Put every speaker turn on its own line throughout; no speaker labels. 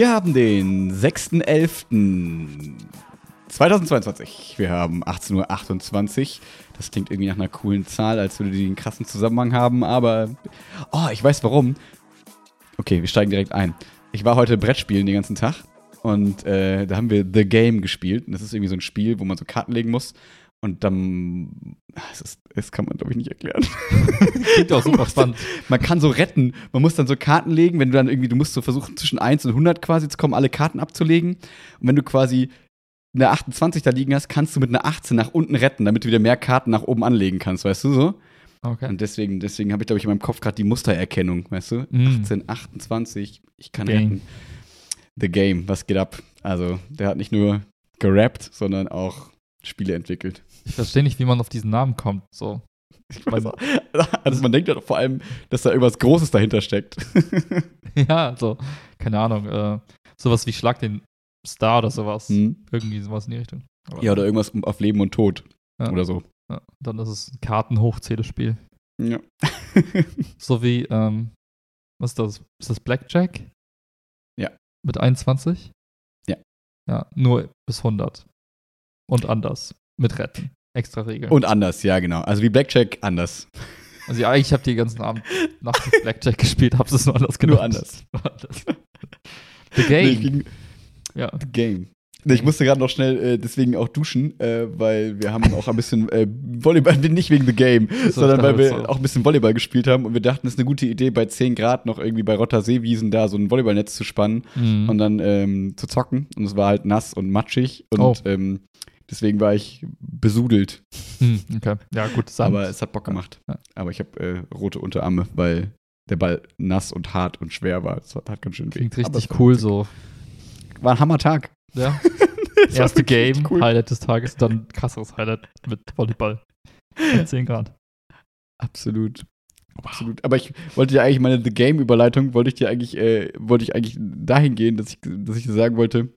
Wir haben den 6.11.2022. Wir haben 18.28 Uhr. Das klingt irgendwie nach einer coolen Zahl, als würde die einen krassen Zusammenhang haben, aber. Oh, ich weiß warum. Okay, wir steigen direkt ein. Ich war heute Brettspielen den ganzen Tag und äh, da haben wir The Game gespielt. Und das ist irgendwie so ein Spiel, wo man so Karten legen muss. Und dann, das, ist, das kann man, glaube ich, nicht erklären.
Klingt auch super spannend.
Man kann so retten. Man muss dann so Karten legen, wenn du dann irgendwie, du musst so versuchen, zwischen 1 und 100 quasi zu kommen, alle Karten abzulegen. Und wenn du quasi eine 28 da liegen hast, kannst du mit einer 18 nach unten retten, damit du wieder mehr Karten nach oben anlegen kannst, weißt du so?
Okay.
Und deswegen, deswegen habe ich, glaube ich, in meinem Kopf gerade die Mustererkennung, weißt du?
Mm.
18, 28, ich kann
Game.
retten. The Game, was geht ab? Also, der hat nicht nur gerappt, sondern auch Spiele entwickelt.
Ich verstehe nicht, wie man auf diesen Namen kommt. So.
Ich weiß auch. Also man denkt ja vor allem, dass da irgendwas Großes dahinter steckt.
ja, so, keine Ahnung. Äh, sowas wie Schlag den Star oder sowas.
Hm.
Irgendwie sowas in die Richtung. Aber-
Ja, oder irgendwas auf Leben und Tod
Ja.
oder so.
Ja, dann ist es ein Kartenhochzählespiel.
Ja.
So wie, ähm, was ist das? Ist das Blackjack?
Ja.
Mit 21?
Ja.
Ja, nur bis 100. Und anders. Mit Retten. Extra Regeln.
und anders, ja, genau. Also wie Blackjack anders.
also ja, ich habe die ganzen Abend mit Blackjack gespielt, hab's es nur anders genannt.
Nur anders.
The
Nee,
Game.
ging,
ja.
The Game. Nee, ich musste gerade noch schnell äh, deswegen auch duschen, äh, weil wir haben auch ein bisschen äh, Volleyball, nicht wegen The Game, sondern weil wir
so.
auch ein bisschen Volleyball gespielt haben und wir dachten, es ist eine gute Idee, bei 10 Grad noch irgendwie bei Rotter Seewiesen da so ein Volleyballnetz zu spannen
Mhm.
und dann ähm, zu zocken. Und es war halt nass und matschig und
Oh.
ähm, deswegen war ich besudelt.
Hm, okay. Ja, gut. Sand.
Aber es hat Bock gemacht.
Ja.
Aber ich habe äh, rote Unterarme, weil der Ball nass und hart und schwer war. Das hat, ganz schön weh.
Klingt richtig cool so.
War ein Hammertag.
Ja. Erste Game,
cool.
Highlight des Tages, dann krasseres Highlight mit Volleyball. Bei 10 Grad.
Absolut. Absolut. Aber ich wollte ja eigentlich meine The Game-Überleitung, wollte ich dir eigentlich, äh, wollte ich eigentlich dahin gehen, dass ich, dass ich dir sagen wollte,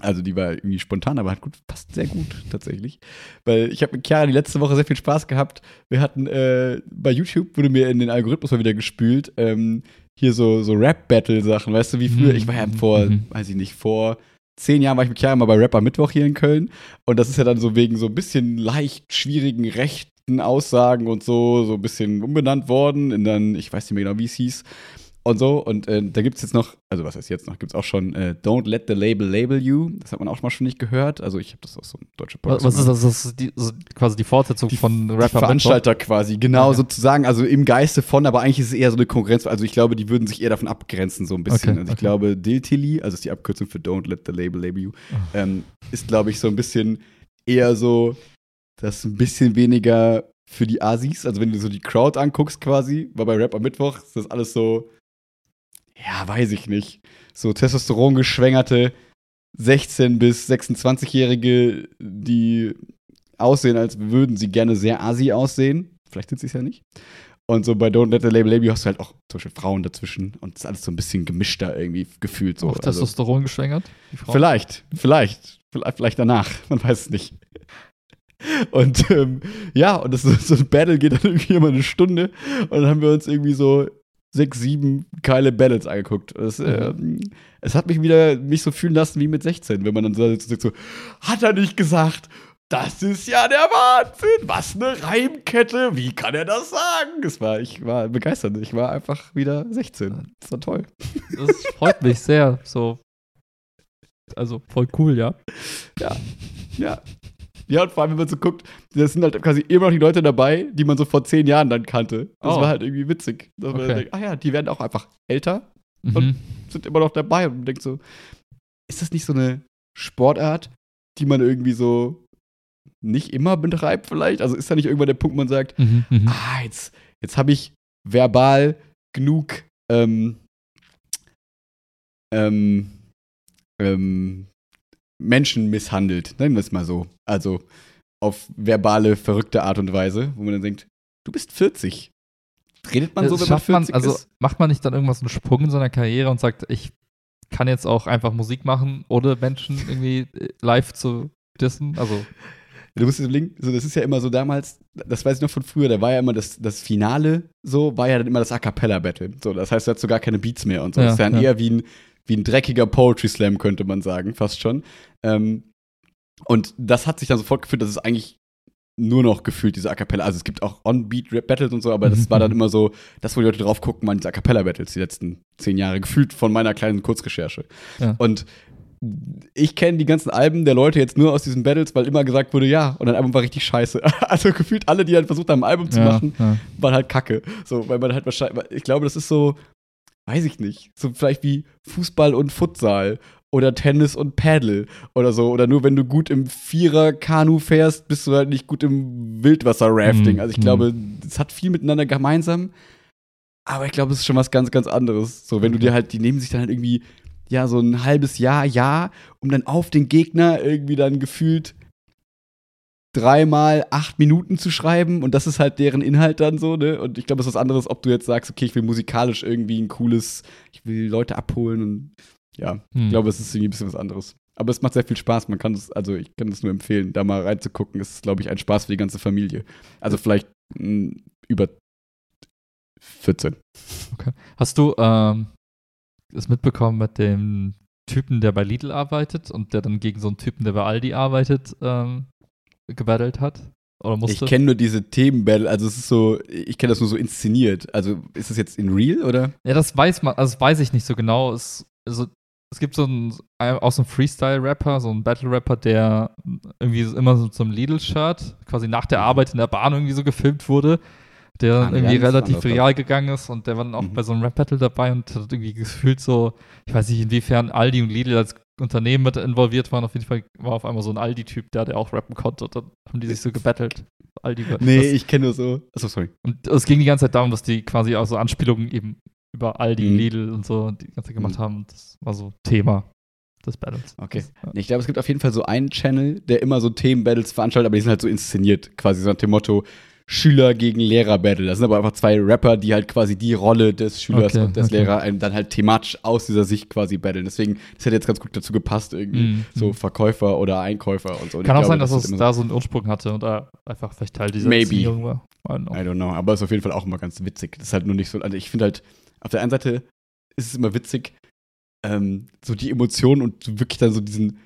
also die war irgendwie spontan, aber hat gut, passt sehr gut tatsächlich. Weil ich habe mit Chiara die letzte Woche sehr viel Spaß gehabt. Wir hatten äh, bei YouTube wurde mir in den Algorithmus mal wieder gespült, ähm, hier so, so Rap-Battle-Sachen, weißt du, wie früher,
Mhm,
ich war ja vor,
mhm.
weiß ich nicht, vor zehn Jahren war ich mit Chiara mal bei Rapper Mittwoch hier in Köln. Und das ist ja dann so wegen so ein bisschen leicht schwierigen rechten Aussagen und so, so ein bisschen umbenannt worden in dann, ich weiß nicht mehr genau, wie es hieß. Und so, und äh, da gibt es jetzt noch, also was heißt jetzt noch, gibt es auch schon äh, Don't Let the Label Label You. Das hat man auch mal schon nicht gehört. Also ich habe das aus so einem deutschen
Was,
Podcast
was ist das? Das ist die, so quasi die Fortsetzung
Die-
von
Die
Rapper
Veranstalter quasi, genau,
Okay.
sozusagen, also im Geiste von, aber eigentlich ist es eher so eine Konkurrenz. Also ich glaube, die würden sich eher davon abgrenzen, so ein bisschen.
Okay,
also ich
okay.
glaube, Diltili, also ist die Abkürzung für Don't Let the Label Label You,
Ah.
ähm, ist, glaube ich, so ein bisschen eher so, das ein bisschen weniger für die Asis. Also wenn du so die Crowd anguckst quasi, weil bei Rap am Mittwoch ist das alles so, ja, weiß ich nicht, so Testosteron geschwängerte 16- bis 26-Jährige, die aussehen, als würden sie gerne sehr Asi aussehen. Vielleicht sind sie es ja nicht. Und so bei Don't Let the Label Label You hast du halt auch zum Beispiel Frauen dazwischen und es ist alles so ein bisschen gemischter irgendwie gefühlt so.
Auch
Also-
Testosteron geschwängert? Frau?
Vielleicht, vielleicht, vielleicht, vielleicht danach, man weiß es nicht. Und ähm, ja, und das, so ein Battle geht dann irgendwie immer eine Stunde und dann haben wir uns irgendwie so sechs, sieben geile Battles angeguckt. Das, ähm, es hat mich wieder mich so fühlen lassen wie mit 16, wenn man dann so sagt so, hat er nicht gesagt, das ist ja der Wahnsinn, was eine Reimkette, wie kann er das sagen? Es war, ich war begeistert, ich war einfach wieder 16. Das war toll.
Das freut mich sehr. So. Also voll cool, ja.
Ja. Ja, und vor allem, wenn man so guckt, das sind halt quasi immer noch die Leute dabei, die man so vor zehn Jahren dann kannte. Das
Oh.
war halt irgendwie witzig. Dass man
Okay.
dann denkt, ach ja, die werden auch einfach älter,
Mhm.
Und- sind immer noch dabei und man denkt so, ist das nicht so eine Sportart, die man irgendwie so nicht immer betreibt vielleicht? Also ist da nicht irgendwann der Punkt, wo man sagt,
Mhm. Mhm.
ah, jetzt, jetzt habe ich verbal genug ähm, ähm, ähm, Menschen misshandelt, nennen wir es mal so. Also auf verbale, verrückte Art und Weise, wo man dann denkt, du bist 40. Redet man so,
Das
wenn man
schafft man,
40
also
ist?
macht man nicht dann irgendwas einen Sprung in seiner Karriere und sagt, ich kann jetzt auch einfach Musik machen, ohne Menschen irgendwie äh, live zu dissen? Also,
Du musst überlegen, so, das ist ja immer so damals, das weiß ich noch von früher, da war ja immer das, das Finale, so, war ja dann immer das A Cappella-Battle. So, das heißt, du hast so gar keine Beats mehr und so.
Ja,
das ist dann
ja.
eher wie ein wie ein dreckiger Poetry Slam, könnte man sagen, fast schon. Ähm, und das hat sich dann sofort gefühlt, dass es eigentlich nur noch gefühlt diese A Cappella. Also es gibt auch On-Beat-Battles und so, aber das war dann immer so, das, wo die Leute drauf gucken, waren diese A Cappella-Battles die letzten zehn Jahre, gefühlt von meiner kleinen Kurzrecherche.
Ja.
Und ich kenne die ganzen Alben der Leute jetzt nur aus diesen Battles, weil immer gesagt wurde, ja, und ein Album war richtig scheiße. Also gefühlt alle, die dann versucht haben, ein Album zu
ja,
machen,
ja.
waren halt kacke. So, weil man halt wahrscheinlich, ich glaube, das ist so, weiß ich nicht, so vielleicht wie Fußball und Futsal oder Tennis und Paddle oder so. Oder nur wenn du gut im Vierer-Kanu fährst, bist du halt nicht gut im Wildwasser-Rafting.
Mhm,
Also ich glaube, es hat viel miteinander gemeinsam. Aber ich glaube, es ist schon was ganz, ganz anderes. So, wenn du dir halt, die nehmen sich dann halt irgendwie, ja, so ein halbes Jahr, Jahr, um dann auf den Gegner irgendwie dann gefühlt dreimal acht Minuten zu schreiben und das ist halt deren Inhalt dann so, ne? Und ich glaube, es ist was anderes, ob du jetzt sagst, okay, ich will musikalisch irgendwie ein cooles, ich will Leute abholen und ja,
Hm.
ich glaube, es ist irgendwie ein bisschen was anderes. Aber es macht sehr viel Spaß. Man kann es, also ich kann es nur empfehlen, da mal reinzugucken. Es ist, glaube ich, ein Spaß für die ganze Familie. Also vielleicht mh, über 14.
Hast du ähm, das mitbekommen mit dem Typen, der bei Lidl arbeitet und der dann gegen so einen Typen, der bei Aldi arbeitet, ähm, gebattelt hat? Oder musste?
Ich kenne nur diese Themenbattle, also es ist so, ich kenne das nur so inszeniert. Also ist es jetzt in real oder?
Ja, das weiß man, also das weiß ich nicht so genau. Es, also, es gibt so einen, auch so einen Freestyle-Rapper, so einen Battle-Rapper, der irgendwie immer so zum Lidl-Shirt, quasi nach der Arbeit in der Bahn irgendwie so gefilmt wurde, der
Ah,
dann
nee,
irgendwie relativ viral gegangen ist und der war dann auch
Mhm.
bei so einem Rap-Battle dabei und hat irgendwie gefühlt so, ich weiß nicht, inwiefern Aldi und Lidl als Unternehmen mit involviert waren. Auf jeden Fall war auf einmal so ein Aldi-Typ, der, der auch rappen konnte und dann haben die sich so gebettelt. Aldi
Nee,
das,
ich kenne nur so. Achso, sorry.
und es ging die ganze Zeit darum, dass die quasi auch so Anspielungen eben über Aldi,
Mhm.
Lidl und so die ganze Zeit gemacht
Mhm.
haben. Und das war so Thema des Battles.
Okay.
Das, ja.
Ich glaube, es gibt auf jeden Fall so einen Channel, der immer so Themenbattles veranstaltet, aber die sind halt so inszeniert, quasi so nach dem Motto Schüler gegen Lehrer-Battle. Das sind aber einfach zwei Rapper, die halt quasi die Rolle des Schülers
Okay,
und des
okay.
Lehrers einem dann halt thematisch aus dieser Sicht quasi battlen. Deswegen, das hätte jetzt ganz gut dazu gepasst, irgendwie.
Mhm.
So Verkäufer oder Einkäufer und so. Und
Kann auch
glaube,
sein, dass
wird
es da so einen Ursprung hatte und da einfach vielleicht Teil dieser
Maybe.
War. I don't know.
I don't know. Aber es ist auf jeden Fall auch immer ganz witzig. Das ist halt nur nicht so. Also ich finde halt, auf der einen Seite ist es immer witzig, ähm, so die Emotionen und wirklich dann so diesen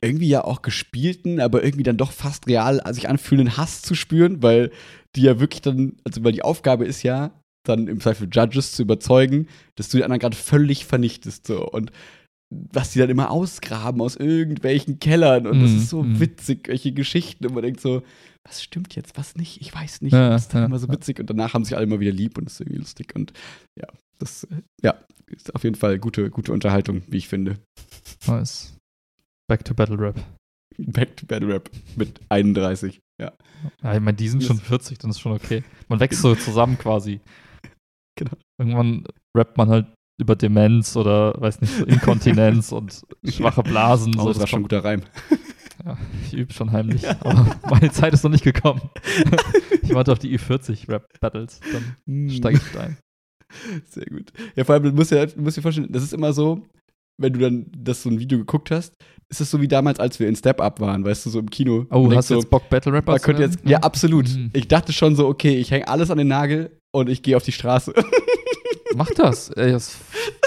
irgendwie ja auch gespielten, aber irgendwie dann doch fast real sich anfühlenden Hass zu spüren, weil die ja wirklich dann, also weil die Aufgabe ist ja, dann im Zweifel Judges zu überzeugen, dass du die anderen gerade völlig vernichtest. So. Und was die dann immer ausgraben aus irgendwelchen Kellern. Und das
Mm,
ist so
mm.
witzig, welche Geschichten. Und man denkt so, was stimmt jetzt, was nicht? Ich weiß nicht.
Ja,
das ist dann
ja,
immer so witzig. Und danach haben sich alle immer wieder lieb und das ist irgendwie lustig. Und ja, das äh, ja, ist auf jeden Fall gute, gute Unterhaltung, wie ich finde.
Nice. Back to Battle Rap.
Back to Battle Rap mit 31. Ja.
Ja, ich meine, die sind schon 40, dann ist schon okay. Man wächst so zusammen quasi.
Genau.
Irgendwann rappt man halt über Demenz oder, weiß nicht, so Inkontinenz und schwache Blasen.
Oh,
so,
das war schon ein guter Reim.
Ja, ich übe schon heimlich. Aber meine Zeit ist noch nicht gekommen. ich warte auf die Ü40-Rap-Battles. Dann steige ich ein.
Sehr gut. Ja, vor allem, du musst, ja, du musst dir vorstellen, das ist immer so, wenn du dann das so ein Video geguckt hast, ist es so wie damals, als wir in Step Up waren, weißt du, so im Kino.
Oh, hast du
so,
jetzt Bock, Battle Rapper zu
jetzt, ja, absolut.
Mhm.
Ich dachte schon so, okay, ich hänge alles an den Nagel und ich gehe auf die Straße.
Mach das. Ey, das ist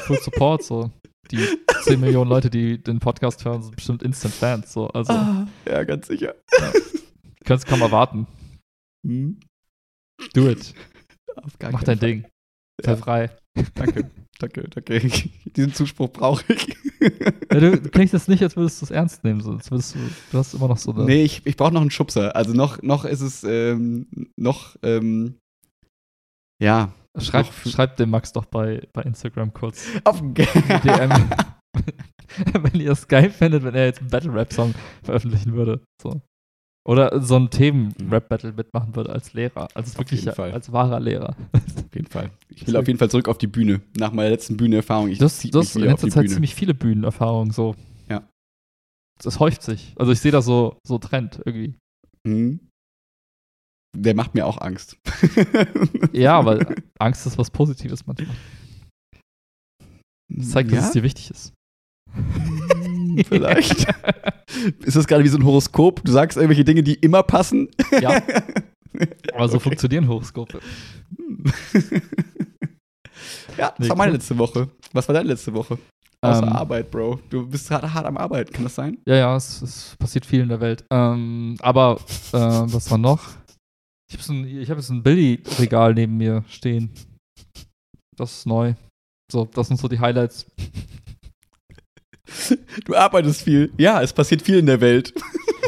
Full Support. So. Die 10 Millionen Leute, die den Podcast hören, sind bestimmt Instant-Fans. So. Also,
Ah, ja, ganz sicher.
kannst kaum erwarten.
Hm?
Do it.
Auf gar
Mach dein
Fall.
Ding. Sei frei.
Danke, danke, danke. Diesen Zuspruch brauche ich.
Ja, du, klingst jetzt nicht, als würdest du es ernst nehmen. So. Du, du hast immer noch so eine.
Nee, ich, ich brauche noch einen Schubser. Also noch, noch ist es, ähm, noch, ähm, ja.
Schreib,
noch für-
schreib dem Max doch bei, bei Instagram kurz.
Auf
DM. wenn ihr es geil findet, wenn er jetzt einen Battle-Rap-Song veröffentlichen würde. So. Oder so ein Themen-Rap-Battle mitmachen würde als Lehrer. Also wirklich als wahrer Lehrer.
Auf jeden Fall. Ich will auf jeden Fall zurück auf die Bühne. Nach meiner letzten Bühnenerfahrung. Ich mich
hast in letzter Zeit
Bühne.
ziemlich viele Bühnenerfahrungen. So.
Ja.
Das häuft sich. Also ich sehe da so, so Trend irgendwie.
Mhm. Der macht mir auch Angst.
Ja, aber Angst ist was Positives manchmal. Das zeigt, dass
ja?
es dir wichtig ist.
Vielleicht. Ist das gerade wie so ein Horoskop? Du sagst irgendwelche Dinge, die immer passen?
Ja. Aber so
Okay.
funktionieren Horoskope.
ja, das
Nee,
war meine
cool.
letzte Woche. Was war deine letzte Woche? Außer
Ähm,
Arbeit, Bro. Du bist hart, hart am Arbeiten, kann das sein?
Ja, ja, es, es passiert viel in der Welt. Ähm, aber äh, was war noch? Ich habe so hab jetzt ein Billy-Regal neben mir stehen. Das ist neu. So, das sind so die Highlights.
Du arbeitest viel. Ja, es passiert viel in der Welt.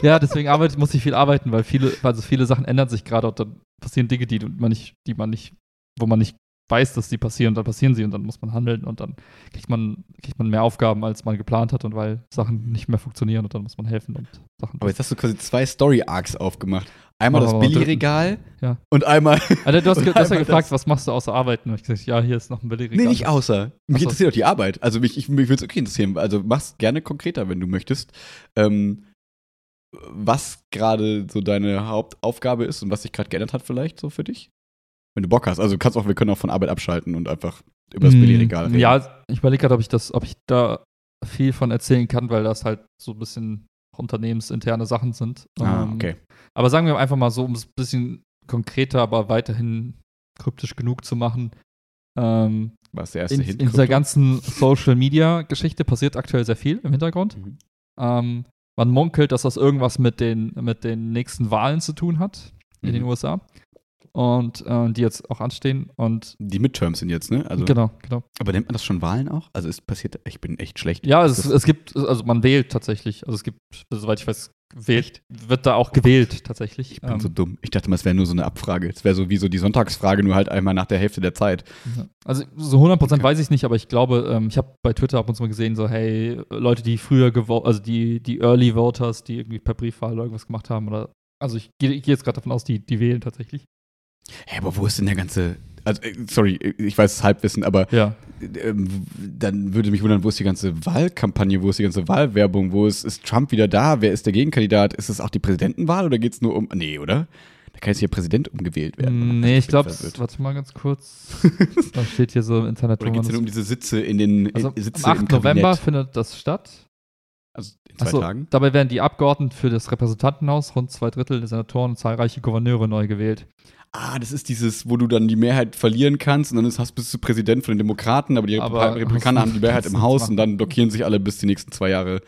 Ja, deswegen arbeite, muss ich viel arbeiten, weil viele, also viele Sachen ändern sich gerade und dann passieren Dinge, die man nicht, die man nicht, wo man nicht weiß, dass die passieren, dann passieren sie und dann muss man handeln und dann kriegt man, kriegt man mehr Aufgaben, als man geplant hat und weil Sachen nicht mehr funktionieren und dann muss man helfen und Sachen.
Aber jetzt hast du quasi zwei Story-Arcs aufgemacht. Einmal das Billy-Regal
Ja.
und einmal.
Alter, du hast, du hast ja gefragt,
das.
was machst du außer Arbeiten? Und ich gesagt, ja, hier ist noch ein Billy-Regal.
Nee, nicht außer. Mich
so.
interessiert doch die Arbeit. Also mich, ich, mich würde es okay interessieren. Also mach's gerne konkreter, wenn du möchtest. Ähm, was gerade so deine Hauptaufgabe ist und was sich gerade geändert hat, vielleicht so für dich? Wenn du Bock hast. Also kannst auch, wir können auch von Arbeit abschalten und einfach über das
Mm,
Billy-Regal reden.
Ja, ich überlege gerade, ob ich das, ob ich da viel von erzählen kann, weil das halt so ein bisschen unternehmensinterne Sachen sind.
Ah,
Ähm,
okay.
Aber sagen wir einfach mal so, um es ein bisschen konkreter, aber weiterhin kryptisch genug zu machen. Ähm,
Was der erste
in, in dieser ganzen Social-Media-Geschichte passiert aktuell sehr viel im Hintergrund.
Mhm.
Ähm, man munkelt, dass das irgendwas mit den, mit den nächsten Wahlen zu tun hat in den
Mhm.
USA. Und äh, die jetzt auch anstehen. Und
Die Midterms sind jetzt, ne? Also,
genau, genau.
Aber nennt man das schon Wahlen auch? Also es passiert, ich bin echt schlecht.
Ja, es, es gibt, also man wählt tatsächlich. Also es gibt, soweit ich weiß, wählt, wird da auch gewählt tatsächlich.
Ich bin
Ähm,
so dumm. Ich dachte mal, es wäre nur so eine Abfrage. Es wäre so wie so die Sonntagsfrage, nur halt einmal nach der Hälfte der Zeit.
Also so 100%
Okay.
weiß ich nicht, aber ich glaube, ähm, ich habe bei Twitter ab und zu mal gesehen, so hey, Leute, die früher gevo also die, die Early Voters, die irgendwie per Briefwahl oder irgendwas gemacht haben oder also ich gehe geh jetzt gerade davon aus, die, die wählen tatsächlich.
Hä, aber wo ist denn der ganze. Also, äh, sorry, ich weiß es Halbwissen, aber
Ja.
ähm, dann würde mich wundern, wo ist die ganze Wahlkampagne, wo ist die ganze Wahlwerbung, wo ist, ist Trump wieder da, wer ist der Gegenkandidat? Ist es auch die Präsidentenwahl oder geht es nur um. Nee, oder? Da kann jetzt hier Präsident umgewählt werden.
Nee, ich glaube, warte mal ganz kurz. da steht hier so im Internet,
Oder
wo
geht es denn um diese Sitze in den
also
äh, Sitze
am 8.
im
November findet das statt.
Also in zwei
Achso,
Tagen?
dabei werden die Abgeordneten für das Repräsentantenhaus, rund zwei Drittel der Senatoren und zahlreiche Gouverneure neu gewählt.
Ah, das ist dieses, wo du dann die Mehrheit verlieren kannst und dann ist, hast, bist du Präsident von den Demokraten, aber die
Aber
Repub- Republikaner haben die Mehrheit im Haus und dann blockieren sich alle, bis die nächsten zwei Jahre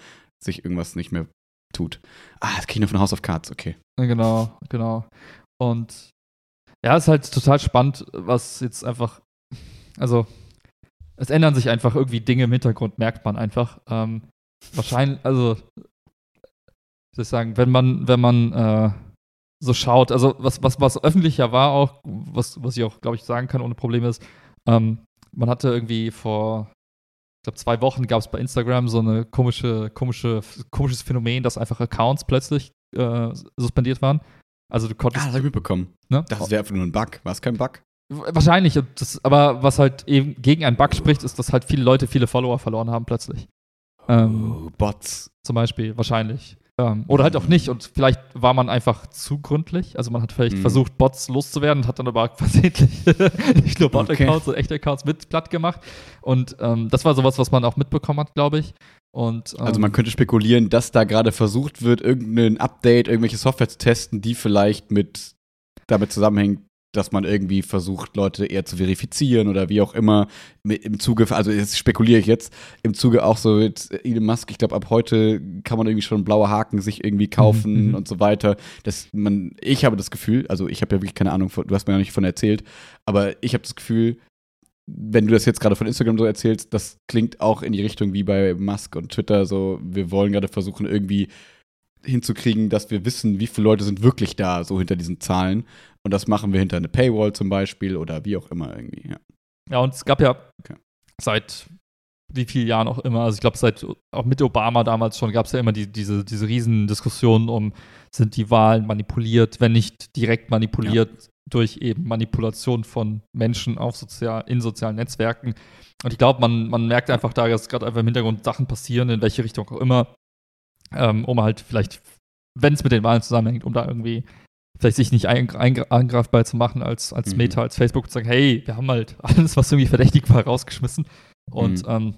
sich irgendwas nicht mehr tut. Ah, das kriege ich nur von House of Cards, okay.
Genau, genau. Und ja, ist halt total spannend, was jetzt einfach, also es ändern sich einfach irgendwie Dinge im Hintergrund, merkt man einfach. Ähm, wahrscheinlich, also, ich sagen, wenn man, wenn man äh, so schaut, also was, was, was öffentlicher war auch, was, was ich auch, glaube ich, sagen kann ohne Probleme ist, ähm, man hatte irgendwie vor, ich glaube, zwei Wochen gab es bei Instagram so eine komische, komische, komisches Phänomen, dass einfach Accounts plötzlich äh, suspendiert waren. Also du
Ah,
konntest,
das habe ich mitbekommen.
ne?
Das wäre einfach nur ein Bug. War es kein Bug?
Wahrscheinlich, das, aber was halt eben gegen einen Bug spricht, ist, dass halt viele Leute viele Follower verloren haben plötzlich. Ähm,
oh, Bots.
zum Beispiel, wahrscheinlich. Ähm, oder halt auch nicht. Und vielleicht war man einfach zu gründlich. Also man hat vielleicht
Mhm.
versucht, Bots loszuwerden und hat dann aber versehentlich nicht nur Bot-Accounts, sondern echte Accounts mit platt gemacht. Und ähm, das war sowas, was man auch mitbekommen hat, glaube ich. Und, ähm,
Also man könnte spekulieren, dass da gerade versucht wird, irgendein Update, irgendwelche Software zu testen, die vielleicht mit damit zusammenhängt, dass man irgendwie versucht, Leute eher zu verifizieren oder wie auch immer im Zuge, also jetzt spekuliere ich jetzt, im Zuge auch so mit Elon Musk, ich glaube, ab heute kann man irgendwie schon blaue Haken sich irgendwie kaufen
Mhm.
und so weiter. Das, man, ich habe das Gefühl, also ich habe ja wirklich keine Ahnung, du hast mir ja nicht von erzählt, aber ich habe das Gefühl, wenn du das jetzt gerade von Instagram so erzählst, das klingt auch in die Richtung wie bei Musk und Twitter, so wir wollen gerade versuchen, irgendwie hinzukriegen, dass wir wissen, wie viele Leute sind wirklich da, so hinter diesen Zahlen. Und das machen wir hinter eine Paywall zum Beispiel oder wie auch immer irgendwie. Ja.
Ja, und es gab ja
Okay.
seit wie vielen Jahren auch immer, also ich glaube, seit auch mit Obama damals schon gab es ja immer die, diese, diese riesen Diskussionen um, sind die Wahlen manipuliert, wenn nicht direkt manipuliert durch eben Manipulation von Menschen auf sozial, in sozialen Netzwerken. Und ich glaube, man, man merkt einfach da, dass gerade einfach im Hintergrund Sachen passieren, in welche Richtung auch immer, ähm, um halt vielleicht, wenn es mit den Wahlen zusammenhängt, um da irgendwie vielleicht sich nicht angreifbar zu machen als, als
Mhm.
Meta, als Facebook zu sagen, hey, wir haben halt alles, was irgendwie verdächtig war, rausgeschmissen. Und
Mhm.
ähm,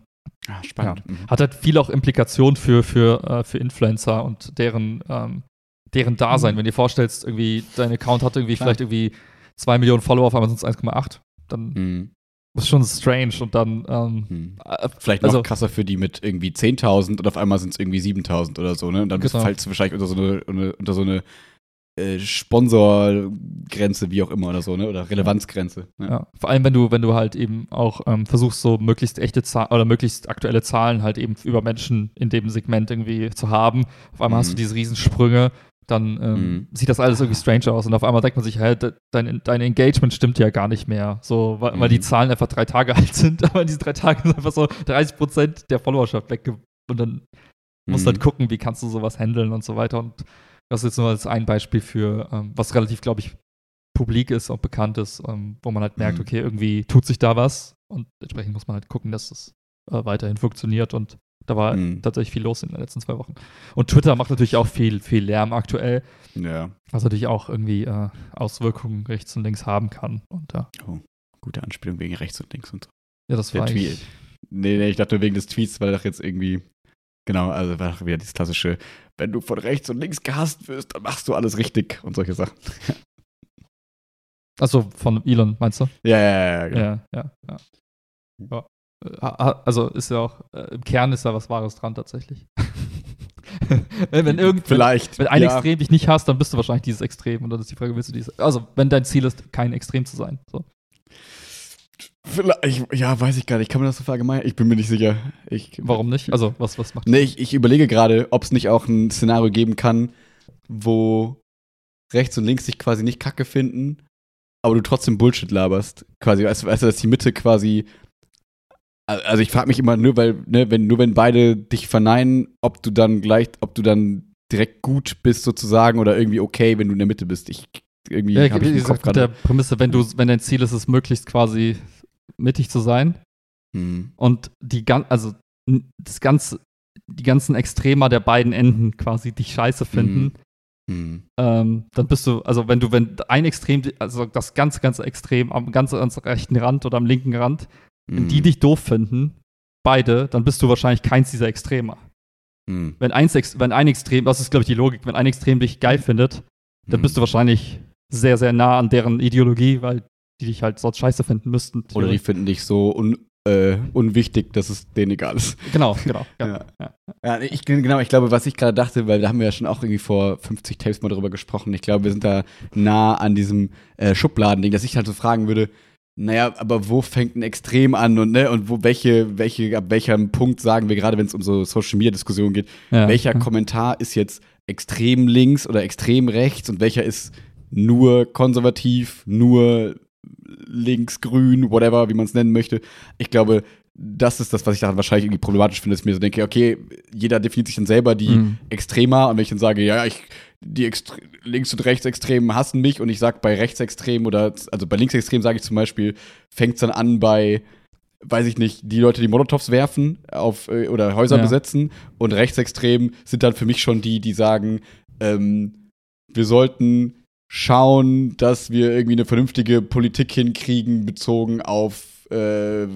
Ah, spannend. Mhm.
hat halt viel auch Implikationen für, für, äh, für Influencer und deren, ähm, deren Dasein.
Mhm.
Wenn du dir vorstellst, irgendwie dein Account hat irgendwie
Klar.
vielleicht irgendwie 2 Millionen Follower, auf einmal sind es 1,8, dann
Mhm.
ist schon strange und dann ähm,
Hm.
äh,
Vielleicht noch
Also-
krasser für die mit irgendwie 10.000 und auf einmal sind es irgendwie 7.000 oder so, ne? Und dann
Genau.
fallst du wahrscheinlich unter so eine, unter, so eine äh, Sponsorgrenze, wie auch immer oder so, ne? Oder Relevanzgrenze. Ne?
Ja, vor allem wenn du, wenn du halt eben auch ähm, versuchst, so möglichst echte Zahlen oder möglichst aktuelle Zahlen halt eben über Menschen in dem Segment irgendwie zu haben. Auf einmal hast
Mhm.
du diese Riesensprünge, dann ähm,
Mhm.
sieht das alles irgendwie strange aus und auf einmal denkt man sich, de, dein, dein Engagement stimmt ja gar nicht mehr. So, weil, weil die
Mhm.
Zahlen einfach drei Tage alt sind, aber in diesen drei Tagen sind einfach so 30 Prozent der Followerschaft weg und dann musst
Mhm.
halt gucken, wie kannst du sowas handeln und so weiter. Und das ist jetzt nur als ein Beispiel für, ähm, was relativ, glaube ich, publik ist und bekannt ist, ähm, wo man halt merkt,
Mhm.
okay, irgendwie tut sich da was und entsprechend muss man halt gucken, dass das äh, weiterhin funktioniert und da war
Mhm.
tatsächlich viel los in den letzten zwei Wochen. Und Twitter macht natürlich auch viel, viel Lärm aktuell,
Ja,
was natürlich auch irgendwie äh, Auswirkungen rechts und links haben kann. Und ja,
gute Anspielung wegen rechts und links und so.
ja das
Der
war
Tweet.
eigentlich,
Nee, nee, ich dachte nur wegen des Tweets, weil doch jetzt irgendwie. Genau, also war doch wieder dieses klassische, wenn du von rechts und links gehasst wirst, dann machst du alles richtig und solche Sachen.
also von Elon, meinst du?
Ja, ja, ja, ja, genau.
Ja, ja, ja. ja. Äh, Also ist ja auch, äh, im Kern ist da was Wahres dran tatsächlich. wenn, wenn, irgend,
Vielleicht.
wenn ein
ja.
Extrem dich nicht hasst, dann bist du wahrscheinlich dieses Extrem. Und dann ist die Frage, willst du dieses. Also, wenn dein Ziel ist, kein Extrem zu sein. So.
Vielleicht, ja, weiß ich gar nicht. Kann man das so verallgemeinern? Ich bin mir nicht sicher. Ich,
Warum nicht? Also, was, was macht
Nee, ich, ich überlege gerade, ob es nicht auch ein Szenario geben kann, wo rechts und links sich quasi nicht kacke finden, aber du trotzdem Bullshit laberst. Quasi, weißt du, dass die Mitte quasi. Also ich frage mich immer nur, weil, ne, wenn, nur wenn beide dich verneinen, ob du dann gleich, ob du dann direkt gut bist sozusagen oder irgendwie okay, wenn du in der Mitte bist. Ich irgendwie
Ja,
ich Kopf
mit der. Prämisse, wenn, du, wenn dein Ziel ist, es möglichst quasi mittig zu sein
Hm.
und die gan also das ganze, die ganzen Extremer der beiden Enden quasi dich scheiße finden,
Hm.
ähm, dann bist du, also wenn du, wenn ein Extrem, also das ganz, ganz Extrem am ganz, ganz rechten Rand oder am linken Rand, wenn die dich doof finden, beide, dann bist du wahrscheinlich keins dieser Extremer.
Hm.
Wenn, eins, wenn ein Extrem, das ist glaube ich die Logik, wenn ein Extrem dich geil findet, dann
Hm.
bist du wahrscheinlich sehr, sehr nah an deren Ideologie, weil die dich halt sonst scheiße finden müssten.
Oder die finden dich so un, äh, unwichtig, dass es denen egal ist.
Genau, genau. Ja.
Ja.
Ja.
Ich, genau, ich glaube, was ich gerade dachte, weil da haben wir ja schon auch irgendwie vor 50 Tapes mal drüber gesprochen. Ich glaube, wir sind da nah an diesem äh, Schubladending, dass ich halt so fragen würde, naja, aber wo fängt ein Extrem an und ne, und wo welche, welche, ab welchem Punkt sagen wir, gerade wenn es um so Social Media Diskussionen geht,
Ja.
welcher
ja.
Kommentar ist jetzt extrem links oder extrem rechts und welcher ist nur konservativ, nur links, grün, whatever, wie man es nennen möchte. Ich glaube, das ist das, was ich daran wahrscheinlich irgendwie problematisch finde, dass ich mir so denke, okay, jeder definiert sich dann selber die
Mhm.
Extremer und wenn ich dann sage, ja, ich, die Extre Links- und Rechtsextremen hassen mich und ich sage bei Rechtsextremen oder, also bei Linksextremen sage ich zum Beispiel, fängt es dann an bei, weiß ich nicht, die Leute, die Molotovs werfen auf, äh, oder Häuser
Ja.
besetzen und Rechtsextremen sind dann für mich schon die, die sagen, ähm, wir sollten schauen, dass wir irgendwie eine vernünftige Politik hinkriegen, bezogen auf äh,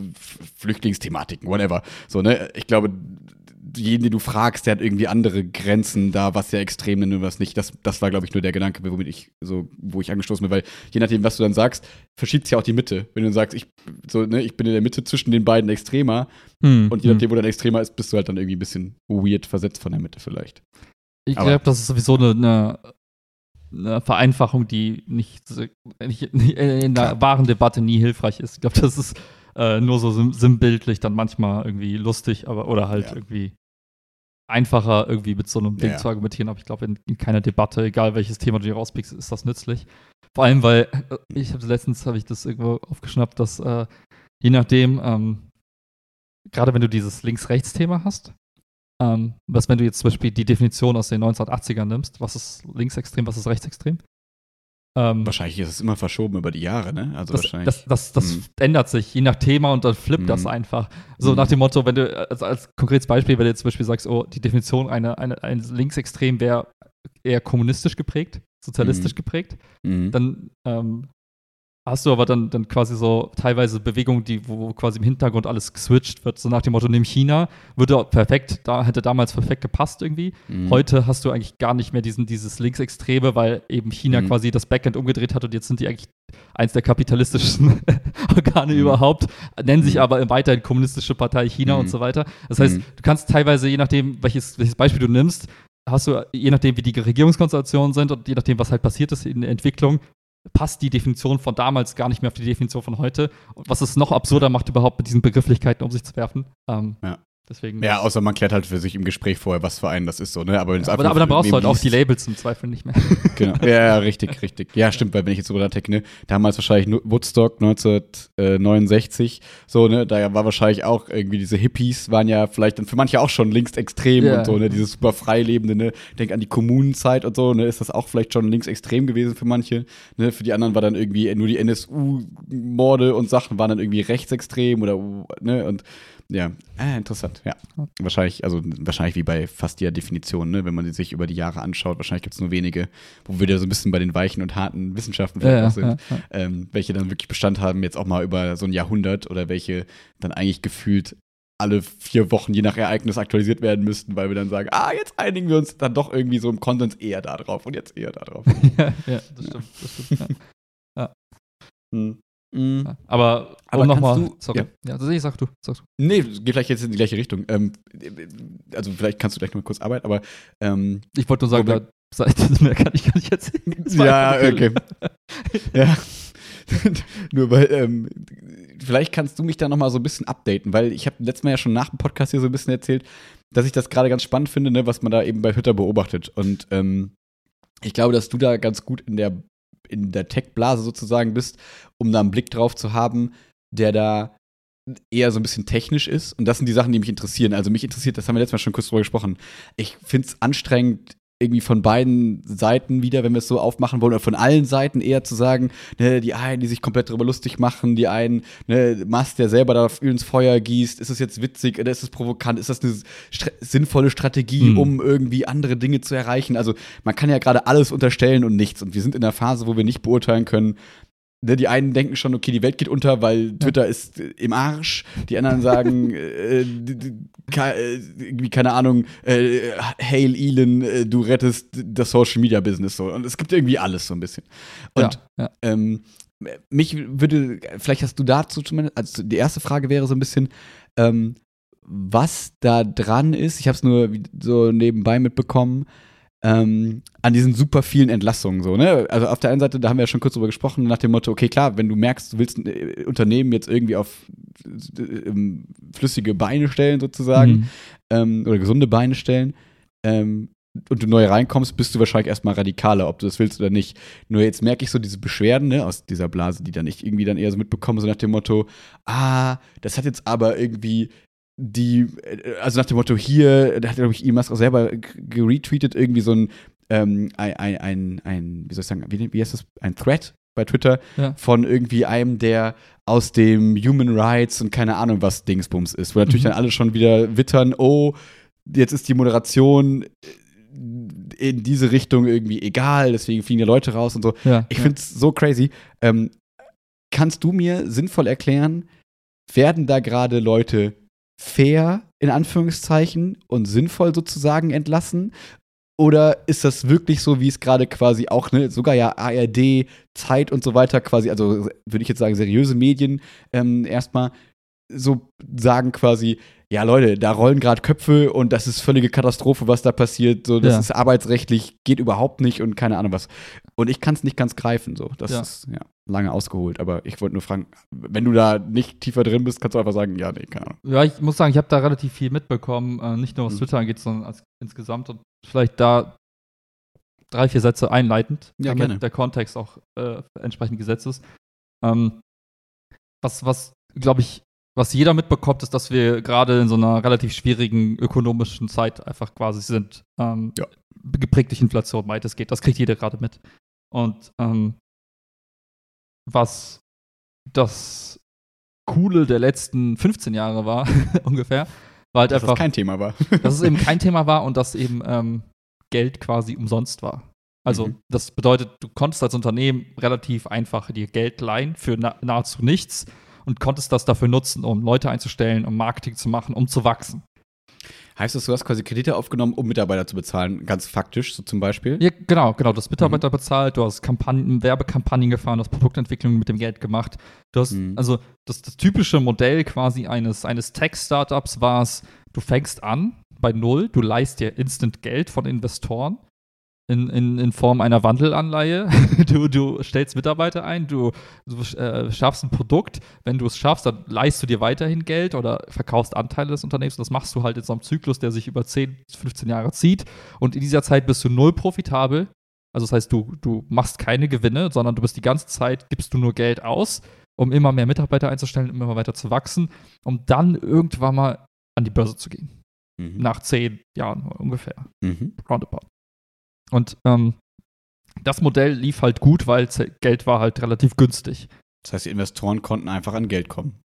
Flüchtlingsthematiken, whatever. So, ne? Ich glaube, jeden, den du fragst, der hat irgendwie andere Grenzen da, was der extrem nennt und was nicht. Das, das war, glaube ich, nur der Gedanke, womit ich so, wo ich angestoßen bin, weil je nachdem, was du dann sagst, verschiebt sich ja auch die Mitte. Wenn du dann sagst, ich, so, ne, ich bin in der Mitte zwischen den beiden Extremer
Hm,
und je
hm.
nachdem, wo dein Extremer ist, bist du halt dann irgendwie ein bisschen weird versetzt von der Mitte vielleicht.
Ich glaube, das ist sowieso eine, eine, eine Vereinfachung, die nicht, nicht nicht in der
Klar.
wahren Debatte nie hilfreich ist. Ich glaube, das ist äh, nur so sim- sinnbildlich dann manchmal irgendwie lustig, aber oder halt
Ja.
irgendwie einfacher irgendwie mit so einem Ding
Ja.
zu argumentieren. Aber ich glaube, in, in keiner Debatte, egal welches Thema du dir rauspickst, ist das nützlich. Vor allem, weil äh, ich habe letztens habe ich das irgendwo aufgeschnappt, dass äh, je nachdem, ähm, gerade wenn du dieses Links-Rechts-Thema hast, ähm, was, wenn du jetzt zum Beispiel die Definition aus den 1980ern nimmst, was ist linksextrem, was ist rechtsextrem? Ähm,
Wahrscheinlich ist es immer verschoben über die Jahre, ne? Also
das,
wahrscheinlich.
das, das, das
Mhm.
ändert sich je nach Thema und dann flippt das
Mhm.
einfach. So
Mhm.
nach dem Motto, wenn du, als, als konkretes Beispiel, wenn du jetzt zum Beispiel sagst, oh, die Definition einer eine, ein Linksextrem wäre eher kommunistisch geprägt, sozialistisch
Mhm.
geprägt,
Mhm.
dann ähm, hast du aber dann, dann quasi so teilweise Bewegungen, die, wo quasi im Hintergrund alles geswitcht wird, so nach dem Motto, nimm China, würde perfekt, da hätte damals perfekt gepasst irgendwie.
Mhm.
Heute hast du eigentlich gar nicht mehr diesen, dieses Linksextreme, weil eben China
Mhm.
quasi das Backend umgedreht hat und jetzt sind die eigentlich eins der kapitalistischsten Organe
Mhm.
überhaupt, nennen sich
Mhm.
aber weiterhin Kommunistische Partei China
Mhm.
und so weiter. Das heißt,
Mhm.
du kannst teilweise, je nachdem, welches, welches Beispiel du nimmst, hast du, je nachdem, wie die Regierungskonstellationen sind und je nachdem, was halt passiert ist in der Entwicklung, passt die Definition von damals gar nicht mehr auf die Definition von heute. Und was es noch absurder macht, überhaupt mit diesen Begrifflichkeiten um sich zu werfen. Ähm,
Ja.
Deswegen.
Ja, außer man klärt halt für sich im Gespräch vorher, was für einen das ist so, ne? Aber, wenn's
aber, aber dann brauchst du halt auch die Labels im Zweifel nicht mehr.
Genau. Ja, ja, richtig, richtig. Ja, stimmt, weil wenn ich jetzt drüber nachdenke, ne, damals wahrscheinlich Woodstock 1969, so, ne, da war wahrscheinlich auch irgendwie diese Hippies waren ja vielleicht dann für manche auch schon linksextrem
Ja.
und so, ne, dieses super freilebende, ne, denk an die Kommunenzeit und so, ne, ist das auch vielleicht schon linksextrem gewesen für manche, ne, für die anderen war dann irgendwie nur die NSU-Morde und Sachen waren dann irgendwie rechtsextrem oder, ne, und ja, äh, interessant, ja. Wahrscheinlich, also wahrscheinlich wie bei fast jeder Definition, ne, wenn man sich über die Jahre anschaut, wahrscheinlich gibt es nur wenige, wo wir da so ein bisschen bei den weichen und harten Wissenschaften vielleicht
Ja,
auch sind,
ja, ja.
Ähm, welche dann wirklich Bestand haben, jetzt auch mal über so ein Jahrhundert oder welche dann eigentlich gefühlt alle vier Wochen je nach Ereignis aktualisiert werden müssten, weil wir dann sagen, ah, jetzt einigen wir uns dann doch irgendwie so im Konsens eher da drauf und jetzt eher da drauf.
ja, das stimmt. Das stimmt ja.
hm. Hm.
Ja. Aber,
Aber
um nochmal.
du-
Sorry.
ja.
Ja, das ich sag du. Sag du.
Nee, geht vielleicht jetzt in die gleiche Richtung. Ähm, also vielleicht kannst du gleich noch mal kurz arbeiten, aber ähm,
Ich wollte nur sagen, da mehr kann ich gar nicht erzählen.
Ja, okay. ja. Nur weil, ähm, vielleicht kannst du mich da noch mal so ein bisschen updaten, weil ich habe letztes Mal ja schon nach dem Podcast hier so ein bisschen erzählt, dass ich das gerade ganz spannend finde, ne, was man da eben bei Twitter beobachtet. Und ähm, ich glaube, dass du da ganz gut in der, in der Tech-Blase sozusagen bist, um da einen Blick drauf zu haben, der da eher so ein bisschen technisch ist. Und das sind die Sachen, die mich interessieren. Also mich interessiert, das haben wir letztes Mal schon kurz drüber gesprochen. Ich finde es anstrengend, irgendwie von beiden Seiten wieder, wenn wir es so aufmachen wollen, oder von allen Seiten eher zu sagen, ne, die einen, die sich komplett darüber lustig machen, die einen, ne, Mast, der selber da ins Feuer gießt, ist es jetzt witzig oder ist es provokant, ist das eine stra sinnvolle Strategie,
Hm.
um irgendwie andere Dinge zu erreichen? Also man kann ja gerade alles unterstellen und nichts. Und wir sind in einer Phase, wo wir nicht beurteilen können, Ne, die einen denken schon, okay, die Welt geht unter, weil Twitter ist äh, im Arsch. Die anderen sagen, äh, äh, irgendwie, keine Ahnung, äh, Hail Elon, äh, du rettest das Social Media Business so. Und es gibt irgendwie alles so ein bisschen. Und
ja, ja.
ähm, mich würde, vielleicht hast du dazu zumindest, also die erste Frage wäre so ein bisschen, ähm, was da dran ist, ich habe es nur so nebenbei mitbekommen, ähm, an diesen super vielen Entlassungen so, ne? Also auf der einen Seite, da haben wir ja schon kurz drüber gesprochen, nach dem Motto, okay, klar, wenn du merkst, du willst ein äh, Unternehmen jetzt irgendwie auf äh, ähm, flüssige Beine stellen sozusagen,
Mhm.
ähm, oder gesunde Beine stellen, ähm, und du neu reinkommst, bist du wahrscheinlich erstmal radikaler, ob du das willst oder nicht. Nur jetzt merke ich so diese Beschwerden ne, aus dieser Blase, die dann ich irgendwie dann eher so mitbekomme, so nach dem Motto, ah, das hat jetzt aber irgendwie die, äh, also nach dem Motto hier, da hat, glaube ich, Elon Musk auch selber geretweetet, irgendwie so ein, ähm, ein, ein, ein, ein, wie soll ich sagen, wie, wie heißt das, ein Thread bei Twitter
Ja.
von irgendwie einem, der aus dem Human Rights und keine Ahnung was Dingsbums ist, wo natürlich
Mhm.
dann alle schon wieder wittern, oh, jetzt ist die Moderation in diese Richtung irgendwie egal, deswegen fliegen die Leute raus und so.
ja,
Ich
ja.
finde es so crazy. Ähm, kannst du mir sinnvoll erklären, werden da gerade Leute fair in Anführungszeichen und sinnvoll sozusagen entlassen? Oder ist das wirklich so, wie es gerade quasi auch, ne, sogar ja ARD, Zeit und so weiter quasi, also würde ich jetzt sagen, seriöse Medien ähm, erstmal so sagen quasi, ja Leute, da rollen gerade Köpfe und das ist völlige Katastrophe, was da passiert. So, das
Ja.
ist arbeitsrechtlich, geht überhaupt nicht und keine Ahnung was. Und ich kann es nicht ganz greifen, so. Das
Ja.
ist ja lange ausgeholt. Aber ich wollte nur fragen, wenn du da nicht tiefer drin bist, kannst du einfach sagen, ja, nee, keine Ahnung.
Ja, ich muss sagen, ich habe da relativ viel mitbekommen, äh, nicht nur was
Mhm.
Twitter angeht, sondern als, insgesamt und vielleicht da drei, vier Sätze einleitend,
Ja,
damit
gerne.
der Kontext auch äh, entsprechend gesetzt ist. Ähm, was, was glaube ich, was jeder mitbekommt, ist, dass wir gerade in so einer relativ schwierigen ökonomischen Zeit einfach quasi sind. Ähm,
Ja.
Geprägt durch Inflation, weit es geht. Das kriegt jeder gerade mit. Und ähm, was das Coole der letzten 15 Jahre war, ungefähr, war halt
Dass
einfach,
das kein Thema war.
dass es eben kein Thema war und dass eben ähm, Geld quasi umsonst war. Also
Mhm.
das bedeutet, du konntest als Unternehmen relativ einfach dir Geld leihen für na nahezu nichts und konntest das dafür nutzen, um Leute einzustellen, um Marketing zu machen, um zu wachsen.
Heißt das, du hast quasi Kredite aufgenommen, um Mitarbeiter zu bezahlen, ganz faktisch, so zum Beispiel?
Ja, genau, genau. Du hast
Mhm.
Mitarbeiter bezahlt, du hast Kampagnen, Werbekampagnen gefahren, du hast Produktentwicklung mit dem Geld gemacht. Du hast,
Mhm.
also das, das typische Modell quasi eines, eines Tech-Startups war es, du fängst an bei Null, du leihst dir instant Geld von Investoren in, in, in Form einer Wandelanleihe. Du, du stellst Mitarbeiter ein, du, du äh, schaffst ein Produkt. Wenn du es schaffst, dann leihst du dir weiterhin Geld oder verkaufst Anteile des Unternehmens. Und das machst du halt in so einem Zyklus, der sich über 10, 15 Jahre zieht. Und in dieser Zeit bist du null profitabel. Also das heißt, du, du machst keine Gewinne, sondern du bist die ganze Zeit, gibst du nur Geld aus, um immer mehr Mitarbeiter einzustellen, um immer weiter zu wachsen, um dann irgendwann mal an die Börse zu gehen.
Mhm.
Nach zehn Jahren ungefähr.
Mhm.
Roundabout. Und ähm, das Modell lief halt gut, weil Geld war halt relativ günstig.
Das heißt, die Investoren konnten einfach an Geld kommen.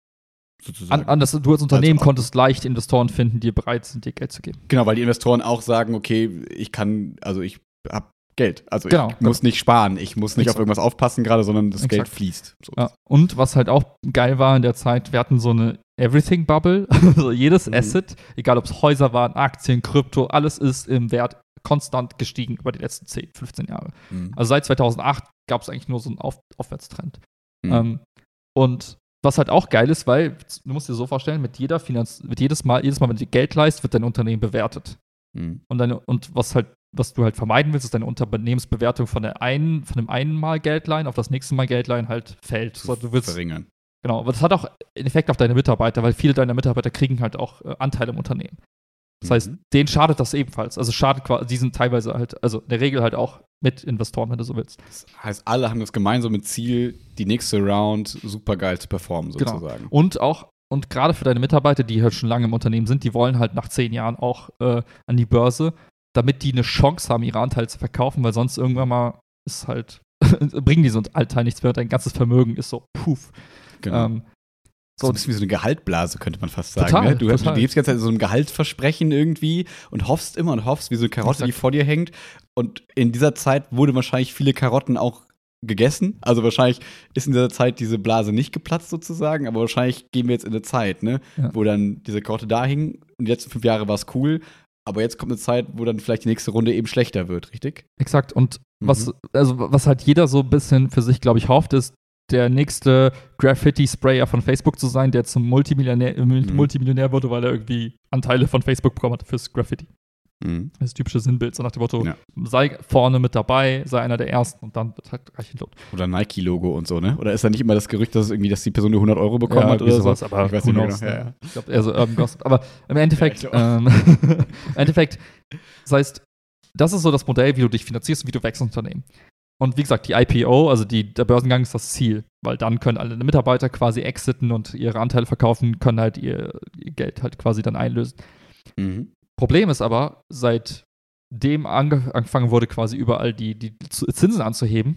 Sozusagen.
An, an das, du als Unternehmen
Also-
konntest leicht Investoren finden, die bereit sind, dir Geld zu geben.
genau, weil die Investoren auch sagen, okay, ich kann, also ich habe Geld. Also
Genau,
ich muss nicht sparen, ich muss nicht
Exakt.
auf irgendwas aufpassen gerade, sondern das Geld
Exakt.
fließt. So.
Ja. Und was halt auch geil war in der Zeit, wir hatten so eine Everything-Bubble. Also jedes
Mhm.
Asset, egal ob es Häuser waren, Aktien, Krypto, alles ist im Wert konstant gestiegen über die letzten 10, 15 Jahre.
Mhm.
Also seit 2008 gab es eigentlich nur so einen Auf Aufwärtstrend.
Mhm.
Ähm, und was halt auch geil ist, weil du musst dir so vorstellen, mit jeder Finanz, mit jedes Mal, jedes Mal, wenn du dir Geld leist, wird dein Unternehmen bewertet.
Mhm.
Und deine, und was halt, was du halt vermeiden willst, ist deine Unternehmensbewertung von der einen, von dem einen Mal Geldleihen auf das nächste Mal Geldleihen halt fällt. So, du willst,
verringern.
genau, aber das hat auch einen Effekt auf deine Mitarbeiter, weil viele deiner Mitarbeiter kriegen halt auch äh, Anteile im Unternehmen. Das heißt,
Mhm.
denen schadet das ebenfalls. Also schadet quasi, die sind teilweise halt, also in der Regel halt auch mit Investoren, wenn du so willst.
Das heißt, alle haben das gemeinsame Ziel, die nächste Round super geil zu performen,
Genau.
sozusagen.
Und auch, und gerade für deine Mitarbeiter, die halt schon lange im Unternehmen sind, die wollen halt nach zehn Jahren auch äh, an die Börse, damit die eine Chance haben, ihre Anteile zu verkaufen, weil sonst irgendwann mal ist halt, bringen die so ein Anteil nichts mehr dein ganzes Vermögen ist so, puff.
Genau.
Ähm,
so ein bisschen wie so eine Gehaltblase, könnte man fast sagen.
Total,
ne? du,
total.
du lebst die ganze Zeit so einem Gehaltsversprechen irgendwie und hoffst immer und hoffst, wie so eine Karotte, die vor dir hängt. Und in dieser Zeit wurde wahrscheinlich viele Karotten auch gegessen. Also wahrscheinlich ist in dieser Zeit diese Blase nicht geplatzt sozusagen, aber wahrscheinlich gehen wir jetzt in eine Zeit, ne?
Ja.
wo dann diese Karotte da hing. Und die letzten fünf Jahre war es cool, aber jetzt kommt eine Zeit, wo dann vielleicht die nächste Runde eben schlechter wird, richtig?
Exakt. Und
Mhm.
was, also was halt jeder so ein bisschen für sich, glaube ich, hofft, ist, der nächste Graffiti-Sprayer von Facebook zu sein, der zum Multimillionär, äh,
Mhm.
Multimillionär wurde, weil er irgendwie Anteile von Facebook bekommen hat fürs Graffiti.
Mhm.
Das typische Sinnbild, so nach dem Motto,
Ja.
sei vorne mit dabei, sei einer der Ersten und dann wird halt reich entlohnt.
Oder Nike-Logo und so, ne? Oder ist da nicht immer das Gerücht, dass irgendwie, dass die Person nur 100 Euro bekommen hat
irgendwie
oder
sowas,
so?
aber
ich weiß nicht
knows,
genau.
ne?
Ja, ja.
Ich glaube eher so Urban Gossip. Aber im Endeffekt,
Ja,
ähm, im Endeffekt, das heißt, das ist so das Modell, wie du dich finanzierst und wie du wächst als Unternehmen. Und wie gesagt, die IPO, also die, der Börsengang ist das Ziel, weil dann können alle Mitarbeiter quasi exiten und ihre Anteile verkaufen, können halt ihr, ihr Geld halt quasi dann einlösen.
Mhm.
Problem ist aber, seitdem ange angefangen wurde, quasi überall die, die Zinsen anzuheben,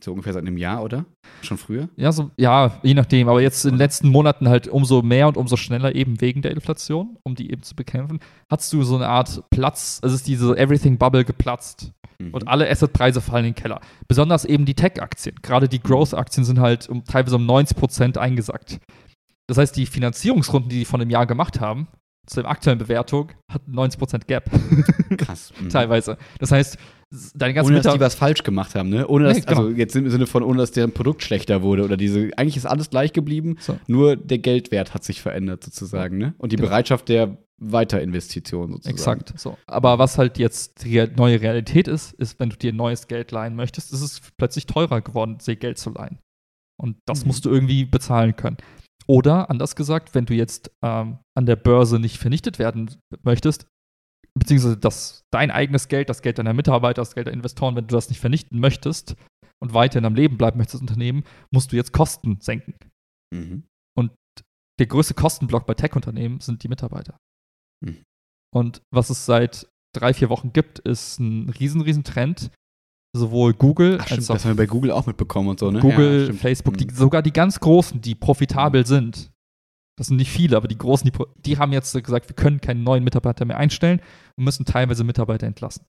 So ungefähr seit einem Jahr, oder? Schon früher?
Ja, so, ja, je nachdem. Aber jetzt in den letzten Monaten halt umso mehr und umso schneller eben wegen der Inflation, um die eben zu bekämpfen, hast du so eine Art Platz, es ist diese Everything-Bubble geplatzt
Mhm.
und alle Assetpreise fallen in den Keller. Besonders eben die Tech-Aktien. Gerade die Growth-Aktien sind halt um, teilweise um 90% eingesackt. Das heißt, die Finanzierungsrunden, die die von dem Jahr gemacht haben, zu der aktuellen Bewertung, hatten 90% Gap.
Krass. Mhm.
teilweise. Das heißt, deine ganzen
Ohne dass die was falsch gemacht haben, ne? Ohne dass,
Nee, genau.
also jetzt im Sinne von, ohne dass deren Produkt schlechter wurde oder diese, eigentlich ist alles gleich geblieben,
So.
nur der Geldwert hat sich verändert sozusagen, ne? Und die
Genau.
Bereitschaft der Weiterinvestition sozusagen.
Exakt. So. Aber was halt jetzt die neue Realität ist, ist, wenn du dir neues Geld leihen möchtest, ist es plötzlich teurer geworden, sich Geld zu leihen. Und das
Mhm.
musst du irgendwie bezahlen können. Oder anders gesagt, wenn du jetzt ähm, an der Börse nicht vernichtet werden möchtest, beziehungsweise das, dein eigenes Geld, das Geld deiner Mitarbeiter, das Geld der Investoren, wenn du das nicht vernichten möchtest und weiterhin am Leben bleiben möchtest, das Unternehmen, musst du jetzt Kosten senken.
Mhm.
Der größte Kostenblock bei Tech-Unternehmen sind die Mitarbeiter.
Hm.
Und was es seit drei, vier Wochen gibt, ist ein riesen, riesen Trend. Sowohl Google
Ach, stimmt,
als auch
das haben wir bei Google auch mitbekommen und so, ne?
Google,
ja.
Facebook, die,
Mhm.
sogar die ganz Großen, die profitabel sind. Das sind nicht viele, aber die Großen, die, die haben jetzt gesagt, wir können keinen neuen Mitarbeiter mehr einstellen und müssen teilweise Mitarbeiter entlassen.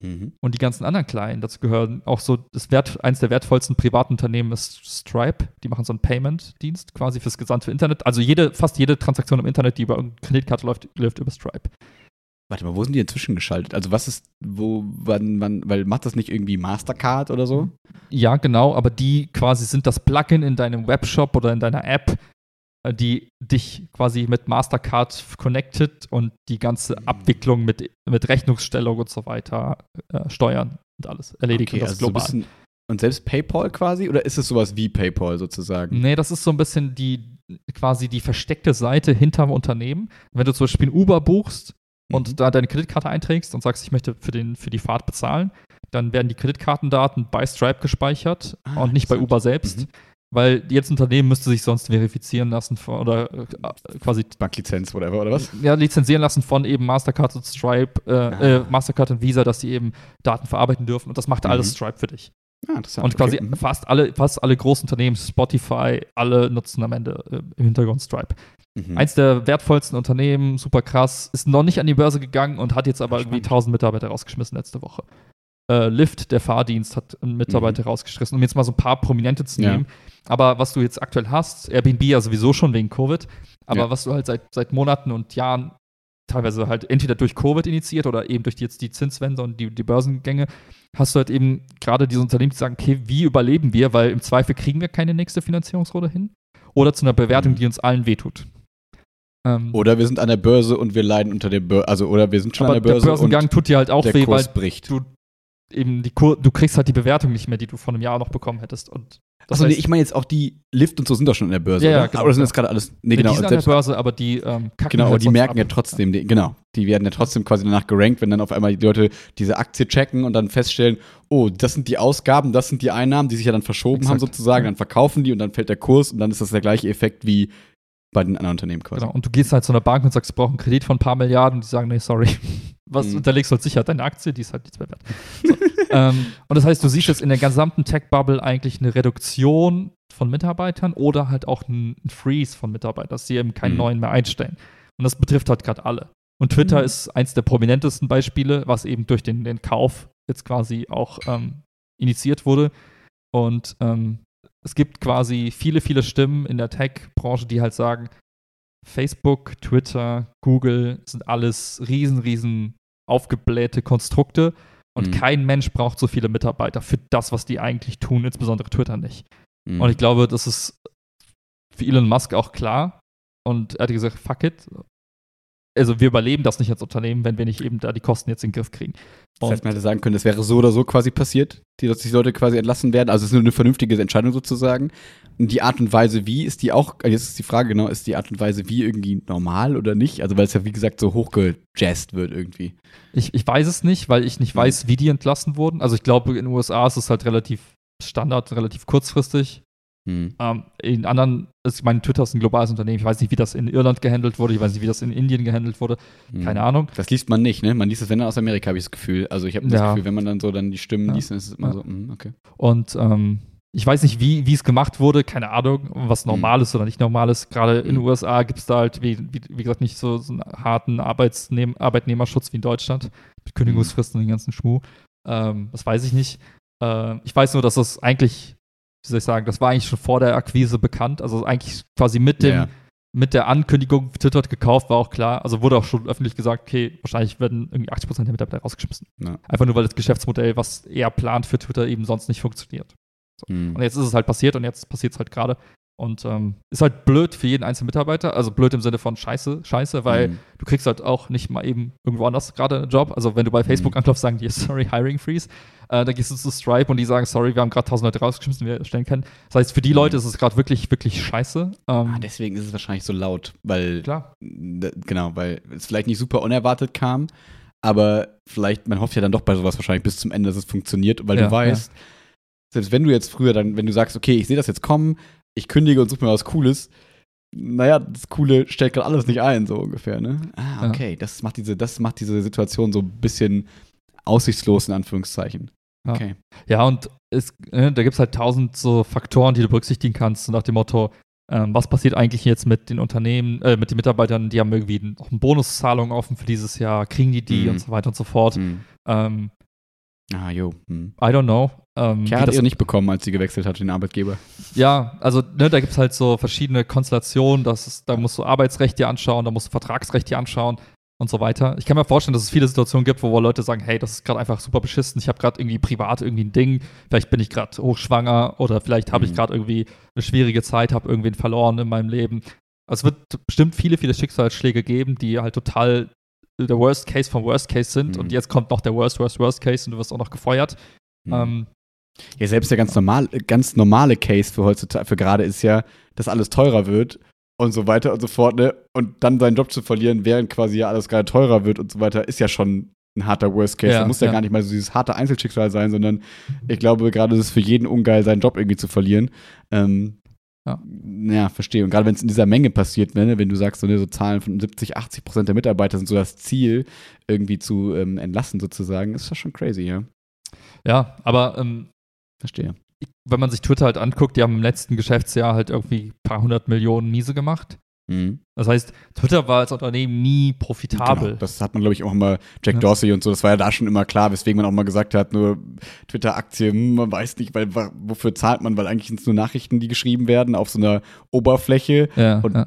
Mhm.
und die ganzen anderen kleinen. Dazu gehören auch so, das Wert, eines der wertvollsten privaten Unternehmen ist Stripe. Die machen so einen Payment-Dienst quasi fürs gesamte Internet. Also jede, fast jede Transaktion im Internet, die über eine Kreditkarte läuft, läuft über Stripe.
Warte mal, wo sind die inzwischen geschaltet? Also was ist, wo, wann, wann, weil macht das nicht irgendwie Mastercard oder so?
Ja, genau, aber die quasi sind das Plugin in deinem Webshop oder in deiner App, die dich quasi mit Mastercard connected und die ganze
Mhm.
Abwicklung mit, mit Rechnungsstellung und so weiter äh, steuern und alles erledigen und das
also so
global.
bisschen, und selbst PayPal quasi? Oder ist es sowas wie PayPal sozusagen?
Nee, das ist so ein bisschen die quasi die versteckte Seite hinterm Unternehmen. Wenn du zum Beispiel ein Uber buchst und
Mhm.
da deine Kreditkarte einträgst und sagst, ich möchte für, den, für die Fahrt bezahlen, dann werden die Kreditkartendaten bei Stripe gespeichert
Ah,
und nicht bei. Uber selbst.
Mhm.
Weil jetzt ein Unternehmen müsste sich sonst verifizieren lassen von, oder äh, quasi
Banklizenz, whatever, oder was?
ja, lizenzieren lassen von eben Mastercard und Stripe, äh,
Ah.
äh, Mastercard und Visa, dass die eben Daten verarbeiten dürfen und das macht
Mhm.
alles Stripe für dich.
Ah, interessant.
Und quasi
okay. mhm.
fast alle, fast alle großen Unternehmen, Spotify, alle nutzen am Ende äh, im Hintergrund Stripe.
Mhm.
Eins der wertvollsten Unternehmen, super krass, ist noch nicht an die Börse gegangen und hat jetzt aber irgendwie
spannend.
1000 Mitarbeiter rausgeschmissen letzte Woche. Äh, Lyft, der Fahrdienst, hat einen Mitarbeiter rausgeschmissen, um jetzt mal so ein paar Prominente zu
Mhm. Ja.
Aber was du jetzt aktuell hast, Airbnb ja sowieso schon wegen Covid, aber
Ja.
was du halt seit, seit Monaten und Jahren teilweise halt entweder durch Covid initiiert oder eben durch die, jetzt die Zinswende und die, die Börsengänge, hast du halt eben gerade diese Unternehmen, die sagen, okay, wie überleben wir, weil im Zweifel kriegen wir keine nächste Finanzierungsrunde hin oder zu einer Bewertung,
Mhm.
die uns allen wehtut. Ähm,
Oder wir sind an der Börse und wir leiden unter der Börse, also oder wir sind schon an der Börse
der Börsengang
und
tut dir halt auch weh,
Kurs
weil
bricht.
du eben die Kur du kriegst halt die Bewertung nicht mehr, die du vor einem Jahr noch bekommen hättest. Und das
Achso, nee, ich meine jetzt auch die Lift und so sind doch schon an der Börse,
Ja, ja,
oder?
genau,
Aber das sind jetzt gerade alles, nee,
Nee,
genau,
die sind an der Börse, aber die ähm, kacken
genau, aber
halt
die merken
ab.
ja trotzdem, die, genau, die werden ja trotzdem quasi danach gerankt, wenn dann auf einmal die Leute diese Aktie checken und dann feststellen, oh, das sind die Ausgaben, das sind die Einnahmen, die sich ja dann verschoben haben
Exakt.
sozusagen,
Ja.
dann verkaufen die und dann fällt der Kurs und dann ist das der gleiche Effekt wie bei den anderen Unternehmen quasi.
Genau. Und du gehst halt zu einer Bank und sagst, ich brauche einen Kredit von ein paar Milliarden und die sagen, nee, sorry. Was
Mhm.
unterlegst du halt sicher deine Aktie, die ist halt nichts mehr wert. So. ähm, und das heißt, du siehst jetzt in der gesamten Tech-Bubble eigentlich eine Reduktion von Mitarbeitern oder halt auch einen Freeze von Mitarbeitern, dass sie eben keinen
Mhm.
neuen mehr einstellen. Und das betrifft halt gerade alle. Und Twitter
Mhm.
ist eins der prominentesten Beispiele, was eben durch den, den Kauf jetzt quasi auch ähm, initiiert wurde. Und ähm, es gibt quasi viele, viele Stimmen in der Tech-Branche, die halt sagen, Facebook, Twitter, Google sind alles riesen, riesen aufgeblähte Konstrukte und
Mhm.
kein Mensch braucht so viele Mitarbeiter für das, was die eigentlich tun, insbesondere Twitter nicht.
Mhm.
Und ich glaube, das ist für Elon Musk auch klar. Und er hat gesagt, fuck it. Also wir überleben das nicht als Unternehmen, wenn wir nicht eben da die Kosten jetzt in den Griff kriegen.
Das heißt,
Und
man hätte sagen können, das wäre so oder so quasi passiert, die, dass die Leute quasi entlassen werden. Also es ist nur eine vernünftige Entscheidung sozusagen. Und die Art und Weise, wie, ist die auch, jetzt ist die Frage genau, ist die Art und Weise, wie irgendwie normal oder nicht? Also weil es ja, wie gesagt, so hochgejazzt wird irgendwie.
ich, ich weiß es nicht, weil ich nicht weiß, wie die entlassen wurden. Also ich glaube, in den USA ist es halt relativ Standard, relativ kurzfristig.
Hm.
Ähm, in anderen, ist, ich meine, Twitter ist ein globales Unternehmen. Ich weiß nicht, wie das in Irland gehandelt wurde. Ich weiß nicht, wie das in Indien gehandelt wurde.
Hm.
Keine Ahnung.
Das liest man nicht, ne? Man liest das, wenn dann aus Amerika, habe ich das Gefühl. Also ich habe das
Ja.
Gefühl, wenn man dann so dann die Stimmen
Ja.
liest, dann ist es immer
Ja.
so, hm, okay.
Und ähm, ich weiß nicht, wie wie es gemacht wurde, keine Ahnung, was normal ist oder nicht normal ist. Gerade in den
Mhm.
USA gibt es da halt, wie, wie, wie gesagt, nicht so, so einen harten Arbeitsnehm Arbeitnehmerschutz wie in Deutschland mit Kündigungsfristen und den ganzen Schmuh. Ähm, das weiß ich nicht. Äh, ich weiß nur, dass das eigentlich, wie soll ich sagen, das war eigentlich schon vor der Akquise bekannt. Also eigentlich quasi mit dem,
Ja.
mit der Ankündigung, Twitter hat gekauft, war auch klar. Also wurde auch schon öffentlich gesagt, okay, wahrscheinlich werden irgendwie 80% der Mitarbeiter rausgeschmissen.
Ja.
Einfach nur, weil das Geschäftsmodell, was er plant für Twitter, eben sonst nicht funktioniert.
Hm.
Und jetzt ist es halt passiert und jetzt passiert es halt gerade. Und ähm, ist halt blöd für jeden einzelnen Mitarbeiter, also blöd im Sinne von Scheiße, Scheiße, weil
Hm.
du kriegst halt auch nicht mal eben irgendwo anders gerade einen Job. Also wenn du bei Facebook
Mhm.
anklopfst, sagen die, sorry, Hiring Freeze. Äh, dann gehst du zu Stripe und die sagen, sorry, wir haben gerade 1000 Leute rausgeschmissen, die wir stellen können. Das heißt, für die
Mhm.
Leute ist es gerade wirklich, wirklich scheiße. Ähm,
Ah, deswegen ist es wahrscheinlich so laut, weil
klar.
Genau, weil es vielleicht nicht super unerwartet kam, aber vielleicht, man hofft ja dann doch bei sowas wahrscheinlich bis zum Ende, dass es funktioniert, weil
Ja,
du weißt, selbst wenn du jetzt früher dann, wenn du sagst, okay, ich sehe das jetzt kommen, ich kündige und suche mir was Cooles, naja, das Coole stellt gerade alles nicht ein, so ungefähr, ne? Ah,
Ja.
okay, das macht diese, das macht diese Situation so ein bisschen aussichtslos, in Anführungszeichen.
Ja.
Okay.
Ja, und es, äh, da gibt es halt tausend so Faktoren, die du berücksichtigen kannst, so nach dem Motto, ähm, was passiert eigentlich jetzt mit den Unternehmen, äh, mit den Mitarbeitern, die haben irgendwie noch eine Bonuszahlung offen für dieses Jahr, kriegen die die
Mhm.
und so weiter und so fort.
Hm.
Ähm,
Ah, jo. Hm.
I don't know. Ähm,
Kerr hat
das-
ihr nicht bekommen, als sie gewechselt hat, den Arbeitgeber.
Ja, also ne, da gibt es halt so verschiedene Konstellationen. Das ist, da musst du Arbeitsrecht dir anschauen, da musst du Vertragsrecht dir anschauen und so weiter. Ich kann mir vorstellen, dass es viele Situationen gibt, wo Leute sagen, hey, das ist gerade einfach super beschissen. Ich habe gerade irgendwie privat irgendwie ein Ding. Vielleicht bin ich gerade hochschwanger oder vielleicht habe ich
Mhm.
gerade irgendwie eine schwierige Zeit, habe irgendwen verloren in meinem Leben. Also es wird bestimmt viele, viele Schicksalsschläge geben, die halt total der Worst Case vom Worst Case sind.
Mhm.
Und jetzt kommt noch der Worst, Worst, Worst Case und du wirst auch noch gefeuert.
Hm.
Ähm,
Ja, selbst der ganz, normal, ganz normale Case für heutzutage, für gerade ist ja, dass alles teurer wird und so weiter und so fort, ne? Und dann seinen Job zu verlieren, während quasi ja alles gerade teurer wird und so weiter, ist ja schon ein harter Worst Case.
Ja,
da muss ja,
ja.
gar nicht mal so dieses harte Einzelschicksal sein, sondern ich glaube, gerade ist es für jeden ungeil, seinen Job irgendwie zu verlieren. Ähm,
Ja.
ja. verstehe. Und gerade wenn es in dieser Menge passiert, ne, wenn du sagst, so, ne, so Zahlen von 70, 80 Prozent der Mitarbeiter sind so das Ziel, irgendwie zu ähm, entlassen sozusagen, ist das schon crazy, ja.
ja, aber ähm,
Verstehe.
wenn man sich Twitter halt anguckt, die haben im letzten Geschäftsjahr halt irgendwie ein paar hundert Millionen Miese gemacht.
Mhm.
Das heißt, Twitter war als Unternehmen nie profitabel.
Genau, das hat man, glaube ich, auch immer Jack
Ja.
Dorsey und so, das war ja da schon immer klar, weswegen man auch mal gesagt hat, nur Twitter-Aktie, hm, man weiß nicht, weil wofür zahlt man, weil eigentlich sind es nur Nachrichten, die geschrieben werden auf so einer Oberfläche.
ja,
Und-
ja.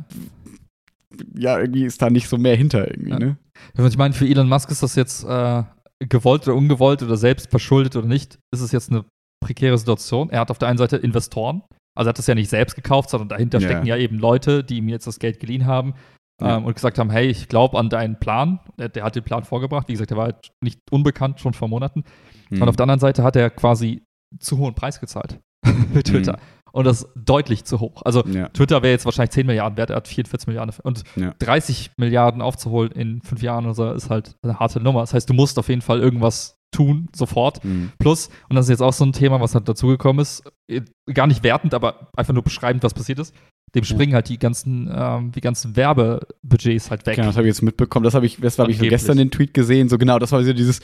Ja, irgendwie ist da nicht so mehr hinter irgendwie, ne?
Ich meine, für Elon Musk ist das jetzt äh, gewollt oder ungewollt oder selbst verschuldet oder nicht, ist es jetzt eine prekäre Situation. Er hat auf der einen Seite Investoren, also er hat das ja nicht selbst gekauft, sondern dahinter
Ja.
stecken ja eben Leute, die ihm jetzt das Geld geliehen haben
Ja.
ähm, und gesagt haben, hey, ich glaube an deinen Plan. Der, der hat den Plan vorgebracht. Wie gesagt, der war halt nicht unbekannt, schon vor Monaten.
Mhm.
Und auf der anderen Seite hat er quasi zu hohen Preis gezahlt für Twitter. Und das deutlich zu hoch. Also
ja.
Twitter wäre jetzt wahrscheinlich 10 Milliarden wert, er hat 44 Milliarden. Und
Ja.
30 Milliarden aufzuholen in fünf Jahren oder so ist halt eine harte Nummer. Das heißt, du musst auf jeden Fall irgendwas tun, sofort.
Mhm.
Plus, und das ist jetzt auch so ein Thema, was halt dazugekommen ist, äh, gar nicht wertend, aber einfach nur beschreibend, was passiert ist. Dem springen halt die ganzen, ähm, die ganzen Werbebudgets halt weg.
Genau, das habe ich jetzt mitbekommen. Das habe ich, das habe ich gestern den Tweet gesehen. So genau, das war so dieses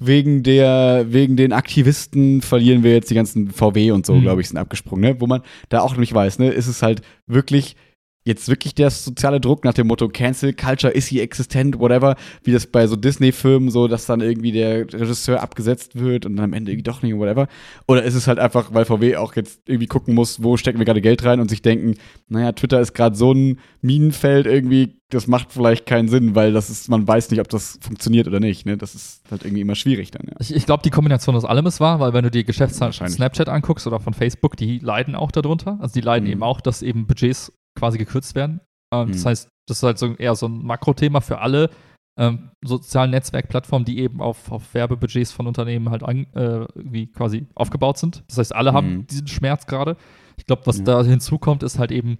wegen der, wegen den Aktivisten verlieren wir jetzt die ganzen VW und so,
Mhm.
glaube ich, sind abgesprungen, ne? Wo man da auch nicht weiß, ne? Ist es halt wirklich jetzt wirklich der soziale Druck nach dem Motto Cancel Culture ist sie existent, whatever, wie das bei so Disney-Filmen so, dass dann irgendwie der Regisseur abgesetzt wird und dann am Ende irgendwie doch nicht, whatever. Oder ist es halt einfach, weil VW auch jetzt irgendwie gucken muss, wo stecken wir gerade Geld rein und sich denken, naja, Twitter ist gerade so ein Minenfeld irgendwie, das macht vielleicht keinen Sinn, weil das ist, man weiß nicht, ob das funktioniert oder nicht. Ne? Das ist halt irgendwie immer schwierig dann, ja.
Ich, ich glaube, die Kombination aus allem ist wahr, weil wenn du die Geschäftszahlen von. Snapchat anguckst oder von Facebook, die leiden auch darunter. Also die leiden
Mhm.
eben auch, dass eben Budgets quasi gekürzt werden. Ähm, Das
Mhm.
heißt, das ist halt so eher so ein Makrothema für alle ähm, sozialen Netzwerkplattformen, die eben auf, auf Werbebudgets von Unternehmen halt an, äh, irgendwie quasi aufgebaut sind. Das heißt, alle haben
Mhm.
diesen Schmerz gerade. Ich glaube, was
Ja.
da hinzukommt, ist halt eben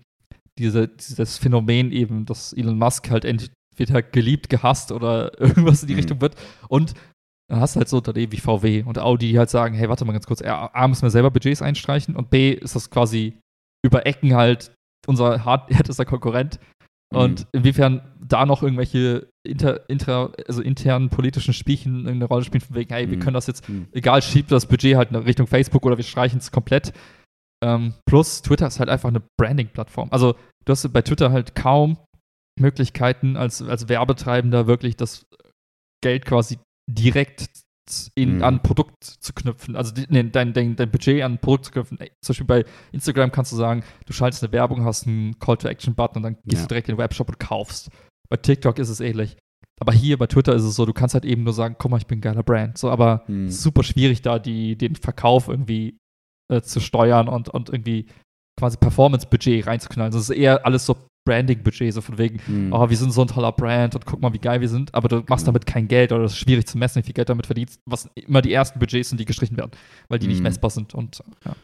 diese, dieses Phänomen eben, dass Elon Musk halt entweder geliebt, gehasst oder irgendwas in die
Mhm.
Richtung wird. Und dann hast du halt so Unternehmen wie VW und Audi, die halt sagen, hey, warte mal ganz kurz, A müssen wir selber Budgets einstreichen und B ist das quasi über Ecken halt unser hart härtester Konkurrent. Und
Mhm.
inwiefern da noch irgendwelche inter, intra, also internen politischen Spielchen eine Rolle spielen, von wegen, hey, wir
Mhm.
können das jetzt,
Mhm.
egal, schiebt das Budget halt in Richtung Facebook oder wir streichen es komplett. Ähm, plus, Twitter ist halt einfach eine Branding-Plattform. Also, du hast bei Twitter halt kaum Möglichkeiten, als, als Werbetreibender wirklich das Geld quasi direkt in,
Mhm.
an Produkt zu knüpfen. Also die, nee, dein, dein, dein Budget an ein Produkt zu knüpfen. Zum Beispiel bei Instagram kannst du sagen, du schaltest eine Werbung, hast einen Call-to-Action-Button und dann gehst
Ja.
du direkt in den Webshop und kaufst. Bei TikTok ist es ähnlich. Aber hier bei Twitter ist es so, du kannst halt eben nur sagen, guck mal, ich bin ein geiler Brand. So, aber
Mhm.
es ist super schwierig, da die, den Verkauf irgendwie äh, zu steuern und, und irgendwie quasi Performance-Budget reinzuknallen. Das ist eher alles so Branding-Budget, so von wegen,
Mhm.
oh, wir sind so ein toller Brand und guck mal, wie geil wir sind, aber du machst
Genau.
damit kein Geld oder das ist schwierig zu messen, wie viel Geld damit verdienst, was immer die ersten Budgets sind, die gestrichen werden, weil die nicht
Mhm.
messbar sind und ja.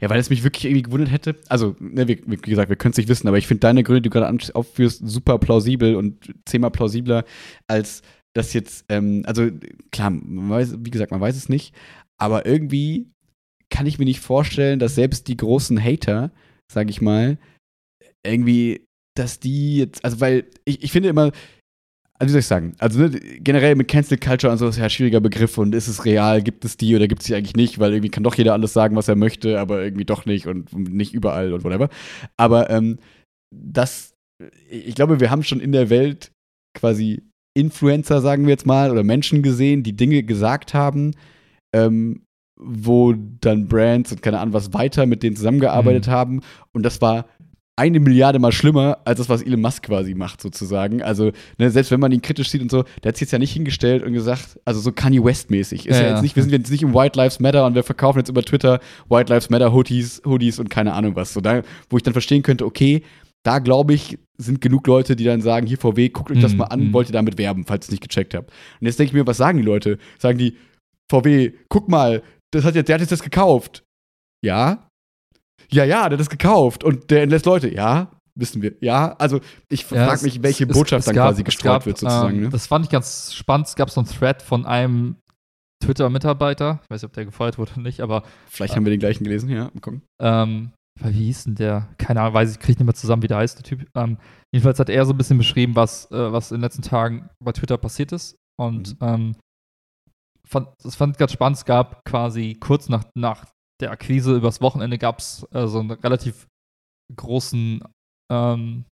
Ja, weil es mich wirklich irgendwie gewundert hätte. Also, ne, wie, wie gesagt, wir können es nicht wissen, aber ich finde deine Gründe, die du gerade aufführst, super plausibel und zehnmal plausibler, als das jetzt, ähm, also klar, man weiß, wie gesagt, man weiß es nicht, aber irgendwie kann ich mir nicht vorstellen, dass selbst die großen Hater, sag ich mal, irgendwie, dass die jetzt, also weil ich, ich finde immer, also wie soll ich sagen, also ne, generell mit Cancel Culture und so ist ja ein schwieriger Begriff und ist es real, gibt es die oder gibt es die eigentlich nicht, weil irgendwie kann doch jeder alles sagen, was er möchte, aber irgendwie doch nicht und nicht überall und whatever. Aber ähm, das, ich glaube, wir haben schon in der Welt quasi Influencer, sagen wir jetzt mal, oder Menschen gesehen, die Dinge gesagt haben, ähm, wo dann Brands und keine Ahnung was weiter mit denen zusammengearbeitet
Mhm.
haben. Und das war eine Milliarde mal schlimmer als das, was Elon Musk quasi macht, sozusagen. Also, ne, selbst wenn man ihn kritisch sieht und so, der hat sich jetzt ja nicht hingestellt und gesagt, also so Kanye West-mäßig. Ist ja,
Ja,
jetzt nicht, wir sind jetzt nicht im White Lives Matter und wir verkaufen jetzt über Twitter White Lives Matter Hoodies, Hoodies und keine Ahnung was. So, da, wo ich dann verstehen könnte, okay, da glaube ich, sind genug Leute, die dann sagen, hier VW, guckt euch das
Mhm,
mal an,
mhm.
wollt ihr damit werben, falls ihr es nicht gecheckt habt. Und jetzt denke ich mir, was sagen die Leute? Sagen die, VW, guck mal, das hat jetzt, der hat jetzt das gekauft. Ja? Ja, ja, der hat das gekauft und der entlässt Leute. Ja, wissen wir. Ja, also ich
Ja,
frage
es-
mich, welche
es-
Botschaft
es
dann
gab-
quasi
es
gestreut wird, sozusagen.
Ähm,
ne?
Das fand ich ganz spannend. Es gab so einen Thread von einem Twitter-Mitarbeiter. Ich weiß nicht, ob der gefeuert wurde oder nicht, aber
Vielleicht haben wir den gleichen gelesen, ja. Mal gucken.
ähm, wie hieß denn der? Keine Ahnung, weiß ich, kriege nicht mehr zusammen, wie der heißt, der Typ. Ähm, jedenfalls hat er so ein bisschen beschrieben, was, äh, was in den letzten Tagen bei Twitter passiert ist. Und ähm, fand, das fand ich ganz spannend. Es gab quasi kurz nach, nach der Akquise übers Wochenende gab es äh, so einen relativ großen ähm,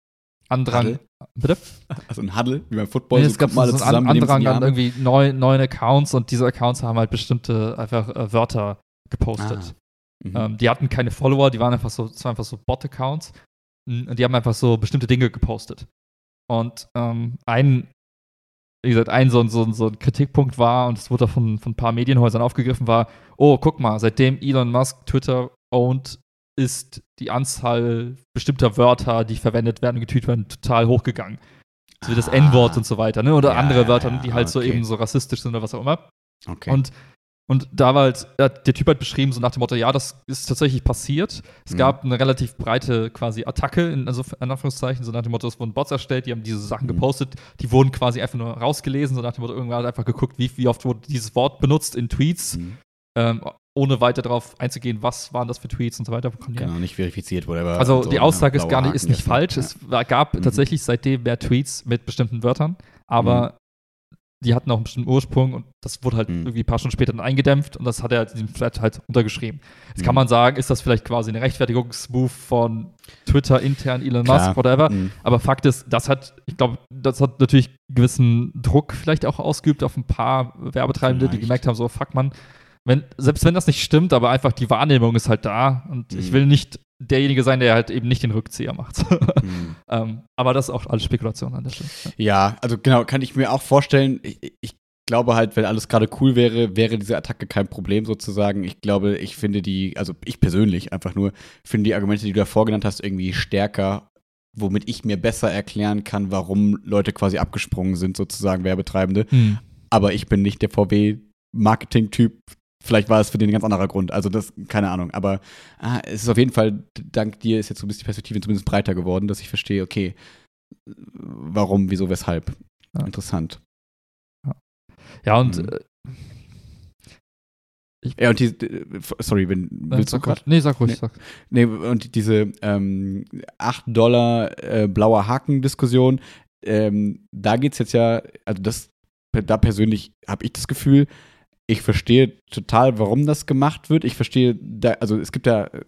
Andrang.
Huddle?
Bitte?
Also ein Huddle, wie beim Football,
Nee,
so
es gab
mal
so einen Andrang an irgendwie neuen, neuen Accounts und diese Accounts haben halt bestimmte einfach äh, Wörter gepostet.
Mhm.
Ähm, die hatten keine Follower, die waren einfach so, es waren einfach so Bot-Accounts. Und die haben einfach so bestimmte Dinge gepostet. Und ähm, ein, wie gesagt, ein so, ein- so, ein- so ein Kritikpunkt war, und es wurde von, von ein paar Medienhäusern aufgegriffen, war, oh, guck mal, seitdem Elon Musk Twitter owned, ist die Anzahl bestimmter Wörter, die verwendet werden und getweetet werden, total hochgegangen. So wie das
Ah.
N-Wort und so weiter, ne? Oder
Ja,
andere Wörter, die halt so
okay.
eben so rassistisch sind oder was auch immer.
okay.
Und, und da war halt, der Typ hat beschrieben, so nach dem Motto, ja, das ist tatsächlich passiert. Es
Mhm.
gab eine relativ breite quasi Attacke, in, also in Anführungszeichen, so nach dem Motto, es wurden Bots erstellt, die haben diese Sachen
Mhm.
gepostet, die wurden quasi einfach nur rausgelesen, so nach dem Motto, irgendwer hat einfach geguckt, wie, wie oft wurde dieses Wort benutzt in Tweets,
Mhm.
ähm, ohne weiter darauf einzugehen, was waren das für Tweets und so weiter.
Genau, nicht verifiziert wurde. Aber
Also
so,
die
ja,
Aussage ist
blaue
gar nicht, ist nicht
ne?
falsch.
Ja.
Es gab
Mhm.
tatsächlich seitdem mehr Tweets mit bestimmten Wörtern, aber die hatten auch einen bestimmten Ursprung und das wurde halt
Mhm.
irgendwie ein paar Stunden später dann eingedämpft und das hat er in diesem Thread halt untergeschrieben. Jetzt
Mhm.
kann man sagen, ist das vielleicht quasi eine Rechtfertigungsmove von Twitter intern, Elon
Klar.
Musk, whatever.
Mhm.
Aber Fakt ist, das hat, ich glaube, das hat natürlich gewissen Druck vielleicht auch ausgeübt auf ein paar Werbetreibende, die
Vielleicht.
gemerkt haben, so fuck man, wenn, selbst wenn das nicht stimmt, aber einfach die Wahrnehmung ist halt da und ich
Mhm.
will nicht derjenige sein, der halt eben nicht den Rückzieher macht.
Mhm.
ähm, aber das ist auch alles Spekulation an der Stelle.
Ja, also genau, kann ich mir auch vorstellen. Ich, ich glaube halt, wenn alles gerade cool wäre, wäre diese Attacke kein Problem sozusagen. Ich glaube, ich finde die, also ich persönlich einfach nur, finde die Argumente, die du davor genannt hast, irgendwie stärker, womit ich mir besser erklären kann, warum Leute quasi abgesprungen sind, sozusagen Werbetreibende. Aber ich bin nicht der VW-Marketing-Typ. Vielleicht war es für den ein ganz anderer Grund. Also das, keine Ahnung. Aber ah, es ist auf jeden Fall, dank dir ist jetzt so ein bisschen die Perspektive zumindest breiter geworden, dass ich verstehe, okay, warum, wieso, weshalb.
Ja.
Interessant.
Ja, und
Mhm.
äh,
Ja, und die, sorry, wenn, willst du
ruhig. Nee, sag ruhig.
Nee.
Sag.
Nee, und diese ähm, 8 Dollar äh, blauer Haken-Diskussion, ähm, da geht's jetzt ja, also das, da persönlich habe ich das Gefühl, ich verstehe total, warum das gemacht wird. Ich verstehe, da, also es gibt ja, äh,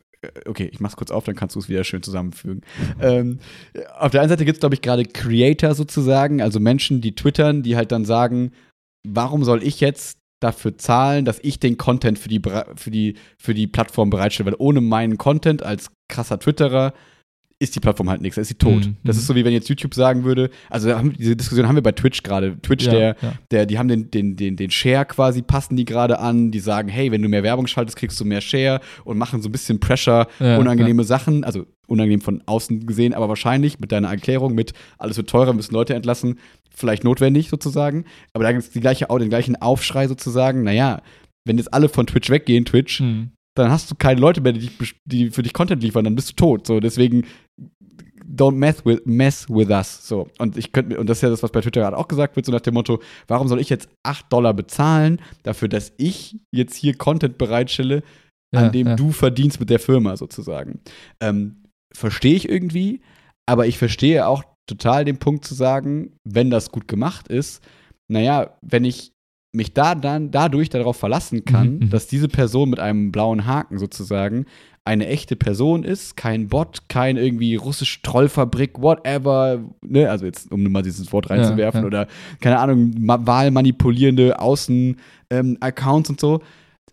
okay, ich mach's kurz auf, dann kannst du es wieder schön zusammenfügen. ähm, auf der einen Seite gibt's glaube ich, gerade Creator sozusagen, also Menschen, die twittern, die halt dann sagen, warum soll ich jetzt dafür zahlen, dass ich den Content für die, für die, für die Plattform bereitstelle? Weil ohne meinen Content als krasser Twitterer ist die Plattform halt nichts, dann ist sie tot.
Mhm,
Das ist so, wie wenn jetzt YouTube sagen würde, also da diese Diskussion haben wir bei Twitch gerade. Twitch,
Ja,
der,
ja.
der, die haben den, den, den, den Share quasi, passen die gerade an, die sagen, hey, wenn du mehr Werbung schaltest, kriegst du mehr Share und machen so ein bisschen Pressure,
Ja,
unangenehme Sachen, also unangenehm von außen gesehen, aber wahrscheinlich mit deiner Erklärung, mit alles wird teurer, müssen Leute entlassen, vielleicht notwendig sozusagen. Aber da gibt es die gleiche, den gleichen Aufschrei sozusagen, naja, wenn jetzt alle von Twitch weggehen, Twitch,
Mhm.
Dann hast du keine Leute mehr, die, dich, die für dich Content liefern, dann bist du tot. So, deswegen don't mess with, mess with us. So, und ich könnte, und das ist ja das, was bei Twitter gerade auch gesagt wird, so nach dem Motto, warum soll ich jetzt 8 Dollar bezahlen dafür, dass ich jetzt hier Content bereitstelle, an
Ja,
dem
ja.
du verdienst mit der Firma sozusagen. Ähm, verstehe ich irgendwie, aber ich verstehe auch total den Punkt zu sagen, wenn das gut gemacht ist, naja, wenn ich mich da dann dadurch darauf verlassen kann,
Mhm,
dass diese Person mit einem blauen Haken sozusagen eine echte Person ist, kein Bot, kein irgendwie russisch Trollfabrik, whatever, ne, also jetzt, um mal dieses Wort reinzuwerfen,
ja.
oder keine Ahnung, ma wahlmanipulierende Außen-Accounts und so,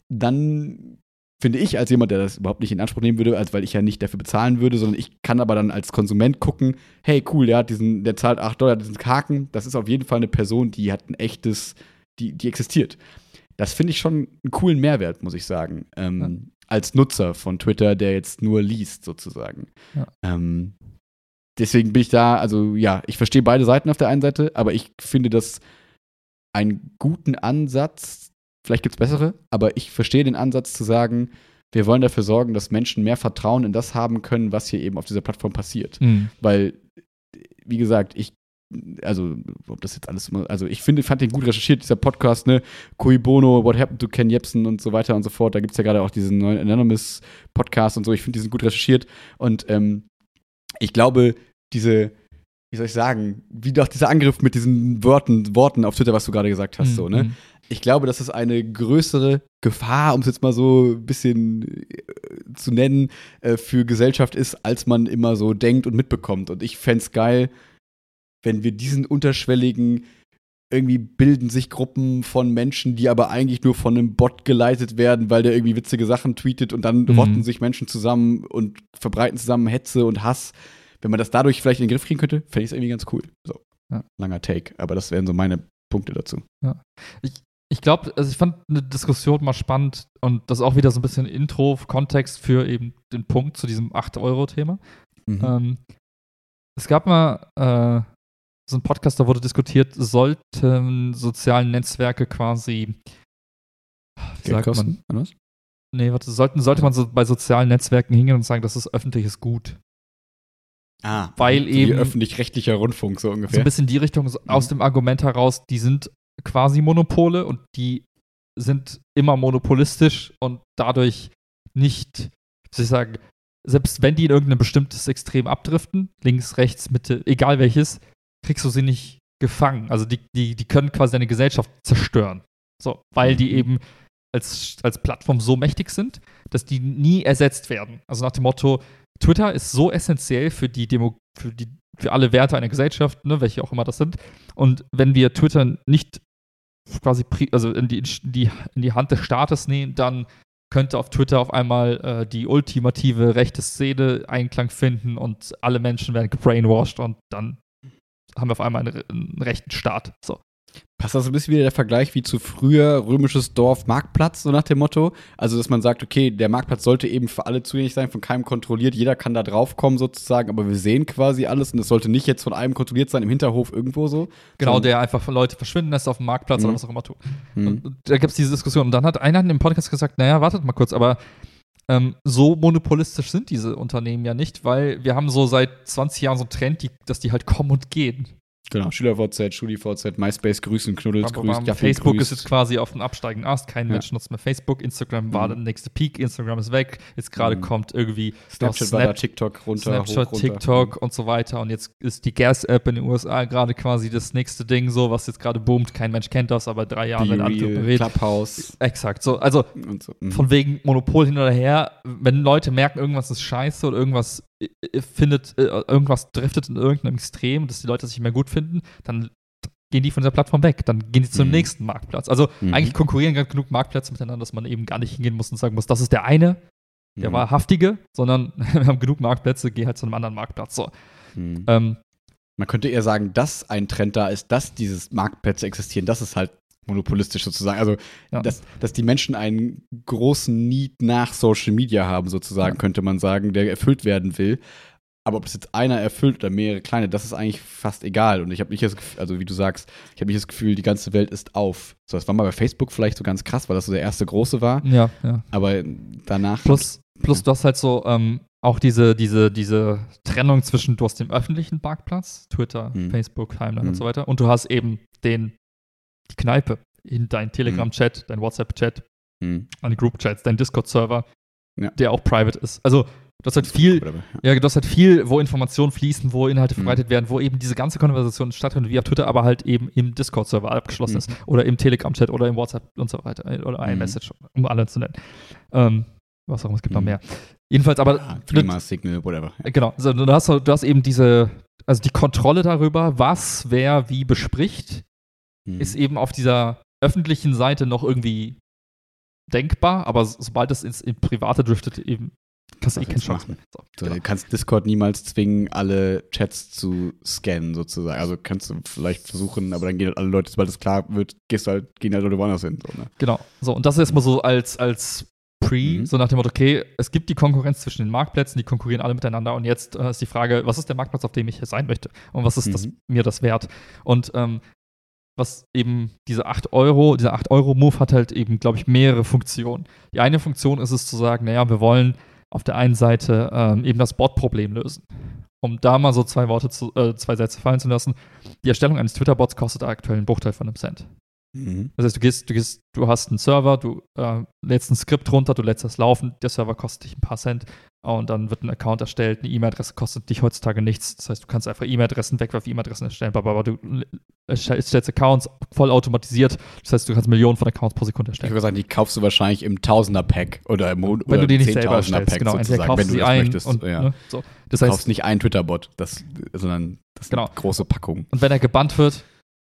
dann finde ich als jemand, der das überhaupt nicht in Anspruch nehmen würde, als weil ich ja nicht dafür bezahlen würde, sondern ich kann aber dann als Konsument gucken, hey cool, der hat diesen, der zahlt 8 Dollar, diesen Haken, das ist auf jeden Fall eine Person, die hat ein echtes, die, die existiert. Das finde ich schon einen coolen Mehrwert, muss ich sagen. Ähm, ja. Als Nutzer von Twitter, der jetzt nur liest, sozusagen. Ja. Ähm, deswegen bin ich da, also ja, ich verstehe beide Seiten auf der einen Seite, aber ich finde das einen guten Ansatz. Vielleicht gibt es bessere, aber ich verstehe den Ansatz zu sagen, wir wollen dafür sorgen, dass Menschen mehr Vertrauen in das haben können, was hier eben auf dieser Plattform passiert. Mhm. Weil, wie gesagt, ich also ob das jetzt alles immer, also ich finde, fand den gut recherchiert, dieser Podcast, ne, Cui Bono, What Happened to Ken Jebsen und so weiter und so fort. Da gibt es ja gerade auch diesen neuen Anonymous Podcast und so. Ich finde, die sind gut recherchiert und ähm, ich glaube, diese, wie soll ich sagen, wie doch dieser Angriff mit diesen Worten, Worten auf Twitter, was du gerade gesagt hast, mhm. so, ne? Ich glaube, dass es eine größere Gefahr, um es jetzt mal so ein bisschen äh, zu nennen, äh, für Gesellschaft ist, als man immer so denkt und mitbekommt. Und ich fände es geil, wenn wir diesen unterschwelligen irgendwie bilden sich Gruppen von Menschen, die aber eigentlich nur von einem Bot geleitet werden, weil der irgendwie witzige Sachen tweetet und dann mhm. rotten sich Menschen zusammen und verbreiten zusammen Hetze und Hass. Wenn man das dadurch vielleicht in den Griff kriegen könnte, fände ich es irgendwie ganz cool. So, ja. langer Take, aber das wären so meine Punkte dazu.
Ja. Ich, ich glaube, also ich fand eine Diskussion mal spannend und das auch wieder so ein bisschen Intro, Kontext für eben den Punkt zu diesem 8-Euro-Thema. Mhm. Ähm, es gab mal äh, so ein Podcast, da wurde diskutiert, sollten soziale Netzwerke quasi
wie Geld sagt kosten,
man? Was? Nee, warte, sollten, sollte man so bei sozialen Netzwerken hingehen und sagen, das ist öffentliches Gut.
Ah,
weil eben
öffentlich-rechtlicher Rundfunk so ungefähr.
So ein bisschen die Richtung so aus mhm. dem Argument heraus, die sind quasi Monopole und die sind immer monopolistisch und dadurch nicht, wie soll ich sagen, selbst wenn die in irgendein bestimmtes Extrem abdriften, links, rechts, Mitte, egal welches, kriegst du sie nicht gefangen. Also die, die, die können quasi deine Gesellschaft zerstören. So, weil die mhm. eben als, als Plattform so mächtig sind, dass die nie ersetzt werden. Also nach dem Motto, Twitter ist so essentiell für die Demo, für die, für alle Werte einer Gesellschaft, ne, welche auch immer das sind. Und wenn wir Twitter nicht quasi also in die, in die, in die Hand des Staates nehmen, dann könnte auf Twitter auf einmal äh, die ultimative rechte Szene Einklang finden und alle Menschen werden gebrainwashed und dann haben wir auf einmal einen, einen rechten Staat. So.
Passt das ein bisschen wieder der Vergleich wie zu früher römisches Dorf Marktplatz, so nach dem Motto? Also, dass man sagt, okay, der Marktplatz sollte eben für alle zugänglich sein, von keinem kontrolliert, jeder kann da draufkommen sozusagen, aber wir sehen quasi alles und es sollte nicht jetzt von einem kontrolliert sein im Hinterhof irgendwo so.
Genau, der einfach von Leute verschwinden lässt auf dem Marktplatz mhm. oder was auch immer tut. Mhm. da gibt es diese Diskussion. Und dann hat einer in dem Podcast gesagt, naja, wartet mal kurz, aber ähm, so monopolistisch sind diese Unternehmen ja nicht, weil wir haben so seit 20 Jahren so einen Trend, die, dass die halt kommen und gehen.
Genau, SchülerVZ, StudiVZ, MySpace grüßen, Knuddels grüßen,
Facebook
grüßt.
ist jetzt quasi auf dem absteigenden Ast. Kein ja. Mensch nutzt mehr Facebook. Instagram war mhm. der nächste Peak. Instagram ist weg. Jetzt gerade mhm. kommt irgendwie
Snapchat Snap war da TikTok runter,
Snapchat,
hoch, runter.
TikTok mhm. und so weiter. Und jetzt ist die Gas-App in den USA gerade quasi das nächste Ding, so was jetzt gerade boomt. Kein Mensch kennt das, aber drei Jahre
werden alle reden. Clubhouse.
Exakt. So, also so. Mhm. von wegen Monopol hin oder her. Wenn Leute merken, irgendwas ist scheiße oder irgendwas findet, äh, irgendwas driftet in irgendeinem Extrem, dass die Leute sich nicht mehr gut finden, dann gehen die von der Plattform weg. Dann gehen die zum mhm. nächsten Marktplatz. Also mhm. eigentlich konkurrieren gerade genug Marktplätze miteinander, dass man eben gar nicht hingehen muss und sagen muss, das ist der eine, der mhm. wahrhaftige, sondern wir haben genug Marktplätze, geh halt zu einem anderen Marktplatz. So.
Mhm. Ähm, man könnte eher sagen, dass ein Trend da ist, dass diese Marktplätze existieren. Das ist halt monopolistisch sozusagen. Also, ja. dass, dass die Menschen einen großen Need nach Social Media haben, sozusagen, ja. könnte man sagen, der erfüllt werden will. Aber ob es jetzt einer erfüllt oder mehrere kleine, das ist eigentlich fast egal. Und ich habe nicht das Gefühl, also wie du sagst, ich habe nicht das Gefühl, die ganze Welt ist auf. So, das war mal bei Facebook vielleicht so ganz krass, weil das so der erste große war.
Ja, ja.
Aber danach.
Plus, plus du hast halt so ähm, auch diese, diese, diese Trennung zwischen, du hast den öffentlichen Parkplatz, Twitter, hm. Facebook, Timeline hm. und so weiter, und du hast eben den die Kneipe in dein Telegram-Chat, hm. dein WhatsApp-Chat, hm. deine Group-Chats, dein Discord-Server, ja. der auch private ist. Also du hast halt viel, ja. du hast halt viel, wo Informationen fließen, wo Inhalte hm. verbreitet werden, wo eben diese ganze Konversation stattfindet, wie auf Twitter, aber halt eben im Discord-Server abgeschlossen hm. ist oder im Telegram-Chat oder im WhatsApp und so weiter oder iMessage, hm. um alle zu nennen. Ähm, was auch immer, es gibt noch mehr. Jedenfalls aber. Ja,
Klima, Signal, whatever.
Genau, also du hast, du hast eben diese, also die Kontrolle darüber, was wer wie bespricht, ist eben auf dieser öffentlichen Seite noch irgendwie denkbar, aber sobald es ins, in Private driftet, eben kannst du eh keinen Chance
machen. So, so, genau. Du kannst Discord niemals zwingen, alle Chats zu scannen, sozusagen. Also kannst du vielleicht versuchen, aber dann gehen halt alle Leute, sobald es klar wird, gehst du halt, gehen halt Leute woanders hin. So, ne?
Genau. So, und das ist erstmal so als, als Pre, mhm. so nach dem Motto, okay, es gibt die Konkurrenz zwischen den Marktplätzen, die konkurrieren alle miteinander und jetzt äh, ist die Frage, was ist der Marktplatz, auf dem ich sein möchte und was ist mhm. das, mir das wert? Und ähm, was eben diese 8 Euro, dieser 8 Euro Move hat halt eben, glaube ich, mehrere Funktionen. Die eine Funktion ist es zu sagen, naja, wir wollen auf der einen Seite ähm, eben das Bot-Problem lösen. Um da mal so zwei Worte zu, äh, zwei Sätze fallen zu lassen. Die Erstellung eines Twitter-Bots kostet aktuell einen Bruchteil von einem Cent. Mhm. Das heißt, du gehst, du gehst, du hast einen Server, du äh, lädst ein Skript runter, du lädst das laufen, der Server kostet dich ein paar Cent und dann wird ein Account erstellt, eine E-Mail-Adresse kostet dich heutzutage nichts. Das heißt, du kannst einfach E-Mail-Adressen, Wegwerf-E-Mail-Adressen erstellen, aber du stellst Accounts voll automatisiert. Das heißt, du kannst Millionen von Accounts pro Sekunde erstellen.
Ich würde sagen, die kaufst du wahrscheinlich im Tausender-Pack oder im
Monat. Wenn du die nicht selber erstellst, genau,
entweder kaufst wenn du sie ein möchtest. Und, ja. ne,
so.
Das du heißt, kaufst nicht einen Twitter-Bot, sondern das
genau.
sind große Packungen.
Und wenn er gebannt wird,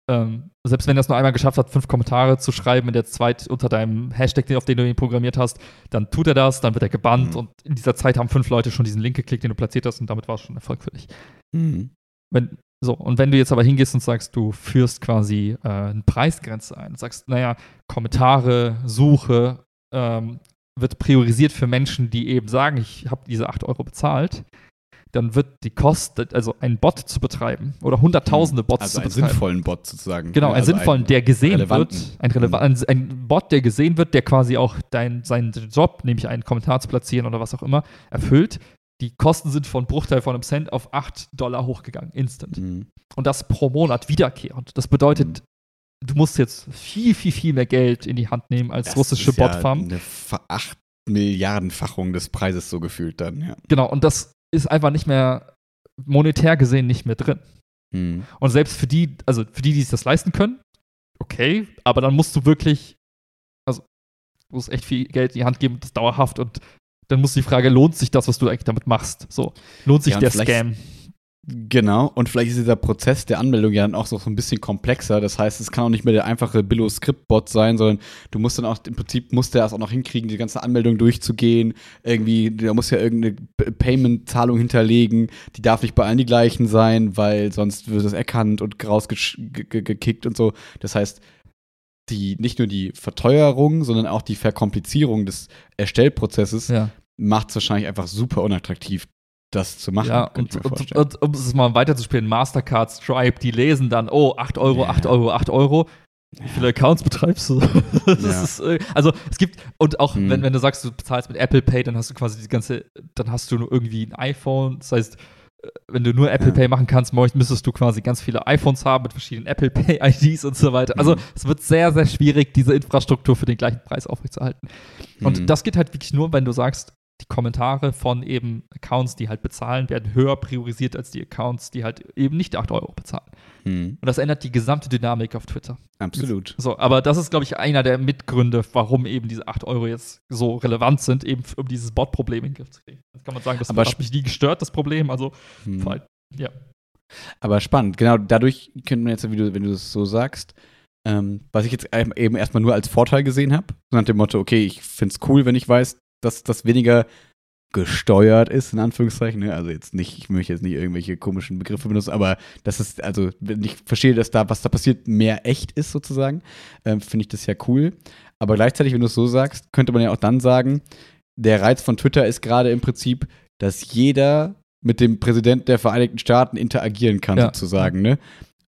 ähm, selbst wenn er es nur einmal geschafft hat, fünf Kommentare zu schreiben in der Zeit unter deinem Hashtag, auf den du ihn programmiert hast, dann tut er das, dann wird er gebannt mhm. und in dieser Zeit haben fünf Leute schon diesen Link geklickt, den du platziert hast und damit war es schon Erfolg für dich. Mhm. Wenn, so, und wenn du jetzt aber hingehst und sagst, du führst quasi äh, eine Preisgrenze ein, sagst, naja, Kommentare, Suche ähm, wird priorisiert für Menschen, die eben sagen, ich habe diese 8 Euro bezahlt, dann wird die Kosten, also einen Bot zu betreiben oder hunderttausende Bots
also
zu
betreiben. einen sinnvollen Bot sozusagen.
Genau,
einen
also sinnvollen, der gesehen wird. Ein, relevant, ein Bot, der gesehen wird, der quasi auch dein, seinen Job, nämlich einen Kommentar zu platzieren oder was auch immer, erfüllt. Die Kosten sind von Bruchteil von einem Cent auf 8 Dollar hochgegangen, instant. Mhm. Und das pro Monat wiederkehrend. Das bedeutet, mhm. du musst jetzt viel, viel, viel mehr Geld in die Hand nehmen als das russische ist Botfarm.
Ja eine 8 Milliardenfachung des Preises so gefühlt dann, ja.
Genau, und das ist einfach nicht mehr monetär gesehen nicht mehr drin. Mhm. Und selbst für die, also für die, die sich das leisten können, okay, aber dann musst du wirklich, also du musst echt viel Geld in die Hand geben, das dauerhaft und dann muss die Frage, lohnt sich das, was du eigentlich damit machst? So, lohnt sich ja, der Scam?
Genau, und vielleicht ist dieser Prozess der Anmeldung ja dann auch so, ein bisschen komplexer. Das heißt, es kann auch nicht mehr der einfache Billo-Script-Bot sein, sondern du musst dann auch, im Prinzip muss der es auch noch hinkriegen, die ganze Anmeldung durchzugehen. Irgendwie, der muss ja irgendeine Payment-Zahlung hinterlegen. Die darf nicht bei allen die gleichen sein, weil sonst wird es erkannt und rausgekickt und so. Das heißt, die, nicht nur die Verteuerung, sondern auch die Verkomplizierung des Erstellprozesses ja macht es wahrscheinlich einfach super unattraktiv, das zu machen.
Ja, und, und, und, um es mal weiterzuspielen, Mastercard, Stripe, die lesen dann, oh, 8 Euro, yeah. 8 Euro, 8 Euro. Wie viele Accounts betreibst du? ja. ist, äh, also es gibt, und auch hm. wenn, wenn du sagst, du bezahlst mit Apple Pay, dann hast du quasi die ganze, dann hast du nur irgendwie ein iPhone. Das heißt, äh, wenn du nur Apple ja. Pay machen kannst, müsstest du quasi ganz viele iPhones haben mit verschiedenen Apple Pay IDs und so weiter. Also mhm. es wird sehr, sehr schwierig, diese Infrastruktur für den gleichen Preis aufrechtzuerhalten. Mhm. Und das geht halt wirklich nur, wenn du sagst, die Kommentare von eben Accounts, die halt bezahlen, werden höher priorisiert als die Accounts, die halt eben nicht 8 Euro bezahlen. Hm. Und das ändert die gesamte Dynamik auf Twitter.
Absolut.
So, aber das ist, glaube ich, einer der Mitgründe, warum eben diese 8 Euro jetzt so relevant sind, eben um dieses Bot-Problem in den Griff zu kriegen. Das kann man sagen, das aber hat mich nie gestört, das Problem. Also, hm. allem, ja.
Aber spannend, genau, dadurch könnte man jetzt, du, wenn du das so sagst, ähm, was ich jetzt eben erstmal nur als Vorteil gesehen habe, so nach dem Motto, okay, ich finde es cool, wenn ich weiß, dass das weniger gesteuert ist, in Anführungszeichen. Ne? Also jetzt nicht, ich möchte jetzt nicht irgendwelche komischen Begriffe benutzen, aber das ist, also wenn ich verstehe, dass da, was da passiert, mehr echt ist sozusagen, ähm, finde ich das ja cool. Aber gleichzeitig, wenn du es so sagst, könnte man ja auch dann sagen, der Reiz von Twitter ist gerade im Prinzip, dass jeder mit dem Präsidenten der Vereinigten Staaten interagieren kann, ja. sozusagen, ne?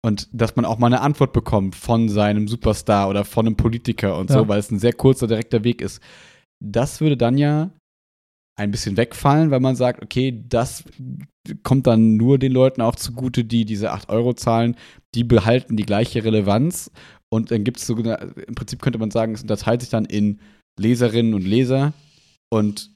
Und dass man auch mal eine Antwort bekommt von seinem Superstar oder von einem Politiker und ja. so, weil es ein sehr kurzer, direkter Weg ist das würde dann ja ein bisschen wegfallen, weil man sagt, okay, das kommt dann nur den Leuten auch zugute, die diese 8 Euro zahlen, die behalten die gleiche Relevanz. Und dann gibt es so, im Prinzip könnte man sagen, es unterteilt sich dann in Leserinnen und Leser und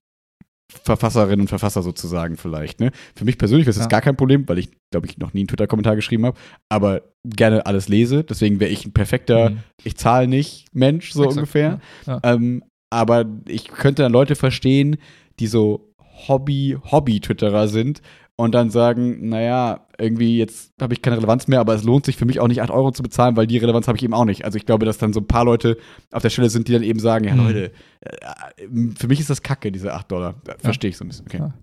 Verfasserinnen und Verfasser sozusagen vielleicht. Ne? Für mich persönlich ist das ja. gar kein Problem, weil ich, glaube ich, noch nie einen Twitter-Kommentar geschrieben habe, aber gerne alles lese. Deswegen wäre ich ein perfekter, mhm. ich zahle nicht Mensch, so Exakt, ungefähr. Ja. Ja. Ähm, aber ich könnte dann Leute verstehen, die so Hobby, Hobby-Twitterer sind und dann sagen, naja, irgendwie jetzt habe ich keine Relevanz mehr, aber es lohnt sich für mich auch nicht 8 Euro zu bezahlen, weil die Relevanz habe ich eben auch nicht. Also ich glaube, dass dann so ein paar Leute auf der Stelle sind, die dann eben sagen, ja
Mhm.
Leute, äh, für mich ist das Kacke, diese 8 Dollar. Verstehe ich so ein bisschen. Okay.
Ja.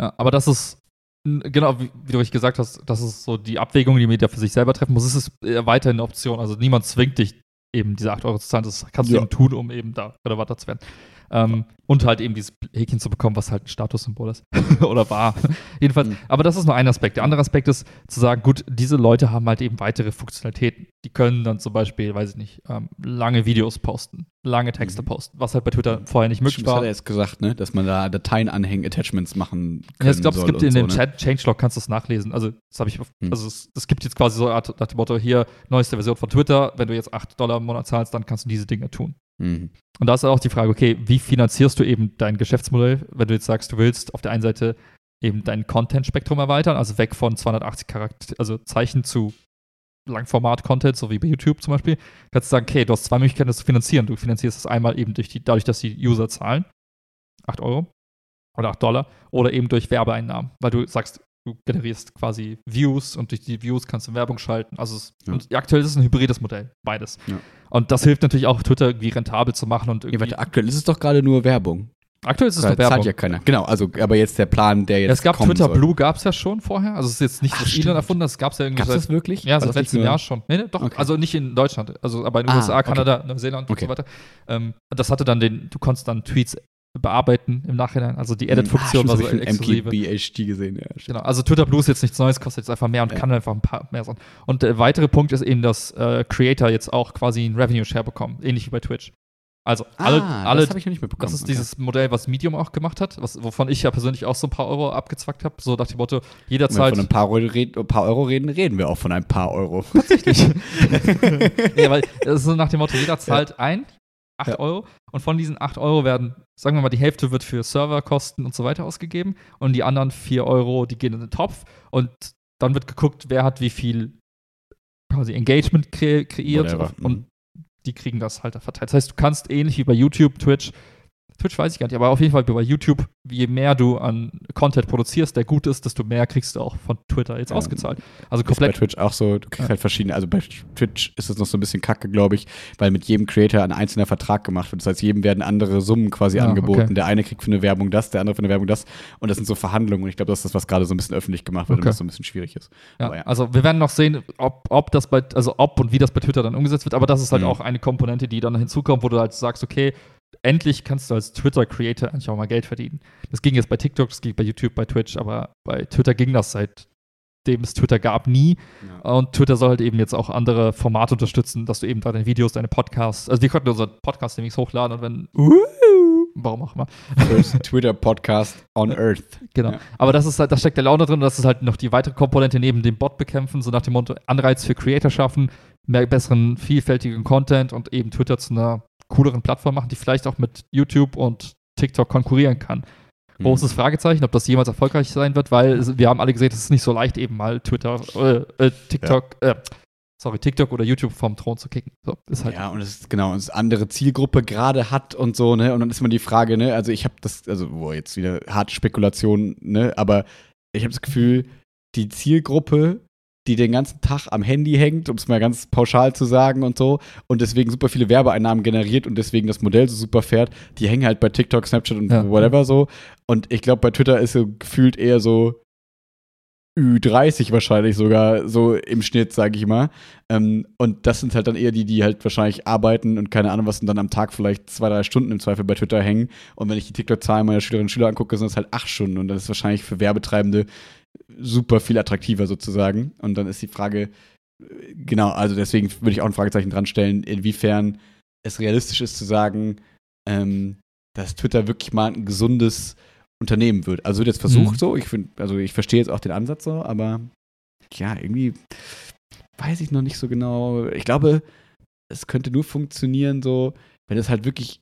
Ja, aber das ist, genau, wie, wie du richtig gesagt hast, das ist so die Abwägung, die man da für sich selber treffen muss. Es ist weiterhin eine Option. Also niemand zwingt dich, eben diese 8 Euro zu zahlen. Das kannst du
Ja.
eben tun, um eben da relevanter zu werden. Ähm, und halt eben dieses Häkchen zu bekommen, was halt ein Statussymbol ist. Oder war. Jedenfalls,
Mhm.
aber das ist nur ein Aspekt. Der andere Aspekt ist zu sagen, gut, diese Leute haben halt eben weitere Funktionalitäten. Die können dann zum Beispiel, weiß ich nicht, ähm, lange Videos posten, lange Texte
Mhm.
posten, was halt bei Twitter vorher nicht möglich
Stimmt, das
war.
hat er jetzt gesagt, ne? dass man da Dateien anhängen, Attachments machen kann.
Ja, ich glaube, es gibt in
so,
dem
ne?
Chat Changelog kannst du es nachlesen. Also, das habe ich, auf-
Hm.
also es, es gibt jetzt quasi so eine Art nach dem Motto, hier, neueste Version von Twitter, wenn du jetzt 8 Dollar im Monat zahlst, dann kannst du diese Dinge tun.
Mhm.
Und da ist auch die Frage, okay, wie finanzierst du eben dein Geschäftsmodell, wenn du jetzt sagst, du willst auf der einen Seite eben dein Content-Spektrum erweitern, also weg von 280 Charakter, also Zeichen zu Langformat-Content, so wie bei YouTube zum Beispiel, kannst du sagen, okay, du hast zwei Möglichkeiten, das zu finanzieren. Du finanzierst es einmal eben durch die, dadurch, dass die User zahlen, 8 Euro oder 8 Dollar, oder eben durch Werbeeinnahmen, weil du sagst, du generierst quasi Views und durch die Views kannst du Werbung schalten. Also es,
Ja.
und aktuell ist es ein hybrides Modell, beides.
Ja.
Und das hilft natürlich auch, Twitter irgendwie rentabel zu machen und
Ja,
irgendwie.
warte, aktuell ist es doch gerade nur Werbung.
aktuell ist es noch Werbung.
zahlt ja keiner. Genau, also aber jetzt der Plan, der jetzt
Ja, es gab
kommen
Twitter
soll.
Blue, gab es ja schon vorher. Also es ist jetzt nicht,
Ach,
was Elon erfunden hat, es gab es ja irgendwie
Gab's
seit,
das wirklich?
ja,
War
seit letztem Jahr schon. Nee, nee, doch,
Okay.
also nicht in Deutschland, also aber in den
Ah,
USA,
okay.
Kanada, Neuseeland
Okay.
und so weiter. Ähm, das hatte dann den, du konntest dann Tweets bearbeiten im Nachhinein. Also die Edit-Funktion
ah,
war so
ich
exklusive.
MKBHD gesehen, ja.
Genau, also Twitter Blue ist jetzt nichts Neues, kostet jetzt einfach mehr und
Ja.
kann einfach ein paar mehr sein. Und der weitere Punkt ist eben, dass äh, Creator jetzt auch quasi einen Revenue Share bekommen, ähnlich wie bei Twitch. Also alle,
ah,
alle
das habe ich noch nicht mitbekommen.
das ist
Okay.
dieses Modell, was Medium auch gemacht hat, was, wovon ich ja persönlich auch so ein paar Euro abgezwackt habe. So nach dem Motto, jeder
Wenn wir von ein paar, Euro reden, ein paar Euro reden, reden wir auch von ein paar Euro.
ja, weil es ist so nach dem Motto, jeder zahlt ein, 8
Ja.
Euro, und von diesen 8 Euro werden, sagen wir mal, die Hälfte wird für Serverkosten und so weiter ausgegeben und die anderen 4 Euro, die gehen in den Topf und dann wird geguckt, wer hat wie viel quasi Engagement kre kreiert
Whatever.
und
Mhm.
die kriegen das halt verteilt. Das heißt, du kannst ähnlich wie bei YouTube, Twitch, Twitch weiß ich gar nicht, aber auf jeden Fall bei YouTube, je mehr du an Content produzierst, der gut ist, desto mehr kriegst du auch von Twitter jetzt
Ja.
ausgezahlt. Also
ist bei
komplett.
Twitch auch so, du kriegst
Ja.
halt verschiedene, also bei Twitch ist es noch so ein bisschen kacke, glaube ich, weil mit jedem Creator ein einzelner Vertrag gemacht wird. Das heißt, jedem werden andere Summen quasi
Ah,
angeboten.
okay.
Der eine kriegt für eine Werbung das, der andere für eine Werbung das. Und das sind so Verhandlungen. Und ich glaube, das ist das, was gerade so ein bisschen öffentlich gemacht wird
Okay.
und das so ein bisschen schwierig ist.
Ja,
ja.
Also wir werden noch sehen, ob, ob das bei, also ob und wie das bei Twitter dann umgesetzt wird, aber das ist halt
Mhm.
auch eine Komponente, die dann hinzukommt, wo du halt sagst, okay, endlich kannst du als Twitter-Creator eigentlich auch mal Geld verdienen. Das ging jetzt bei TikTok, das ging bei YouTube, bei Twitch, aber bei Twitter ging das seitdem es Twitter gab nie. Und Twitter soll halt eben jetzt auch andere Formate unterstützen, dass du eben deine Videos, deine Podcasts, also wir konnten unseren Podcast demnächst hochladen und wenn, warum auch immer,
First Twitter Podcast on Earth.
Genau.
Ja.
Aber das ist halt, da steckt der Laune drin und das ist halt noch die weitere Komponente neben dem Bot bekämpfen, so nach dem Motto Anreiz für Creator schaffen, mehr besseren, vielfältigen Content und eben Twitter zu einer cooleren Plattform machen, die vielleicht auch mit YouTube und TikTok konkurrieren kann.
Mhm.
Großes Fragezeichen, ob das jemals erfolgreich sein wird, weil wir haben alle gesehen, es ist nicht so leicht, eben mal Twitter, äh, äh, TikTok, äh, sorry, TikTok oder YouTube vom Thron zu kicken. So, ist halt.
Ja, und es ist genau, und es andere Zielgruppe gerade hat und so, ne? Und dann ist immer die Frage, ne? Also ich habe das, also wo jetzt wieder harte Spekulation, ne? Aber ich habe das Gefühl, die Zielgruppe, die den ganzen Tag am Handy hängt, um es mal ganz pauschal zu sagen und so, und deswegen super viele Werbeeinnahmen generiert und deswegen das Modell so super fährt, die hängen halt bei TikTok, Snapchat und
Ja.
whatever so. Und ich glaube, bei Twitter ist so gefühlt eher so Ü30 wahrscheinlich sogar, so im Schnitt, sage ich mal. Ähm, und das sind halt dann eher die, die halt wahrscheinlich arbeiten und keine Ahnung was und dann am Tag vielleicht zwei, drei Stunden im Zweifel bei Twitter hängen. Und wenn ich die TikTok-Zahlen meiner Schülerinnen und Schüler angucke, sind das halt acht Stunden. Und das ist wahrscheinlich für Werbetreibende super viel attraktiver sozusagen. Und dann ist die Frage, genau, also deswegen würde ich auch ein Fragezeichen dran stellen, inwiefern es realistisch ist zu sagen, ähm, dass Twitter wirklich mal ein gesundes Unternehmen wird. Also wird jetzt versucht
Mhm.
so, ich finde, also ich verstehe jetzt auch den Ansatz so, aber ja, irgendwie weiß ich noch nicht so genau. Ich glaube, es könnte nur funktionieren so, wenn es halt wirklich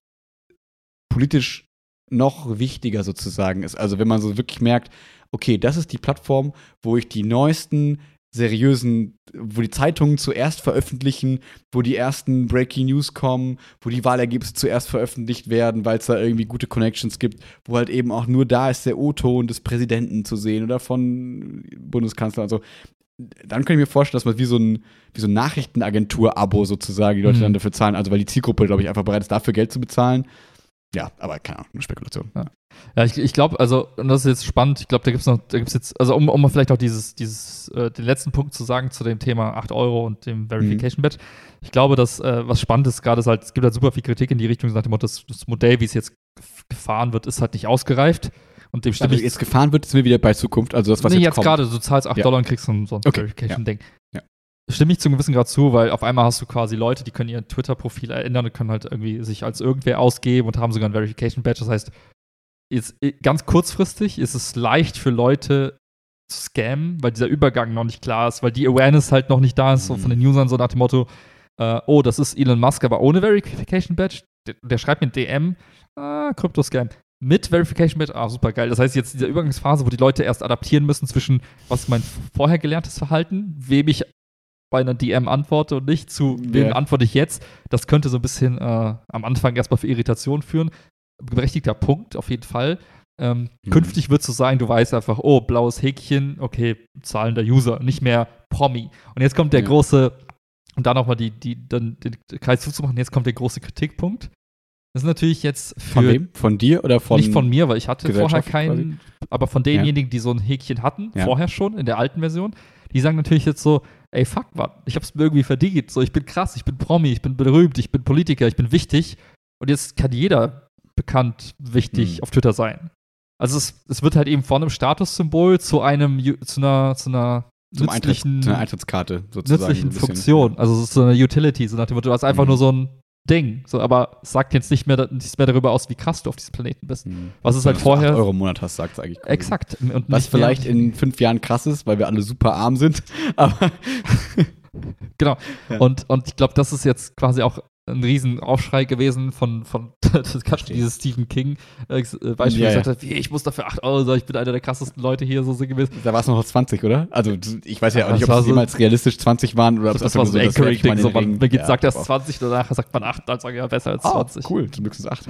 politisch noch wichtiger sozusagen ist. Also wenn man so wirklich merkt, okay, das ist die Plattform, wo ich die neuesten seriösen, wo die Zeitungen zuerst veröffentlichen, wo die ersten Breaking News kommen, wo die Wahlergebnisse zuerst veröffentlicht werden, weil es da irgendwie gute Connections gibt, wo halt eben auch nur da ist der O-Ton des Präsidenten zu sehen oder von Bundeskanzler und so. Dann kann ich mir vorstellen, dass man wie so ein, wie so ein Nachrichtenagentur-Abo sozusagen die Leute
Mhm.
dann dafür zahlen. Also weil die Zielgruppe, glaube ich, einfach bereit ist, dafür Geld zu bezahlen. Ja, aber keine Ahnung, eine Spekulation.
Ja, ich, ich glaube, also, und das ist jetzt spannend, ich glaube, da gibt es noch, da gibt es jetzt, also um, um mal vielleicht auch dieses, dieses, äh, den letzten Punkt zu sagen zu dem Thema 8 Euro und dem Verification Badge. Ich glaube, dass, äh, was spannend ist, gerade ist halt, es gibt halt super viel Kritik in die Richtung, nach dem Motto, das, das Modell, wie es jetzt gef- gefahren wird, ist halt nicht ausgereift. Und dem stimme
Also jetzt gefahren wird, sind wir wieder bei Zukunft. Also das, was
nee,
jetzt,
jetzt gerade, du zahlst 8
Ja.
Dollar und kriegst so ein, so ein
Okay,
Verification-Ding.
Ja.
Stimme ich zu einem gewissen Grad zu, weil auf einmal hast du quasi Leute, die können ihr Twitter-Profil ändern und können halt irgendwie sich als irgendwer ausgeben und haben sogar ein Verification-Badge. Das heißt, jetzt ganz kurzfristig ist es leicht für Leute zu scammen, weil dieser Übergang noch nicht klar ist, weil die Awareness halt noch nicht da ist, so
Mhm.
von den Usern, so nach dem Motto, äh, oh, das ist Elon Musk, aber ohne Verification Badge. Der, der schreibt mir ein DM, ah, Krypto-Scam. Mit Verification Badge, ah, super geil. Das heißt, jetzt diese Übergangsphase, wo die Leute erst adaptieren müssen zwischen, was mein vorher gelerntes Verhalten, wem ich bei einer DM antworte und nicht, zu wem
Ja.
antworte ich jetzt, das könnte so ein bisschen äh, am Anfang erstmal für Irritation führen. Berechtigter Punkt, auf jeden Fall. Ähm,
Mhm.
Künftig wird es so sein, du weißt einfach, oh, blaues Häkchen, okay, zahlender User, nicht mehr Promi. Und jetzt kommt der
Ja.
große, um da nochmal die, die, dann den Kreis zuzumachen, jetzt kommt der große Kritikpunkt. Das ist natürlich jetzt für
Von wem? Von dir oder von.
nicht von mir, weil ich hatte vorher keinen, aber von denjenigen, die so ein Häkchen hatten,
Ja.
vorher schon, in der alten Version, die sagen natürlich jetzt so, ey, fuck, Mann, ich hab's mir irgendwie verdient. So, ich bin krass, ich bin Promi, ich bin berühmt, ich bin Politiker, ich bin wichtig. Und jetzt kann jeder bekannt wichtig
Mhm.
auf Twitter sein. Also es, es wird halt eben von einem Statussymbol zu einem, zu einer, zu einer
zum Eintritt,
nützlichen,
zu einer Eintrittskarte sozusagen.
nützlichen. Funktion. Also es ist so eine Utility, so nach dem Motto, du hast einfach
Mhm.
nur so ein Ding. So, aber es sagt jetzt nicht mehr, nichts mehr darüber aus, wie krass du auf diesem Planeten bist.
Mhm.
Was ist halt
acht
vorher.
Euro im Monat hast, sagt es eigentlich. quasi.
Exakt. Und
Was vielleicht in fünf Jahren krass ist, weil wir alle super arm sind. Aber
Genau.
Ja.
Und, und ich glaube, das ist jetzt quasi auch ein Riesenaufschrei gewesen von, von das kannst du dieses Stephen King äh, Beispiel,
Ja,
gesagt hat, wie, ich muss dafür 8 Euro ich bin einer der krassesten Leute hier so gewesen.
da war es noch auf 20, oder? Also ich weiß ja auch nicht, ob
war
es
so-
jemals realistisch 20 waren oder ob es
Das war so ein Anchoring-Ding,
in
so man beginnt,
Ja,
sagt erst
wow.
20, danach sagt man 8, dann sage ich ja besser als
Ah,
20.
cool, zum Glück sind es 8.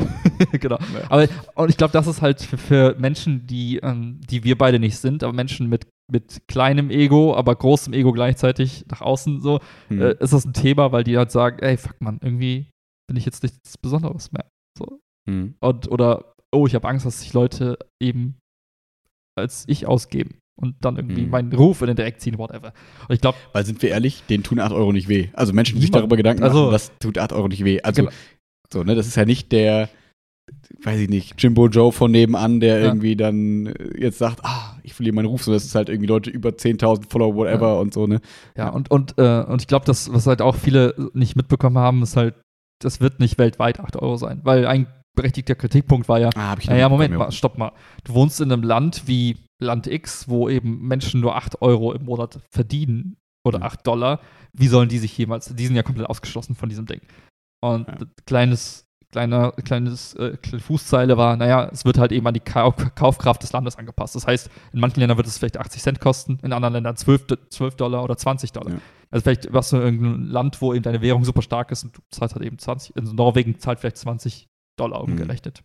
genau. Aber und ich glaube, das ist halt für, für Menschen, die, ähm, die wir beide nicht sind, aber Menschen mit, mit kleinem Ego, aber großem Ego gleichzeitig nach außen so,
Hm.
äh, ist das ein Thema, weil die halt sagen, ey, fuck man, irgendwie bin ich jetzt nichts Besonderes mehr. So.
Hm.
Und, oder, oh, ich habe Angst, dass sich Leute eben als ich ausgeben und dann irgendwie
Mhm.
meinen Ruf in den Dreck ziehen, whatever. Und ich glaube,
Weil sind wir ehrlich, denen tun 8 Euro nicht weh. Also Menschen, die sich darüber Gedanken
Also-
machen, das tut 8 Euro nicht weh. Also
Genau.
so, ne, das ist ja nicht der, weiß ich nicht, Jimbo Joe von nebenan, der
Ja.
irgendwie dann äh, jetzt sagt, ah, ich verliere meinen Ruf, sondern das ist halt irgendwie Leute über 10.000 Follower, whatever und so, ne.
ja, und, und, äh, und ich glaube, das, was halt auch viele nicht mitbekommen haben, ist halt, das wird nicht weltweit 8 Euro sein, weil ein berechtigter Kritikpunkt war ja,
Ah,
naja, Moment mal, stopp mal. Du wohnst in einem Land wie Land X, wo eben Menschen nur 8 Euro im Monat verdienen oder
Mhm.
8 Dollar. Wie sollen die sich jemals, die sind ja komplett ausgeschlossen von diesem Ding. Und
Ja.
kleines, kleiner, kleines äh, kleine Fußzeile war, naja, es wird halt eben an die Kau Kaufkraft des Landes angepasst. Das heißt, in manchen Ländern wird es vielleicht 80 Cent kosten, in anderen Ländern 12, D- 12 Dollar oder 20 Dollar.
Ja.
Also vielleicht warst du in irgendeinem Land, wo eben deine Währung super stark ist und du zahlst halt eben 20, also Norwegen zahlt vielleicht 20 Dollar
Mhm.
umgerechnet.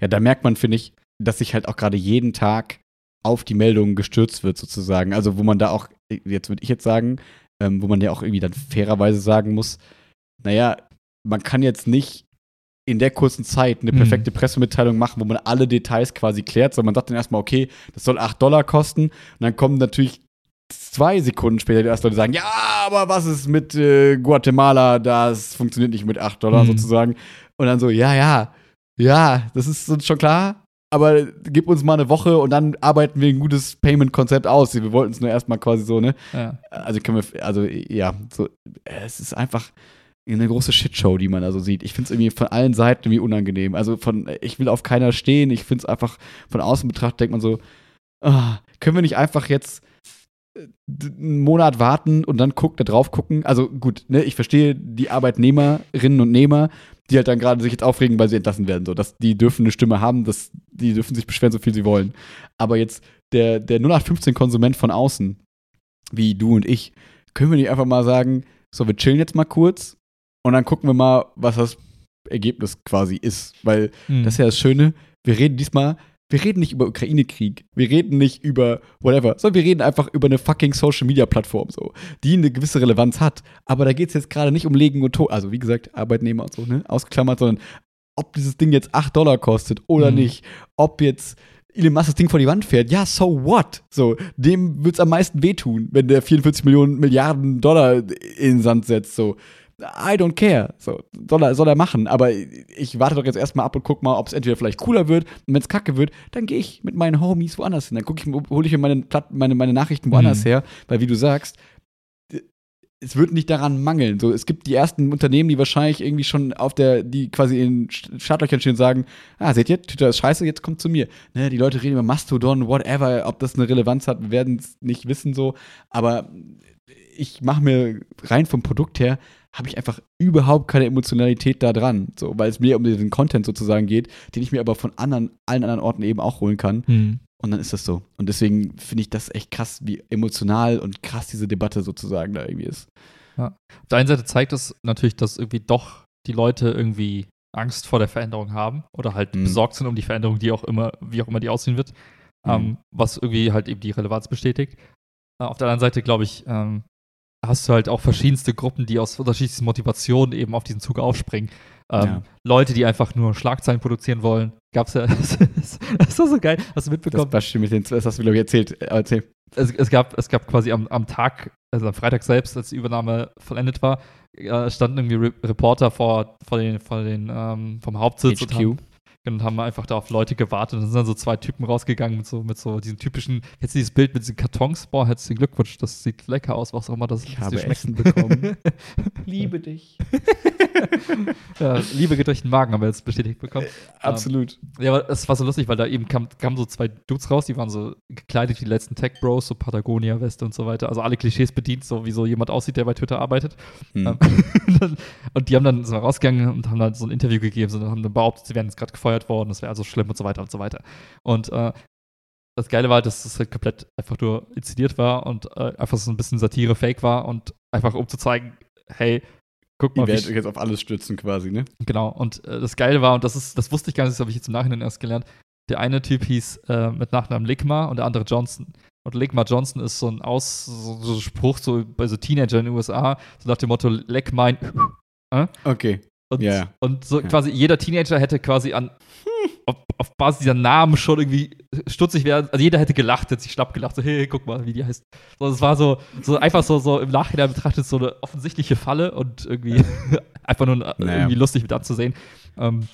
Ja, da merkt man, finde ich, dass sich halt auch gerade jeden Tag auf die Meldungen gestürzt wird, sozusagen. Also, wo man da auch, jetzt würde ich jetzt sagen, ähm, wo man ja auch irgendwie dann fairerweise sagen muss, naja, man kann jetzt nicht in der kurzen Zeit eine
Mhm.
perfekte Pressemitteilung machen, wo man alle Details quasi klärt, sondern man sagt dann erstmal, okay, das soll 8 Dollar kosten. Und dann kommen natürlich zwei Sekunden später die ersten Leute sagen, ja, aber was ist mit äh, Guatemala? Das funktioniert nicht mit 8 Dollar
Mhm.
sozusagen. Und dann so, ja, ja, ja, das ist uns schon klar. Aber gib uns mal eine Woche und dann arbeiten wir ein gutes Payment-Konzept aus. Wir wollten es nur erstmal quasi so, ne?
Ja.
Also können wir, also ja, so, es ist einfach eine große Shitshow, die man da so sieht. Ich finde es irgendwie von allen Seiten irgendwie unangenehm. Also von, ich will auf keiner stehen. Ich finde es einfach von außen betrachtet, denkt man so, ah, können wir nicht einfach jetzt äh, einen Monat warten und dann guck, da drauf gucken. Also gut, ne, ich verstehe die Arbeitnehmerinnen und Nehmer, die halt dann gerade sich jetzt aufregen, weil sie entlassen werden. So, dass die dürfen eine Stimme haben, das, die dürfen sich beschweren, so viel sie wollen. Aber jetzt der, der 0815-Konsument von außen, wie du und ich, können wir nicht einfach mal sagen, so, wir chillen jetzt mal kurz und dann gucken wir mal, was das Ergebnis quasi ist. Weil
Hm.
das ist ja das Schöne, wir reden diesmal, wir reden nicht über Ukraine-Krieg, wir reden nicht über whatever, sondern wir reden einfach über eine fucking Social-Media-Plattform, so, die eine gewisse Relevanz hat. Aber da geht es jetzt gerade nicht um Legen und Tod, also wie gesagt, Arbeitnehmer und so, ne, ausgeklammert, sondern ob dieses Ding jetzt 8 Dollar kostet oder
Mhm.
nicht, ob jetzt Elon Musk das Ding vor die Wand fährt, ja, so what? So, dem wird's am meisten wehtun, wenn der 44 Millionen Milliarden Dollar in den Sand setzt, so. I don't care. So, soll er, soll er machen. Aber ich warte doch jetzt erstmal ab und guck mal, ob es entweder vielleicht cooler wird. Und wenn es kacke wird, dann gehe ich mit meinen Homies woanders hin. Dann ich, hole ich mir meine, Platt- meine, meine Nachrichten woanders
Mhm.
her. Weil, wie du sagst, es wird nicht daran mangeln. So, es gibt die ersten Unternehmen, die wahrscheinlich irgendwie schon auf der, die quasi in Startlöchern stehen und sagen, ah, seht ihr, Twitter ist scheiße, jetzt kommt zu mir. Ne, die Leute reden über Mastodon, whatever, ob das eine Relevanz hat, wir werden es nicht wissen so. Aber ich mache mir rein vom Produkt her, habe ich einfach überhaupt keine Emotionalität da dran. So, weil es mir um diesen Content sozusagen geht, den ich mir aber von anderen, allen anderen Orten eben auch holen kann.
Hm.
Und dann ist das so. Und deswegen finde ich das echt krass, wie emotional und krass diese Debatte sozusagen da irgendwie ist.
Auf der einen Seite zeigt es natürlich, dass irgendwie doch die Leute irgendwie Angst vor der Veränderung haben oder halt
Mhm.
besorgt sind um die Veränderung, die auch immer, wie auch immer die aussehen wird, ähm,
Mhm.
was irgendwie halt eben die Relevanz bestätigt. Äh, auf der anderen Seite, glaube ich, ähm, hast du halt auch verschiedenste Gruppen, die aus unterschiedlichsten Motivationen eben auf diesen Zug aufspringen. Ähm,
Ja.
Leute, die einfach nur Schlagzeilen produzieren wollen. Gab's ja, das war so geil. Hast du
Das
mitbekommen?
Beispiel mit den, das hast du, glaube ich, erzählt. Äh, Erzähl.
es, es, gab, es gab quasi am, am Tag, also am Freitag selbst, als die Übernahme vollendet war, äh, standen irgendwie Re Reporter vor, vor den, vor den ähm, vom Hauptsitz und
HQ.
haben, und haben einfach da auf Leute gewartet. Und dann sind dann so zwei Typen rausgegangen mit so, mit so diesen typischen, jetzt dieses Bild mit diesen Kartons, boah, herzlichen Glückwunsch, das sieht lecker aus, was auch immer das
Ich
das
habe. Essen bekommen. Liebe dich.
ja, Liebe geht durch den Magen, haben wir jetzt bestätigt bekommen.
Absolut.
Ja, aber es war so lustig, weil da eben kam, kamen so zwei Dudes raus, die waren so gekleidet wie die letzten Tech-Bros, so Patagonia-Weste und so weiter. Also alle Klischees bedient, so wie so jemand aussieht, der bei Twitter arbeitet.
Hm.
Ähm, und die haben dann so rausgegangen und haben dann so ein Interview gegeben so, und haben dann behauptet, sie wären jetzt gerade gefeuert worden, das wäre also schlimm und so weiter und so weiter. Und äh, das Geile war, dass es halt komplett einfach nur inszeniert war und äh, einfach so ein bisschen Satire-Fake war und einfach um zu zeigen, hey, guck mal,
Ihr werdet euch jetzt auf alles stützen quasi, ne?
Genau, und äh, das Geile war, und das ist, das wusste ich gar nicht, das habe ich jetzt im Nachhinein erst gelernt. Der eine Typ hieß äh, mit Nachnamen Ligma und der andere Johnson. Und Ligma Johnson ist so ein Aus, so, so Spruch so bei so Teenager in den USA, so nach dem Motto, leck mein.
Okay.
Und,
ja.
und so quasi jeder Teenager hätte quasi an auf, auf Basis dieser Namen schon irgendwie stutzig werden. Also jeder hätte gelacht, hätte sich schlapp gelacht, so, hey, guck mal, wie die heißt. So, es war so, so einfach so, so im Nachhinein betrachtet so eine offensichtliche Falle und irgendwie einfach nur
Naja.
irgendwie lustig mit anzusehen. Ähm,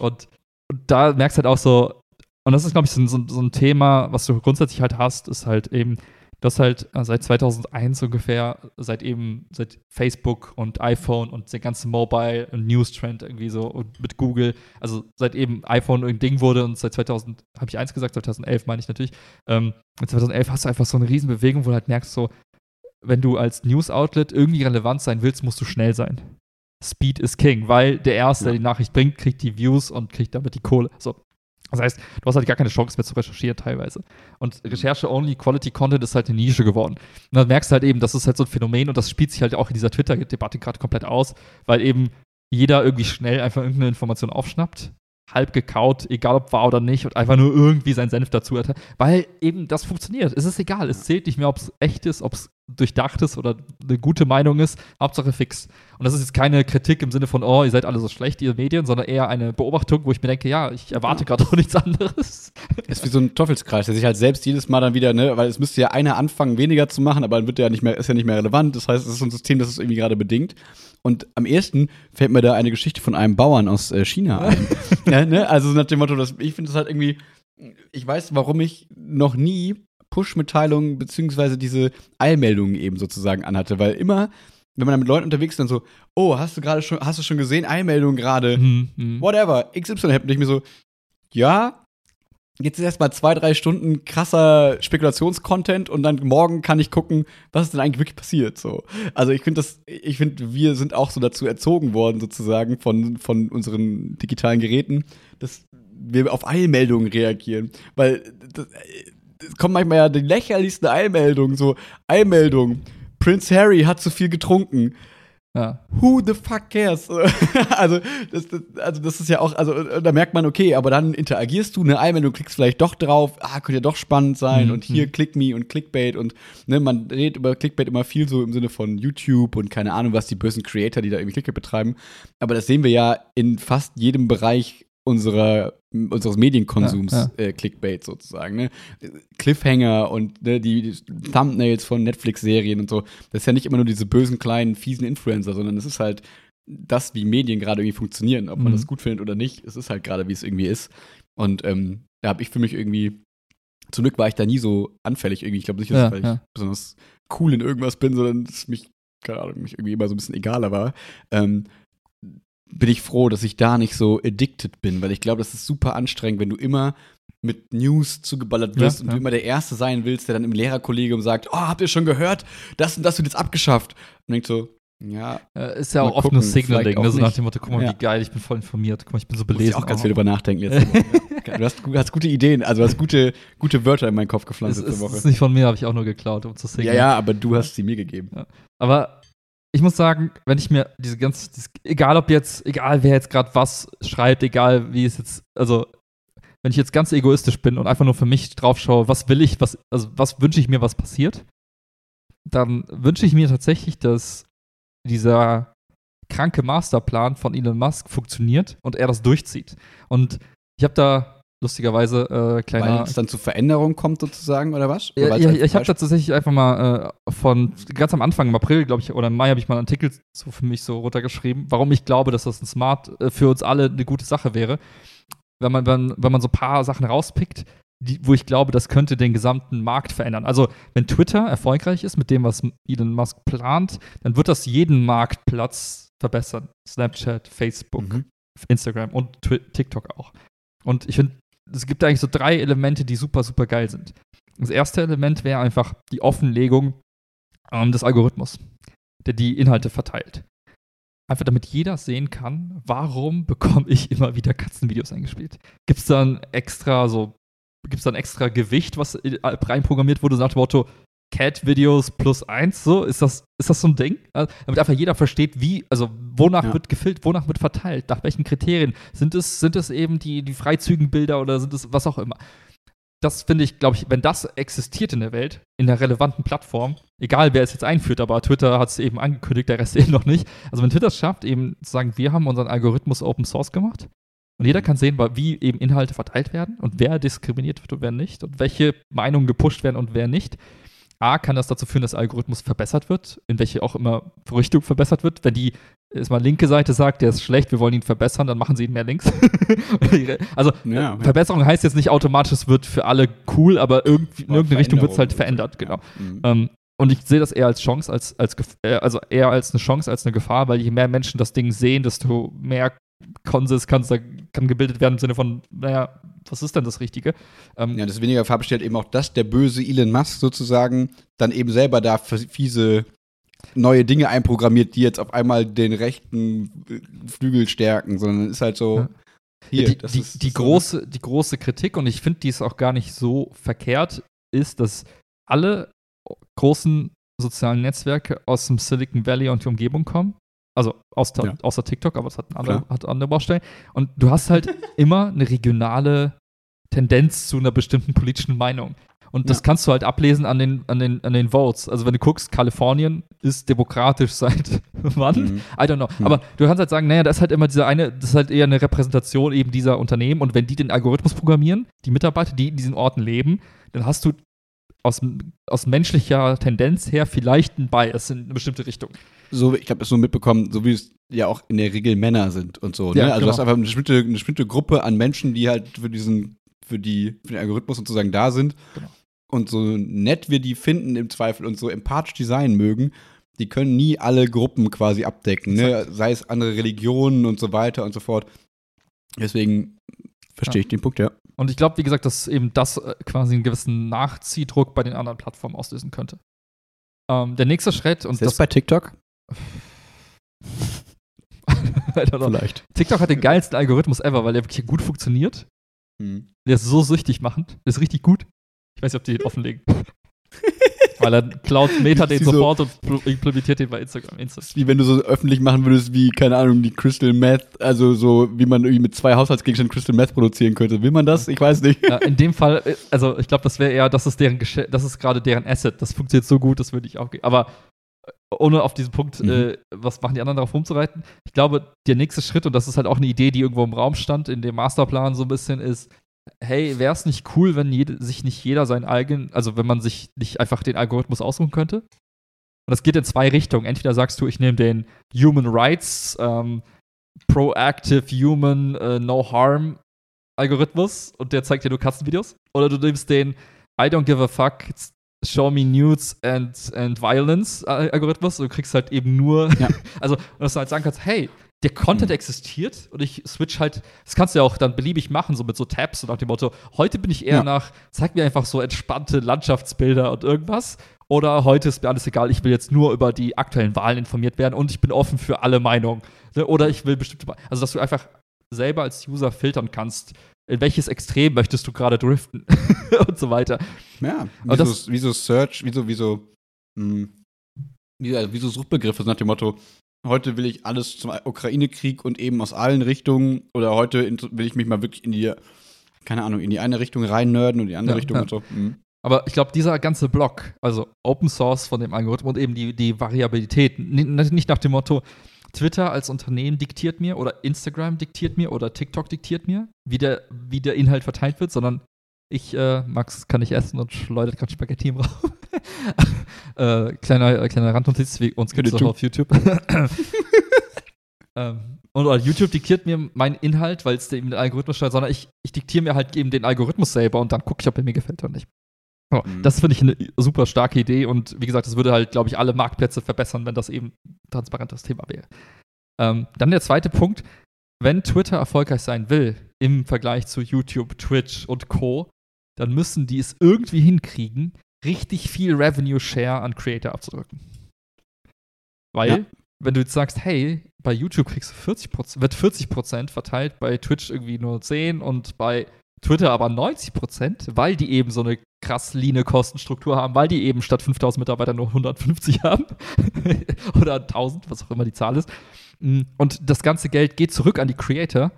und, und da merkst du halt auch so, und das ist, glaube ich, so, so, so ein Thema, was du grundsätzlich halt hast, ist halt eben, dass halt äh, seit 2001 ungefähr, seit eben, seit Facebook und iPhone und der ganze Mobile- und News-Trend irgendwie so und mit Google, also seit eben iPhone ein Ding wurde und seit 2000, habe ich eins gesagt, 2011 meine ich natürlich, ähm, mit 2011 hast du einfach so eine Riesenbewegung, wo du halt merkst so, wenn du als News-Outlet irgendwie relevant sein willst, musst du schnell sein. Speed is King, weil der Erste, der
Ja.
die Nachricht bringt, kriegt die Views und kriegt damit die Kohle. So. Das heißt, du hast halt gar keine Chance mehr zu recherchieren teilweise. Und Recherche-only Quality Content ist halt eine Nische geworden. Und dann merkst du halt eben, das ist halt so ein Phänomen und das spielt sich halt auch in dieser Twitter-Debatte gerade komplett aus, weil eben jeder irgendwie schnell einfach irgendeine Information aufschnappt, halb gekaut, egal ob wahr oder nicht, und einfach nur irgendwie seinen Senf dazu hat. Weil eben das funktioniert. Es ist egal. Es zählt nicht mehr, ob es echt ist, ob es durchdacht ist oder eine gute Meinung ist. Hauptsache fix. Und das ist jetzt keine Kritik im Sinne von, oh, ihr seid alle so schlecht, ihr Medien, sondern eher eine Beobachtung, wo ich mir denke, ja, ich erwarte gerade auch nichts anderes.
Ist wie so ein Teufelskreis, der sich halt selbst jedes Mal dann wieder, ne, weil es müsste ja einer anfangen, weniger zu machen, aber dann wird ja nicht mehr, ist ja nicht mehr relevant. Das heißt, es ist so ein System, das es irgendwie gerade bedingt. Und am ersten fällt mir da eine Geschichte von einem Bauern aus äh, China ein. ja, ne? Also so nach dem Motto, dass, ich finde das halt irgendwie, ich weiß, warum ich noch nie Push-Mitteilungen beziehungsweise diese Eilmeldungen eben sozusagen anhatte, weil immer, wenn man dann mit Leuten unterwegs ist, dann so, oh, hast du gerade schon, hast du schon gesehen, Eilmeldung gerade,
Hm, hm.
whatever, XY happen. Ich mir so, ja, jetzt ist erstmal zwei, drei Stunden krasser Spekulationscontent und dann morgen kann ich gucken, was ist denn eigentlich wirklich passiert. So. Also ich finde das, ich finde, wir sind auch so dazu erzogen worden, sozusagen, von, von unseren digitalen Geräten, dass wir auf Eilmeldungen reagieren. Weil das, es kommen manchmal ja die lächerlichsten Eilmeldungen, so Eilmeldung, Prince Harry hat zu viel getrunken.
Ja.
Who the fuck cares? also, das, das, also, das ist ja auch, also, da merkt man, okay, aber dann interagierst du, ne, einmal du klickst vielleicht doch drauf, ah, könnte ja doch spannend sein
Mhm.
und hier Click Me und Clickbait und, ne, man redet über Clickbait immer viel so im Sinne von YouTube und keine Ahnung, was die bösen Creator, die da irgendwie Clickbait betreiben. Aber das sehen wir ja in fast jedem Bereich unserer, unseres Medienkonsums,
Ja,
Äh, Clickbait sozusagen, ne? Cliffhanger und ne, die, die Thumbnails von Netflix-Serien und so. Das ist ja nicht immer nur diese bösen, kleinen, fiesen Influencer, sondern es ist halt das, wie Medien gerade irgendwie funktionieren. Ob man
Mhm.
das gut findet oder nicht, es ist halt gerade, wie es irgendwie ist. Und ähm, da habe ich für mich irgendwie, zum Glück war ich da nie so anfällig irgendwie. Ich glaube nicht, dass
Ja,
ich, weil
ja.
ich besonders cool in irgendwas bin, sondern dass es mich, keine Ahnung, mich irgendwie immer so ein bisschen egaler war. Ähm, bin ich froh, dass ich da nicht so addicted bin, weil ich glaube, das ist super anstrengend, wenn du immer mit News zugeballert wirst
Ja,
und
ja.
du immer der Erste sein willst, der dann im Lehrerkollegium sagt, oh, habt ihr schon gehört? Das und das wird jetzt abgeschafft. Und denkt so, ja,
Ist ja auch oft
gucken,
nur Signaling, ne? So nach dem Motto, guck mal,
Ja.
wie geil, ich bin voll informiert, guck mal, ich bin so
muss ich
belesen.
auch ganz
Oh.
viel drüber nachdenken ja. du, hast, hast gute Ideen, also du hast gute, gute Wörter in meinen Kopf gepflanzt letzte Woche.
ist nicht von mir, habe ich auch nur geklaut, um zu singen.
Ja, ja, aber du hast sie mir gegeben.
Aber ich muss sagen, wenn ich mir diese ganze, dieses, egal ob jetzt, egal wer jetzt gerade was schreibt, egal wie es jetzt, also wenn ich jetzt ganz egoistisch bin und einfach nur für mich drauf schaue, was will ich, was, also was wünsche ich mir, was passiert, dann wünsche ich mir tatsächlich, dass dieser kranke Masterplan von Elon Musk funktioniert und er das durchzieht. Und ich habe da lustigerweise äh,
Weil
kleiner
es dann zu Veränderungen kommt sozusagen, oder was? Oder
ja, ja, ich habe tatsächlich einfach mal äh, von ganz am Anfang, im April, glaube ich, oder im Mai habe ich mal einen Artikel so für mich so runtergeschrieben, warum ich glaube, dass das ein Smart äh, für uns alle eine gute Sache wäre. Wenn man, wenn, wenn man so ein paar Sachen rauspickt, die, wo ich glaube, das könnte den gesamten Markt verändern. Also, wenn Twitter erfolgreich ist mit dem, was Elon Musk plant, dann wird das jeden Marktplatz verbessern. Snapchat, Facebook,
Mhm.
Instagram und Twi TikTok auch. Und ich finde, es gibt eigentlich so drei Elemente, die super, super geil sind. Das erste Element wäre einfach die Offenlegung ähm, des Algorithmus, der die Inhalte verteilt. Einfach damit jeder sehen kann, warum bekomme ich immer wieder Katzenvideos eingespielt. Gibt es dann extra so, gibt es dann extra Gewicht, was äh, reinprogrammiert wurde, nach dem Motto, Cat-Videos plus eins, so, ist das, ist das so ein Ding? Also, damit einfach jeder versteht, wie, also wonach
Ja.
wird gefilmt, wonach wird verteilt, nach welchen Kriterien. Sind es, sind es eben die, die Freizügenbilder oder sind es was auch immer? Das finde ich, glaube ich, wenn das existiert in der Welt, in der relevanten Plattform, egal wer es jetzt einführt, aber Twitter hat es eben angekündigt, der Rest eben noch nicht. Also wenn Twitter es schafft, eben zu sagen, wir haben unseren Algorithmus Open Source gemacht und jeder kann sehen, wie eben Inhalte verteilt werden und wer diskriminiert wird und wer nicht und welche Meinungen gepusht werden und wer nicht. A, kann das dazu führen, dass der Algorithmus verbessert wird, in welche auch immer Richtung verbessert wird. Wenn die erstmal linke Seite sagt, der ist schlecht, wir wollen ihn verbessern, dann machen sie ihn mehr links. also
Ja,
äh. Verbesserung heißt jetzt nicht automatisch, es wird für alle cool, aber irgendwie, in irgendeine Richtung wird es halt verändert, genau.
Mhm.
Ähm, und ich sehe das eher als Chance, als, als äh, also eher als eine Chance als eine Gefahr, weil je mehr Menschen das Ding sehen, desto mehr Konsens kann, kann gebildet werden im Sinne von, naja, was ist denn das Richtige? Ähm,
Ja, das weniger Gefahr besteht eben auch, dass der böse Elon Musk sozusagen dann eben selber da fiese neue Dinge einprogrammiert, die jetzt auf einmal den rechten äh, Flügel stärken, sondern ist halt so,
Ja.
hier,
die, die,
ist
die,
so,
große, die große Kritik, und ich finde, die ist auch gar nicht so verkehrt, ist, dass alle großen sozialen Netzwerke aus dem Silicon Valley und die Umgebung kommen. Also aus der,
Ja.
außer TikTok, aber es hat andere,
Klar.
hat andere Baustellen. Und du hast halt immer eine regionale Tendenz zu einer bestimmten politischen Meinung. Und das
Ja.
kannst du halt ablesen an den, an, den, an den Votes. Also wenn du guckst, Kalifornien ist demokratisch seit wann?
Mhm.
I don't know.
Hm.
Aber du kannst halt sagen, naja, das ist halt immer diese eine, das ist halt eher eine Repräsentation eben dieser Unternehmen. Und wenn die den Algorithmus programmieren, die Mitarbeiter, die in diesen Orten leben, dann hast du aus, aus menschlicher Tendenz her vielleicht einen Bias in eine bestimmte Richtung.
So, ich habe das so mitbekommen, so wie es ja auch in der Regel Männer sind und so.
Ja,
ne? Also du
genau.
hast einfach eine bestimmte, eine bestimmte Gruppe an Menschen, die halt für diesen, für die, für den Algorithmus sozusagen da sind.
Genau.
Und so nett wir die finden im Zweifel und so empathisch designen mögen, die können nie alle Gruppen quasi abdecken, ne? sei es andere Religionen und so weiter und so fort. Deswegen verstehe ich den Punkt, ja.
Und ich glaube, wie gesagt, dass eben das äh, quasi einen gewissen Nachziehdruck bei den anderen Plattformen auslösen könnte. Ähm, der nächste Schritt, und
Ist das
das
bei TikTok? Vielleicht.
TikTok hat den geilsten Algorithmus ever, weil der wirklich gut funktioniert.
Hm.
Der ist so süchtig machend. Der ist richtig gut. Ich weiß nicht, ob die den offenlegen. Weil dann klaut Meta den
Wie so-
sofort und implementiert den bei Instagram. Insta.
Das ist wie wenn du so öffentlich machen würdest, wie, keine Ahnung, die Crystal Meth, also so, wie man irgendwie mit zwei Haushaltsgegenständen Crystal Meth produzieren könnte. Will man das? Ich weiß nicht.
Ja, in dem Fall, äh, also ich glaube, das wäre eher, das ist deren das ist gerade deren Asset. Das funktioniert so gut, das würde ich auch gehen. Aber ohne auf diesen Punkt,
Mhm.
äh, was machen die anderen darauf rumzureiten? Ich glaube, der nächste Schritt, und das ist halt auch eine Idee, die irgendwo im Raum stand, in dem Masterplan so ein bisschen ist, hey, wäre es nicht cool, wenn jede, sich nicht jeder seinen eigenen, also wenn man sich nicht einfach den Algorithmus aussuchen könnte? Und das geht in zwei Richtungen. Entweder sagst du, ich nehme den Human Rights, ähm, Proactive Human, äh, No Harm Algorithmus und der zeigt dir nur Katzenvideos. Oder du nimmst den I don't give a fuck, show me nudes and, and violence Al- Algorithmus und du kriegst halt eben nur,
Ja.
also, dass du halt sagen kannst, hey, der Content
Mhm.
existiert und ich switch halt, das kannst du ja auch dann beliebig machen, so mit so Tabs und nach dem Motto, heute bin ich eher
Ja.
nach, zeig mir einfach so entspannte Landschaftsbilder und irgendwas. Oder heute ist mir alles egal, ich will jetzt nur über die aktuellen Wahlen informiert werden und ich bin offen für alle Meinungen. Ne? Oder ich will bestimmte, also dass du einfach selber als User filtern kannst, in welches Extrem möchtest du gerade driften und so weiter.
Ja, wie, so,
das-
wie so Search, wie so, wie so, mh, wie, also wie so Suchbegriffe nach dem Motto, heute will ich alles zum Ukraine-Krieg und eben aus allen Richtungen oder heute will ich mich mal wirklich in die, keine Ahnung, in die eine Richtung rein nerden und die andere
Ja,
Richtung
ja.
und so. Mhm.
Aber ich glaube, dieser ganze Block, also Open Source von dem Algorithmus und eben die, die Variabilität, nicht nach dem Motto, Twitter als Unternehmen diktiert mir oder Instagram diktiert mir oder TikTok diktiert mir, wie der, wie der Inhalt verteilt wird, sondern ich, äh, Max kann nicht essen und schleudert gerade Spaghetti im Raum. äh, kleiner, äh, kleiner Randnotiz, wie uns gibt es auch auf YouTube. ähm, und oder YouTube diktiert mir meinen Inhalt, weil es eben den Algorithmus steuert, sondern ich, ich diktiere mir halt eben den Algorithmus selber und dann gucke ich, ob er mir gefällt oder nicht. So,
Mhm.
Das finde ich eine super starke Idee und wie gesagt, das würde halt, glaube ich, alle Marktplätze verbessern, wenn das eben ein transparentes Thema wäre. Ähm, dann der zweite Punkt, wenn Twitter erfolgreich sein will im Vergleich zu YouTube, Twitch und Co., dann müssen die es irgendwie hinkriegen, richtig viel Revenue Share an Creator abzudrücken. Weil,
Ja.
wenn du jetzt sagst, hey, bei YouTube kriegst du 40%, wird 40% verteilt, bei Twitch irgendwie nur 10 und bei Twitter aber 90%, weil die eben so eine krass leane Kostenstruktur haben, weil die eben statt 5000 Mitarbeiter nur 150 haben oder 1000, was auch immer die Zahl ist. Mm, Und das ganze Geld geht zurück an die Creator.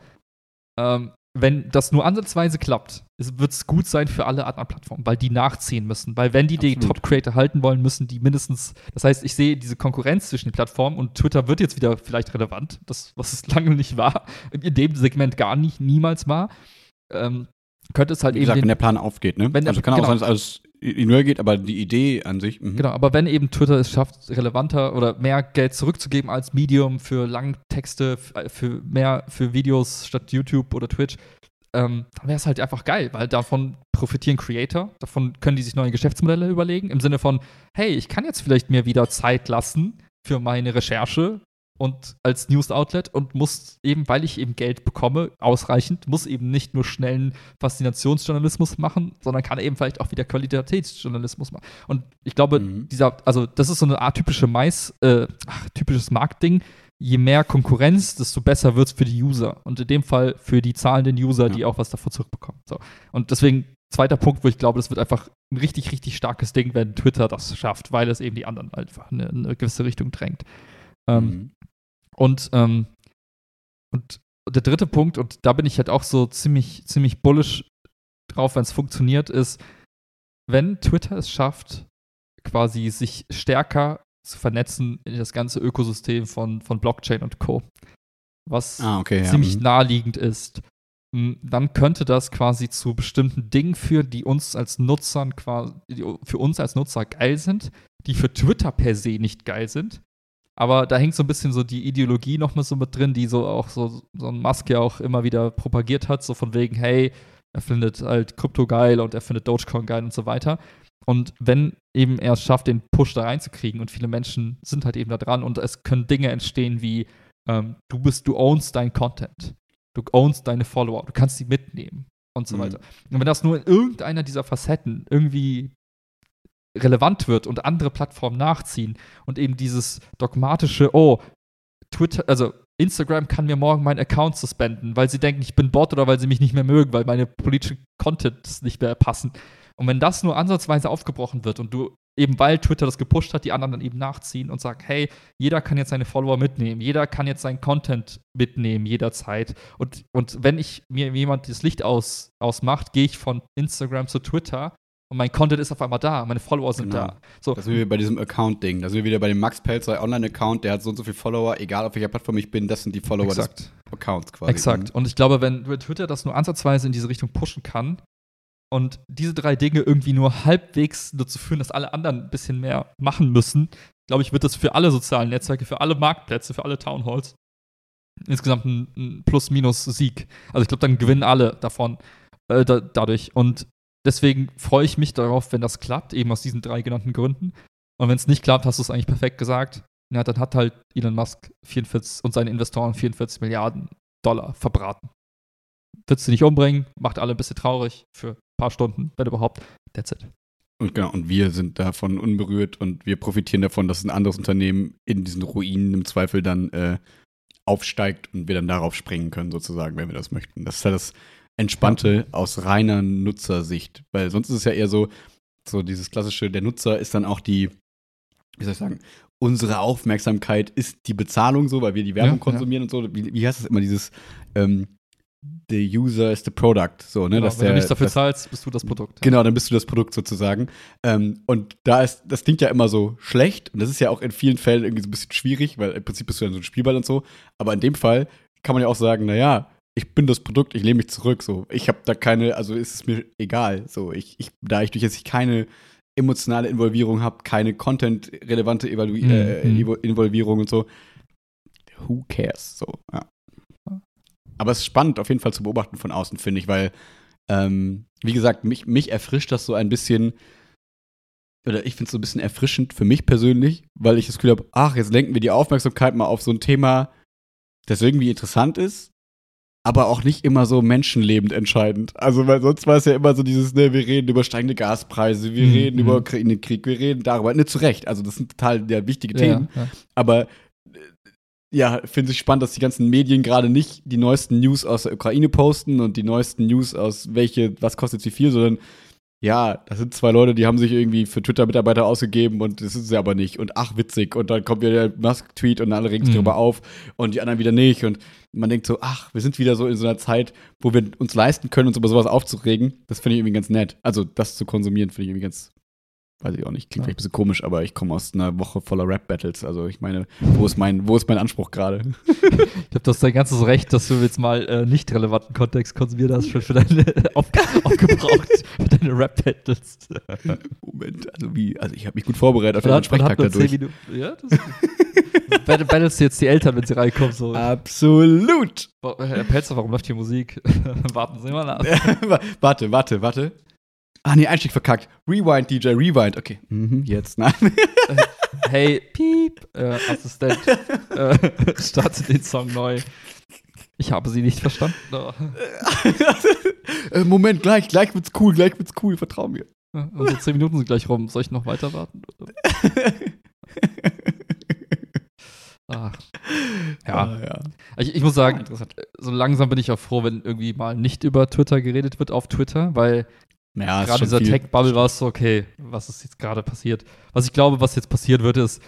Ähm, wenn das nur ansatzweise klappt, wird es gut sein für alle anderen Plattformen, weil die nachziehen müssen. Weil wenn die die
Absolut.
Top-Creator halten wollen, müssen die mindestens, das heißt, ich sehe diese Konkurrenz zwischen den Plattformen und Twitter wird jetzt wieder vielleicht relevant, das, was es lange nicht war, in dem Segment gar nicht, niemals war. Ähm, könnte es halt
Wie
eben
gesagt,
den,
wenn der Plan aufgeht, ne?
Wenn der-
also kann auch
genau.
sein, dass alles ignoriert geht, aber die Idee an sich, mhm.
Genau, aber wenn eben Twitter es schafft, relevanter oder mehr Geld zurückzugeben als Medium für Langtexte, äh, für mehr für Videos statt YouTube oder Twitch, ähm, dann wäre es halt einfach geil, weil davon profitieren Creator, davon können die sich neue Geschäftsmodelle überlegen, im Sinne von, hey, ich kann jetzt vielleicht mir wieder Zeit lassen für meine Recherche und als News-Outlet und muss eben, weil ich eben Geld bekomme, ausreichend, muss eben nicht nur schnellen Faszinationsjournalismus machen, sondern kann eben vielleicht auch wieder Qualitätsjournalismus machen. Und ich glaube,
Mhm.
dieser, also das ist so eine Art typische Mais, äh, ach, typisches Marktding. Je mehr Konkurrenz, desto besser wird es für die User. Und in dem Fall für die zahlenden User,
Ja.
die auch was davon zurückbekommen. So. Und deswegen, zweiter Punkt, wo ich glaube, das wird einfach ein richtig, richtig starkes Ding, wenn Twitter das schafft, weil es eben die anderen einfach in eine, in eine gewisse Richtung drängt. Ähm,
Mhm.
Und, ähm, und der dritte Punkt, und da bin ich halt auch so ziemlich, ziemlich bullish drauf, wenn es funktioniert, ist, wenn Twitter es schafft, quasi sich stärker zu vernetzen in das ganze Ökosystem von, von Blockchain und Co. Was
Ah, okay, ja.
ziemlich
mhm.
naheliegend ist, dann könnte das quasi zu bestimmten Dingen führen, die uns als Nutzern quasi, die für uns als Nutzer geil sind, die für Twitter per se nicht geil sind. Aber da hängt so ein bisschen so die Ideologie noch mal so mit drin, die so auch so, so ein Musk ja auch immer wieder propagiert hat, so von wegen, hey, er findet halt Krypto geil und er findet Dogecoin geil und so weiter. Und wenn eben er es schafft, den Push da reinzukriegen und viele Menschen sind halt eben da dran und es können Dinge entstehen wie, ähm, du bist, du ownst dein Content. Du ownst deine Follower. Du kannst sie mitnehmen und so
Mhm.
weiter. Und wenn das nur in irgendeiner dieser Facetten irgendwie relevant wird und andere Plattformen nachziehen und eben dieses dogmatische, oh, Twitter, also Instagram kann mir morgen meinen Account suspenden, weil sie denken, ich bin Bot oder weil sie mich nicht mehr mögen, weil meine politischen Contents nicht mehr passen. Und wenn das nur ansatzweise aufgebrochen wird und du eben weil Twitter das gepusht hat, die anderen dann eben nachziehen und sagen, hey, jeder kann jetzt seine Follower mitnehmen, jeder kann jetzt seinen Content mitnehmen jederzeit. Und, und wenn ich mir jemand das Licht aus, ausmacht, gehe ich von Instagram zu Twitter und mein Content ist auf einmal da, meine Follower sind
Genau.
da. So,
Das sind wir bei diesem Account-Ding. Da sind wir wieder bei dem Max Pelzer Online-Account, der hat so und so viele Follower, egal auf welcher Plattform ich bin, das sind die Follower
exakt.
des Accounts quasi.
Exakt. Und ich glaube, wenn Twitter das nur ansatzweise in diese Richtung pushen kann und diese drei Dinge irgendwie nur halbwegs dazu führen, dass alle anderen ein bisschen mehr machen müssen, glaube ich, wird das für alle sozialen Netzwerke, für alle Marktplätze, für alle Townhalls insgesamt ein, ein Plus-Minus-Sieg. Also ich glaube, dann gewinnen alle davon äh, da, dadurch. Und deswegen freue ich mich darauf, wenn das klappt, eben aus diesen drei genannten Gründen. Und wenn es nicht klappt, hast du es eigentlich perfekt gesagt. Ja, dann hat halt Elon Musk 44 und seine Investoren 44 Milliarden Dollar verbraten. Wird sie nicht umbringen, macht alle ein bisschen traurig für ein paar Stunden, wenn überhaupt. That's it.
Und genau, und wir sind davon unberührt und wir profitieren davon, dass ein anderes Unternehmen in diesen Ruinen im Zweifel dann äh, aufsteigt und wir dann darauf springen können, sozusagen, wenn wir das möchten. Das ist ja das Entspannte aus reiner Nutzersicht. Weil sonst ist es ja eher so, so dieses klassische, der Nutzer ist dann auch die, wie soll ich sagen, unsere Aufmerksamkeit ist die Bezahlung so, weil wir die Werbung
Ja,
konsumieren und so. Wie, wie heißt das immer, dieses ähm, the user is the product, so, ne?
Genau,
dass
wenn
der,
du nichts dafür
dass-
zahlst, bist du das Produkt.
Genau, dann bist du das Produkt sozusagen. Ähm, und da ist, das klingt ja immer so schlecht und das ist ja auch in vielen Fällen irgendwie so ein bisschen schwierig, weil im Prinzip bist du dann so ein Spielball und so. Aber in dem Fall kann man ja auch sagen, naja, ich bin das Produkt, ich lehne mich zurück. So, ich habe da keine, also ist es mir egal. So, ich, ich da ich durch jetzt keine emotionale Involvierung habe, keine content-relevante Evalu
Mhm.
äh, Involvierung und so. Who cares? So, ja. Aber es ist spannend, auf jeden Fall zu beobachten von außen, finde ich, weil, ähm, wie gesagt, mich, mich erfrischt das so ein bisschen, oder ich finde es so ein bisschen erfrischend für mich persönlich, weil ich das Gefühl habe, ach, jetzt lenken wir die Aufmerksamkeit mal auf so ein Thema, das irgendwie interessant ist, aber auch nicht immer so menschenlebend entscheidend. Also, weil sonst war es ja immer so dieses, ne, wir reden über steigende Gaspreise, wir
Mhm,
reden
mhm.
über Ukraine-Krieg, wir reden darüber, ne, zu Recht. Also, das sind total ja, wichtige Themen.
Ja, ja.
Aber äh, ja, finde ich spannend, dass die ganzen Medien gerade nicht die neuesten News aus der Ukraine posten und die neuesten News aus welche, was kostet wie viel, sondern ja, das sind zwei Leute, die haben sich irgendwie für Twitter-Mitarbeiter ausgegeben und das ist sie aber nicht. Und ach, witzig. Und dann kommt wieder der Musk-Tweet und alle regen sich
Mhm.
darüber auf und die anderen wieder nicht. Und man denkt so, ach, wir sind wieder so in so einer Zeit, wo wir uns leisten können, uns über sowas aufzuregen. Das finde ich irgendwie ganz nett. Also, das zu konsumieren, finde ich irgendwie ganz, weiß ich auch nicht, klingt
Ja.
vielleicht ein bisschen komisch, aber ich komme aus einer Woche voller Rap-Battles. Also, ich meine, wo ist mein, wo ist mein Anspruch gerade?
Ich glaube, das ist dein ganzes Recht, dass du jetzt mal äh, nicht relevanten Kontext konsumiert hast für, für deine auf, aufgebraucht für deine Rap-Battles.
Moment, also wie, also ich habe mich gut vorbereitet auf den Sprechtag dadurch.
10 Minuten. Ja, das Battlest du jetzt die Eltern, wenn sie reinkommen? So.
Absolut.
Herr Pelzer, warum läuft hier Musik? Warten Sie mal ab.
warte, warte, warte. Ah, nee, Einstieg verkackt. Rewind, DJ, rewind. Okay. Mhm, jetzt, nein.
Hey, Piep, äh, Assistent, äh, starte den Song neu. Ich habe sie nicht verstanden. Oh.
äh, Moment, gleich, gleich wird's cool, gleich wird's cool, vertrau mir.
Unsere 10 Minuten sind gleich rum. Soll ich noch weiter warten? Ach. Ja,
Ah, ja.
ich, ich muss sagen, so langsam bin ich auch froh, wenn irgendwie mal nicht über Twitter geredet wird auf Twitter, weil
Ja,
gerade dieser. Tech-Bubble war es so, okay, was ist jetzt gerade passiert? Was ich glaube, was jetzt passiert wird, ist,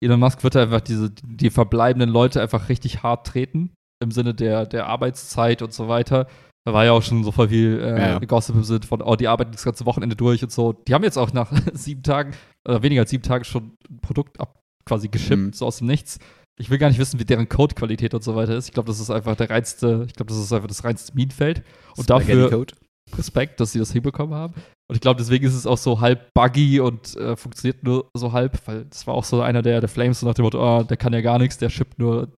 Elon Musk wird einfach diese, die verbleibenden Leute einfach richtig hart treten, im Sinne der, der Arbeitszeit und so weiter. Da war ja auch schon so voll viel äh,
Ja, ja.
Gossip im Sinne von, oh, die arbeiten das ganze Wochenende durch und so. Die haben jetzt auch nach sieben Tagen, oder weniger als sieben Tagen schon ein Produkt ab, quasi geschippt,
Mhm.
so aus dem Nichts. Ich will gar nicht wissen, wie deren Codequalität und so weiter ist. Ich glaube, das ist einfach der reinste, ich glaube, das ist einfach das reinste Minenfeld. Und dafür,
Code.
Respekt, dass sie das hinbekommen haben. Und ich glaube, deswegen ist es auch so halb buggy und äh, funktioniert nur so halb, weil das war auch so einer der, der Flames, so nach dem Motto, oh, der kann ja gar nichts, der shippt nur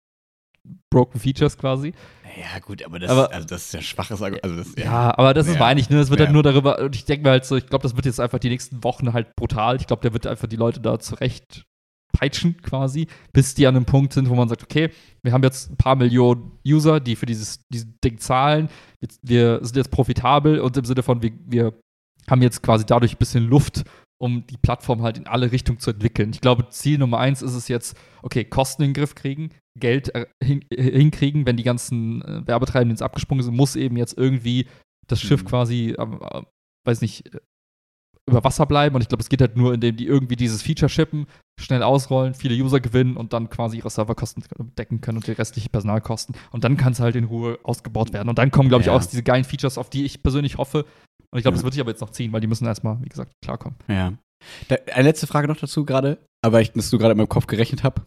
Broken Features quasi.
Ja, gut, aber das,
Aber-
also das ist ja schwaches Argument. Also das,
Ja, aber das ist
Ja.
meine ich, ne? Es wird
Ja.
halt nur darüber, und ich denke mir halt so, ich glaube, das wird jetzt einfach die nächsten Wochen halt brutal. Ich glaube, der wird einfach die Leute da zurecht peitschen quasi, bis die an einem Punkt sind, wo man sagt, okay, wir haben jetzt ein paar Millionen User, die für dieses, dieses Ding zahlen, jetzt, wir sind jetzt profitabel und im Sinne von, wir, wir haben jetzt quasi dadurch ein bisschen Luft, um die Plattform halt in alle Richtungen zu entwickeln. Ich glaube, Ziel Nummer eins ist es jetzt, okay, Kosten in den Griff kriegen, Geld äh, hin, äh, hinkriegen, wenn die ganzen äh, Werbetreibenden jetzt abgesprungen sind, muss eben jetzt irgendwie das Schiff
Mhm.
quasi, ähm, äh, weiß nicht, über Wasser bleiben. Und ich glaube, es geht halt nur, indem die irgendwie dieses Feature shippen, schnell ausrollen, viele User gewinnen und dann quasi ihre Serverkosten decken können und die restlichen Personalkosten. Und dann kann es halt in Ruhe ausgebaut werden. Und dann kommen, glaube ich,
Ja.
auch diese geilen Features, auf die ich persönlich hoffe. Und ich glaube, das
Ja.
wird sich aber jetzt noch ziehen, weil die müssen erstmal, wie gesagt, klarkommen.
Ja. Da, eine letzte Frage noch dazu gerade, aber ich, dass du gerade in meinem Kopf gerechnet habe.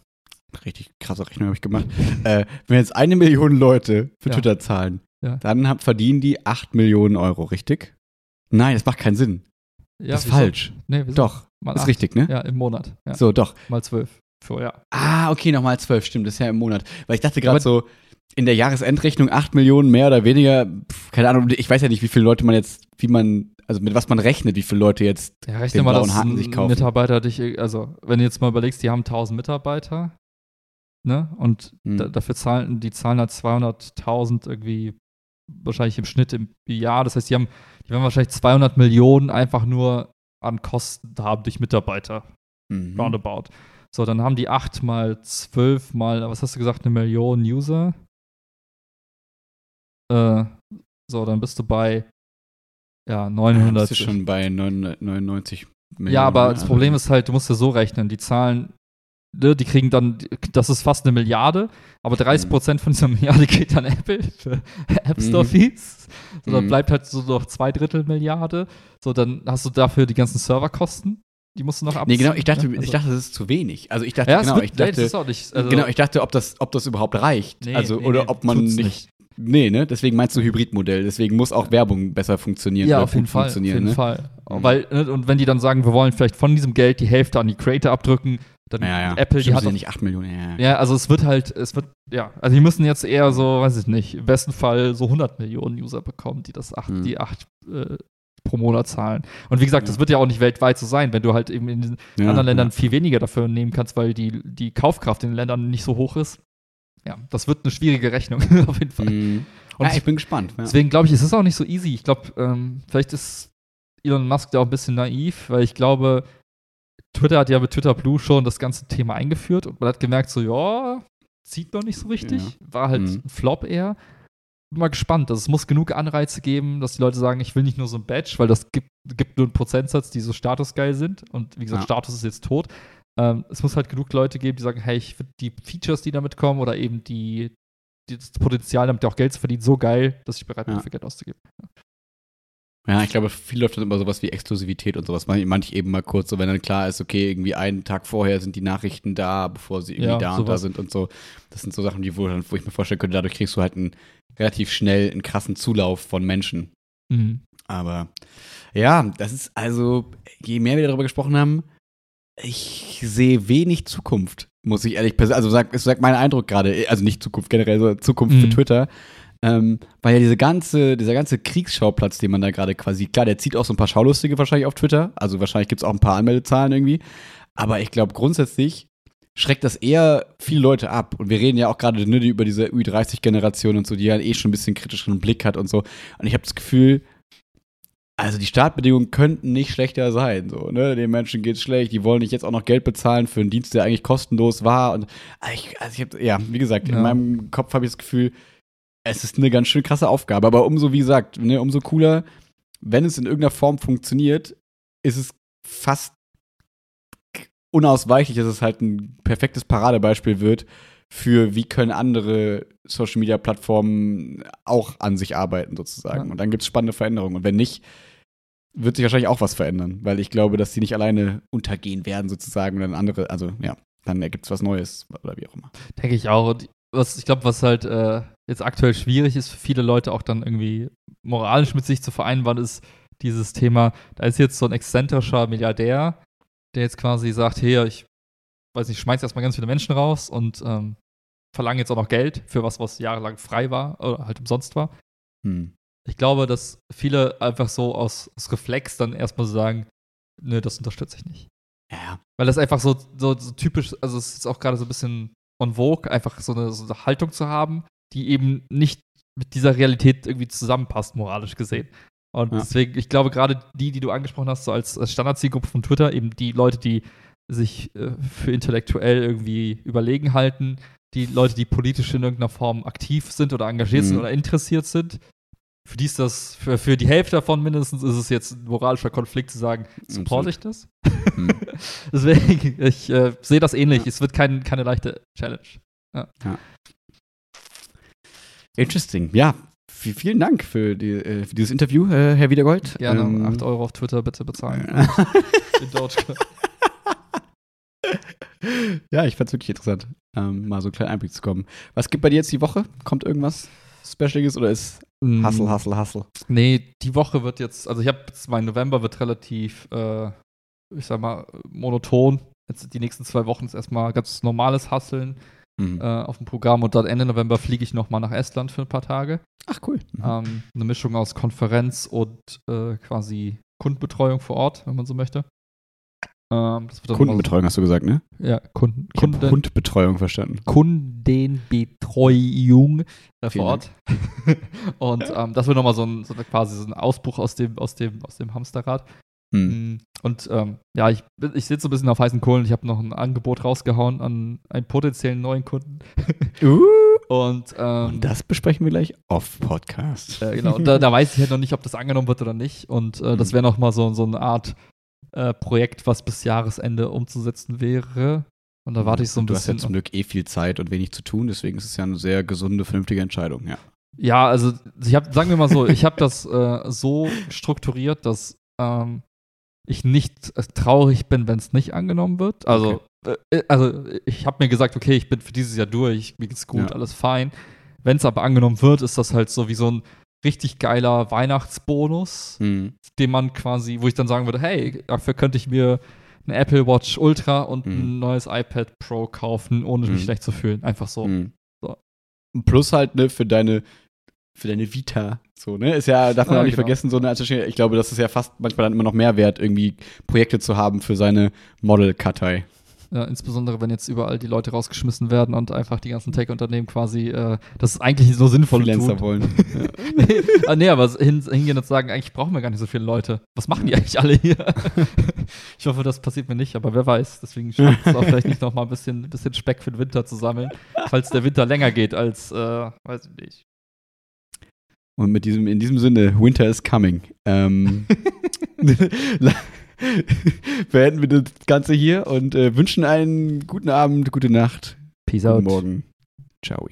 Richtig krasse Rechnung habe ich gemacht. äh, wenn jetzt eine Million Leute für
Ja.
Twitter zahlen, dann hab, verdienen die 8 Millionen Euro, richtig? Nein, das macht keinen Sinn.
Ja,
das ist falsch.
Nee?
Doch,
Mal
ist
acht.
richtig, ne?
Ja, im Monat. Ja,
So, doch.
mal zwölf. Für, ja.
Ah, okay, nochmal 12, stimmt, das ist ja im Monat. Weil ich dachte gerade so, in der Jahresendrechnung 8 Millionen mehr oder weniger, pf, keine Ahnung, ich weiß ja nicht, wie viele Leute man jetzt, wie man, also mit was man rechnet, wie viele Leute jetzt.
Ja, rechne
Den
mal,
blauen Haken sich kaufen.
Mitarbeiter dich, also wenn du jetzt mal überlegst, die haben 1000 Mitarbeiter, ne, und
Hm.
da, dafür zahlen, die zahlen halt 200.000 irgendwie wahrscheinlich im Schnitt im Jahr. Das heißt, die haben, die werden wahrscheinlich 200 Millionen einfach nur an Kosten haben durch Mitarbeiter,
Mhm.
roundabout. So, dann haben die 8 mal 12 mal, was hast du gesagt, eine Million User. Äh, so, dann bist du bei, ja,
Ja,
900.
bist du schon bei 999 Millionen.
Ja, aber das Problem ist halt, du musst ja so rechnen, die Zahlen, ne, die kriegen dann, das ist fast eine Milliarde, aber 30% von dieser Milliarde geht an Apple für App Store
Mhm.
Fees. So, dann
Mhm.
bleibt halt so noch zwei Drittel Milliarde. So, dann hast du dafür die ganzen Serverkosten, die musst du noch abziehen.
Nee, genau, ich dachte,
ne?
ich
Also-
dachte, das ist zu wenig. Also ich dachte,
ja,
genau,
wird,
ich
nee,
dachte,
auch nicht, also,
genau, ich dachte, ob das, ob das überhaupt reicht.
nee,
also,
nee,
oder
nee,
ob man
tut's
nicht, Nee, ne? Deswegen meinst du Hybridmodell. Deswegen muss auch Werbung besser funktionieren
Ja, auf jeden Fall. Auf jeden
ne?
Fall.
Mhm.
Weil, ne, und wenn die dann sagen, wir wollen vielleicht von diesem Geld die Hälfte an die Creator abdrücken, dann
Ja, ja.
Apple, die hat
ja nicht 8 Millionen. Ja, ja.
Ja, also es wird halt, es wird, ja, also die müssen jetzt eher so, weiß ich nicht, im besten Fall so 100 Millionen User bekommen, die das acht,
Mhm.
die acht äh, pro Monat zahlen. Und wie gesagt, das wird ja auch nicht weltweit so sein, wenn du halt eben in den anderen Ländern viel weniger dafür nehmen kannst, weil die, die Kaufkraft in den Ländern nicht so hoch ist. Ja, das wird eine schwierige Rechnung, auf jeden Fall.
Mhm.
Und
ja, ich bin gespannt.
Deswegen glaube ich, es ist auch nicht so easy. Ich glaube, ähm, vielleicht ist Elon Musk da auch ein bisschen naiv, weil ich glaube, Twitter hat ja mit Twitter Blue schon das ganze Thema eingeführt und man hat gemerkt, so, ja, zieht noch nicht so richtig. War halt
Mhm.
ein Flop eher. Bin mal gespannt. Also, es muss genug Anreize geben, dass die Leute sagen, ich will nicht nur so ein Badge, weil das gibt, gibt nur einen Prozentsatz, die so statusgeil sind. Und wie gesagt,
Ja.
Status ist jetzt tot. Ähm, es muss halt genug Leute geben, die sagen, hey, ich finde die Features, die damit kommen, oder eben die, die das Potenzial, damit auch Geld zu verdienen, so geil, dass ich bereit bin,
Ja.
dafür Geld auszugeben.
Ja, ich glaube, viel läuft dann immer sowas wie Exklusivität und sowas. Manch, eben mal kurz, so wenn dann klar ist, okay, irgendwie einen Tag vorher sind die Nachrichten da, bevor sie irgendwie
Ja,
da und da
sowas.
sind und so. Das sind so Sachen, die wo, wo ich mir vorstellen könnte, dadurch kriegst du halt einen relativ schnell einen krassen Zulauf von Menschen.
Mhm.
Aber ja, das ist also, je mehr wir darüber gesprochen haben, ich sehe wenig Zukunft, muss ich ehrlich persönlich, also sag, es sagt mein Eindruck gerade, also nicht Zukunft generell, sondern Zukunft für
Mhm.
Twitter. Ähm, weil ja diese ganze, dieser ganze Kriegsschauplatz, den man da gerade quasi, klar, der zieht auch so ein paar Schaulustige wahrscheinlich auf Twitter, also wahrscheinlich gibt es auch ein paar Anmeldezahlen irgendwie, aber ich glaube grundsätzlich schreckt das eher viele Leute ab. Und wir reden ja auch gerade ne, über diese Ü30-Generation und so, die ja eh schon ein bisschen kritischeren Blick hat und so. Und ich habe das Gefühl, also die Startbedingungen könnten nicht schlechter sein. So, ne? Den Menschen geht's schlecht, die wollen nicht jetzt auch noch Geld bezahlen für einen Dienst, der eigentlich kostenlos war. Und also ich, also ich hab, ja, wie gesagt,
Ja.
in meinem Kopf habe ich das Gefühl, es ist eine ganz schön krasse Aufgabe. Aber umso, wie gesagt, ne, umso cooler, wenn es in irgendeiner Form funktioniert, ist es fast unausweichlich, dass es halt ein perfektes Paradebeispiel wird für wie können andere Social Media Plattformen auch an sich arbeiten sozusagen.
Ja.
Und dann gibt es spannende Veränderungen. Und wenn nicht, wird sich wahrscheinlich auch was verändern, weil ich glaube, dass die nicht alleine untergehen werden sozusagen und dann andere, also ja, dann ergibt es was Neues oder wie auch immer.
Denke ich auch. Und was, ich glaube, was halt äh, jetzt aktuell schwierig ist für viele Leute auch dann irgendwie moralisch mit sich zu vereinbaren, ist dieses Thema, da ist jetzt so ein exzentrischer Milliardär, der jetzt quasi sagt, hey, ich weiß nicht, schmeiß erstmal ganz viele Menschen raus und ähm, verlange jetzt auch noch Geld für was, was jahrelang frei war oder halt umsonst war.
Hm.
Ich glaube, dass viele einfach so aus, aus Reflex dann erstmal sagen, nö, das unterstütze ich nicht.
Ja,
Weil das einfach so, so, so typisch, also es ist auch gerade so ein bisschen on vogue, einfach so eine, so eine Haltung zu haben, die eben nicht mit dieser Realität irgendwie zusammenpasst, moralisch gesehen. Und
Ja.
deswegen, ich glaube, gerade die, die du angesprochen hast, so als, als Standardzielgruppe von Twitter, eben die Leute, die sich äh, für intellektuell irgendwie überlegen halten, die Leute, die politisch in irgendeiner Form aktiv sind oder engagiert sind
Mhm.
oder interessiert sind, für die ist das, für, für die Hälfte davon mindestens ist es jetzt ein moralischer Konflikt zu sagen, supporte ich das?
Hm.
Deswegen, ich äh, sehe das ähnlich. Es wird kein, keine leichte Challenge.
Interesting. Ja, vielen Dank für, die, äh, für dieses Interview, äh, Herr Wiedergold.
Gerne
Ähm,
8 Euro auf Twitter bitte bezahlen. Den Dogecoin.
ja, ich fand's wirklich interessant, ähm, mal so einen kleinen Einblick zu kommen. Was gibt bei dir jetzt die Woche? Kommt irgendwas Specialiges oder ist Hustle, Hustle, Hustle?
Nee, die Woche wird jetzt, also ich habe mein November wird relativ, äh, ich sag mal, monoton. Jetzt die nächsten zwei Wochen ist erstmal ganz normales Hustlen
Mhm.
äh, auf dem Programm und dann Ende November fliege ich nochmal nach Estland für ein paar Tage.
Ach, cool. Mhm.
Ähm, eine Mischung aus Konferenz und äh, quasi Kundenbetreuung vor Ort, wenn man so möchte. Ähm, das wird dann
Kundenbetreuung hast du gesagt, ne?
Ja, Kunden, Kunden,
Kundenbetreuung verstanden.
Kundenbetreuung äh, vor Ort. und ähm, das wird nochmal so ein, so quasi so ein Ausbruch aus dem, aus dem, aus dem Hamsterrad.
Mhm.
Und ähm, ja, ich, ich sitze so ein bisschen auf heißen Kohlen. Ich habe noch ein Angebot rausgehauen an einen potenziellen neuen Kunden.
Uh,
Und, ähm,
und das besprechen wir gleich off Podcast.
äh, genau, und da, da weiß ich halt noch nicht, ob das angenommen wird oder nicht. Und äh, das
Mhm.
wäre nochmal so, so eine Art äh, Projekt, was bis Jahresende umzusetzen wäre. Und da warte ich so ein
du hast ja
bisschen.
zum Glück eh viel Zeit und wenig zu tun, deswegen ist es ja eine sehr gesunde, vernünftige Entscheidung, ja.
Ja, also ich habe, sagen wir mal so, ich habe das äh, so strukturiert, dass ähm, ich nicht äh, traurig bin, wenn es nicht angenommen wird. Also, äh, also ich habe mir gesagt, okay, ich bin für dieses Jahr durch, mir geht's gut,
Ja.
alles fein. Wenn es aber angenommen wird, ist das halt so wie so ein richtig geiler Weihnachtsbonus,
Mhm.
den man quasi, wo ich dann sagen würde, hey, dafür könnte ich mir eine Apple Watch Ultra und
Mhm.
ein neues iPad Pro kaufen, ohne mich
Mhm.
schlecht zu fühlen. Einfach so.
Mhm.
So.
Plus halt, ne, für deine, für deine Vita. So, ne? Ist ja, darf man
Ja,
auch nicht
genau.
vergessen, so eine. Ich glaube, das ist ja fast manchmal dann immer noch mehr wert, irgendwie Projekte zu haben für seine Model-Kartei.
Ja, insbesondere wenn jetzt überall die Leute rausgeschmissen werden und einfach die ganzen Tech-Unternehmen quasi äh, das ist eigentlich so sinnvoll
Freelancer
tun.
wollen.
nee, ah, nee, aber hin, hingehen und sagen, eigentlich brauchen wir gar nicht so viele Leute. Was machen die eigentlich alle hier? ich hoffe, das passiert mir nicht, aber wer weiß. Deswegen schaut es auch vielleicht nicht noch mal ein bisschen, bisschen Speck für den Winter zu sammeln, falls der Winter länger geht als, äh, weiß ich nicht.
Und mit diesem, in diesem Sinne, Winter is coming. Ähm, beenden wir das Ganze hier und äh, wünschen einen guten Abend, gute Nacht,
Peace
guten Morgen. Ciao.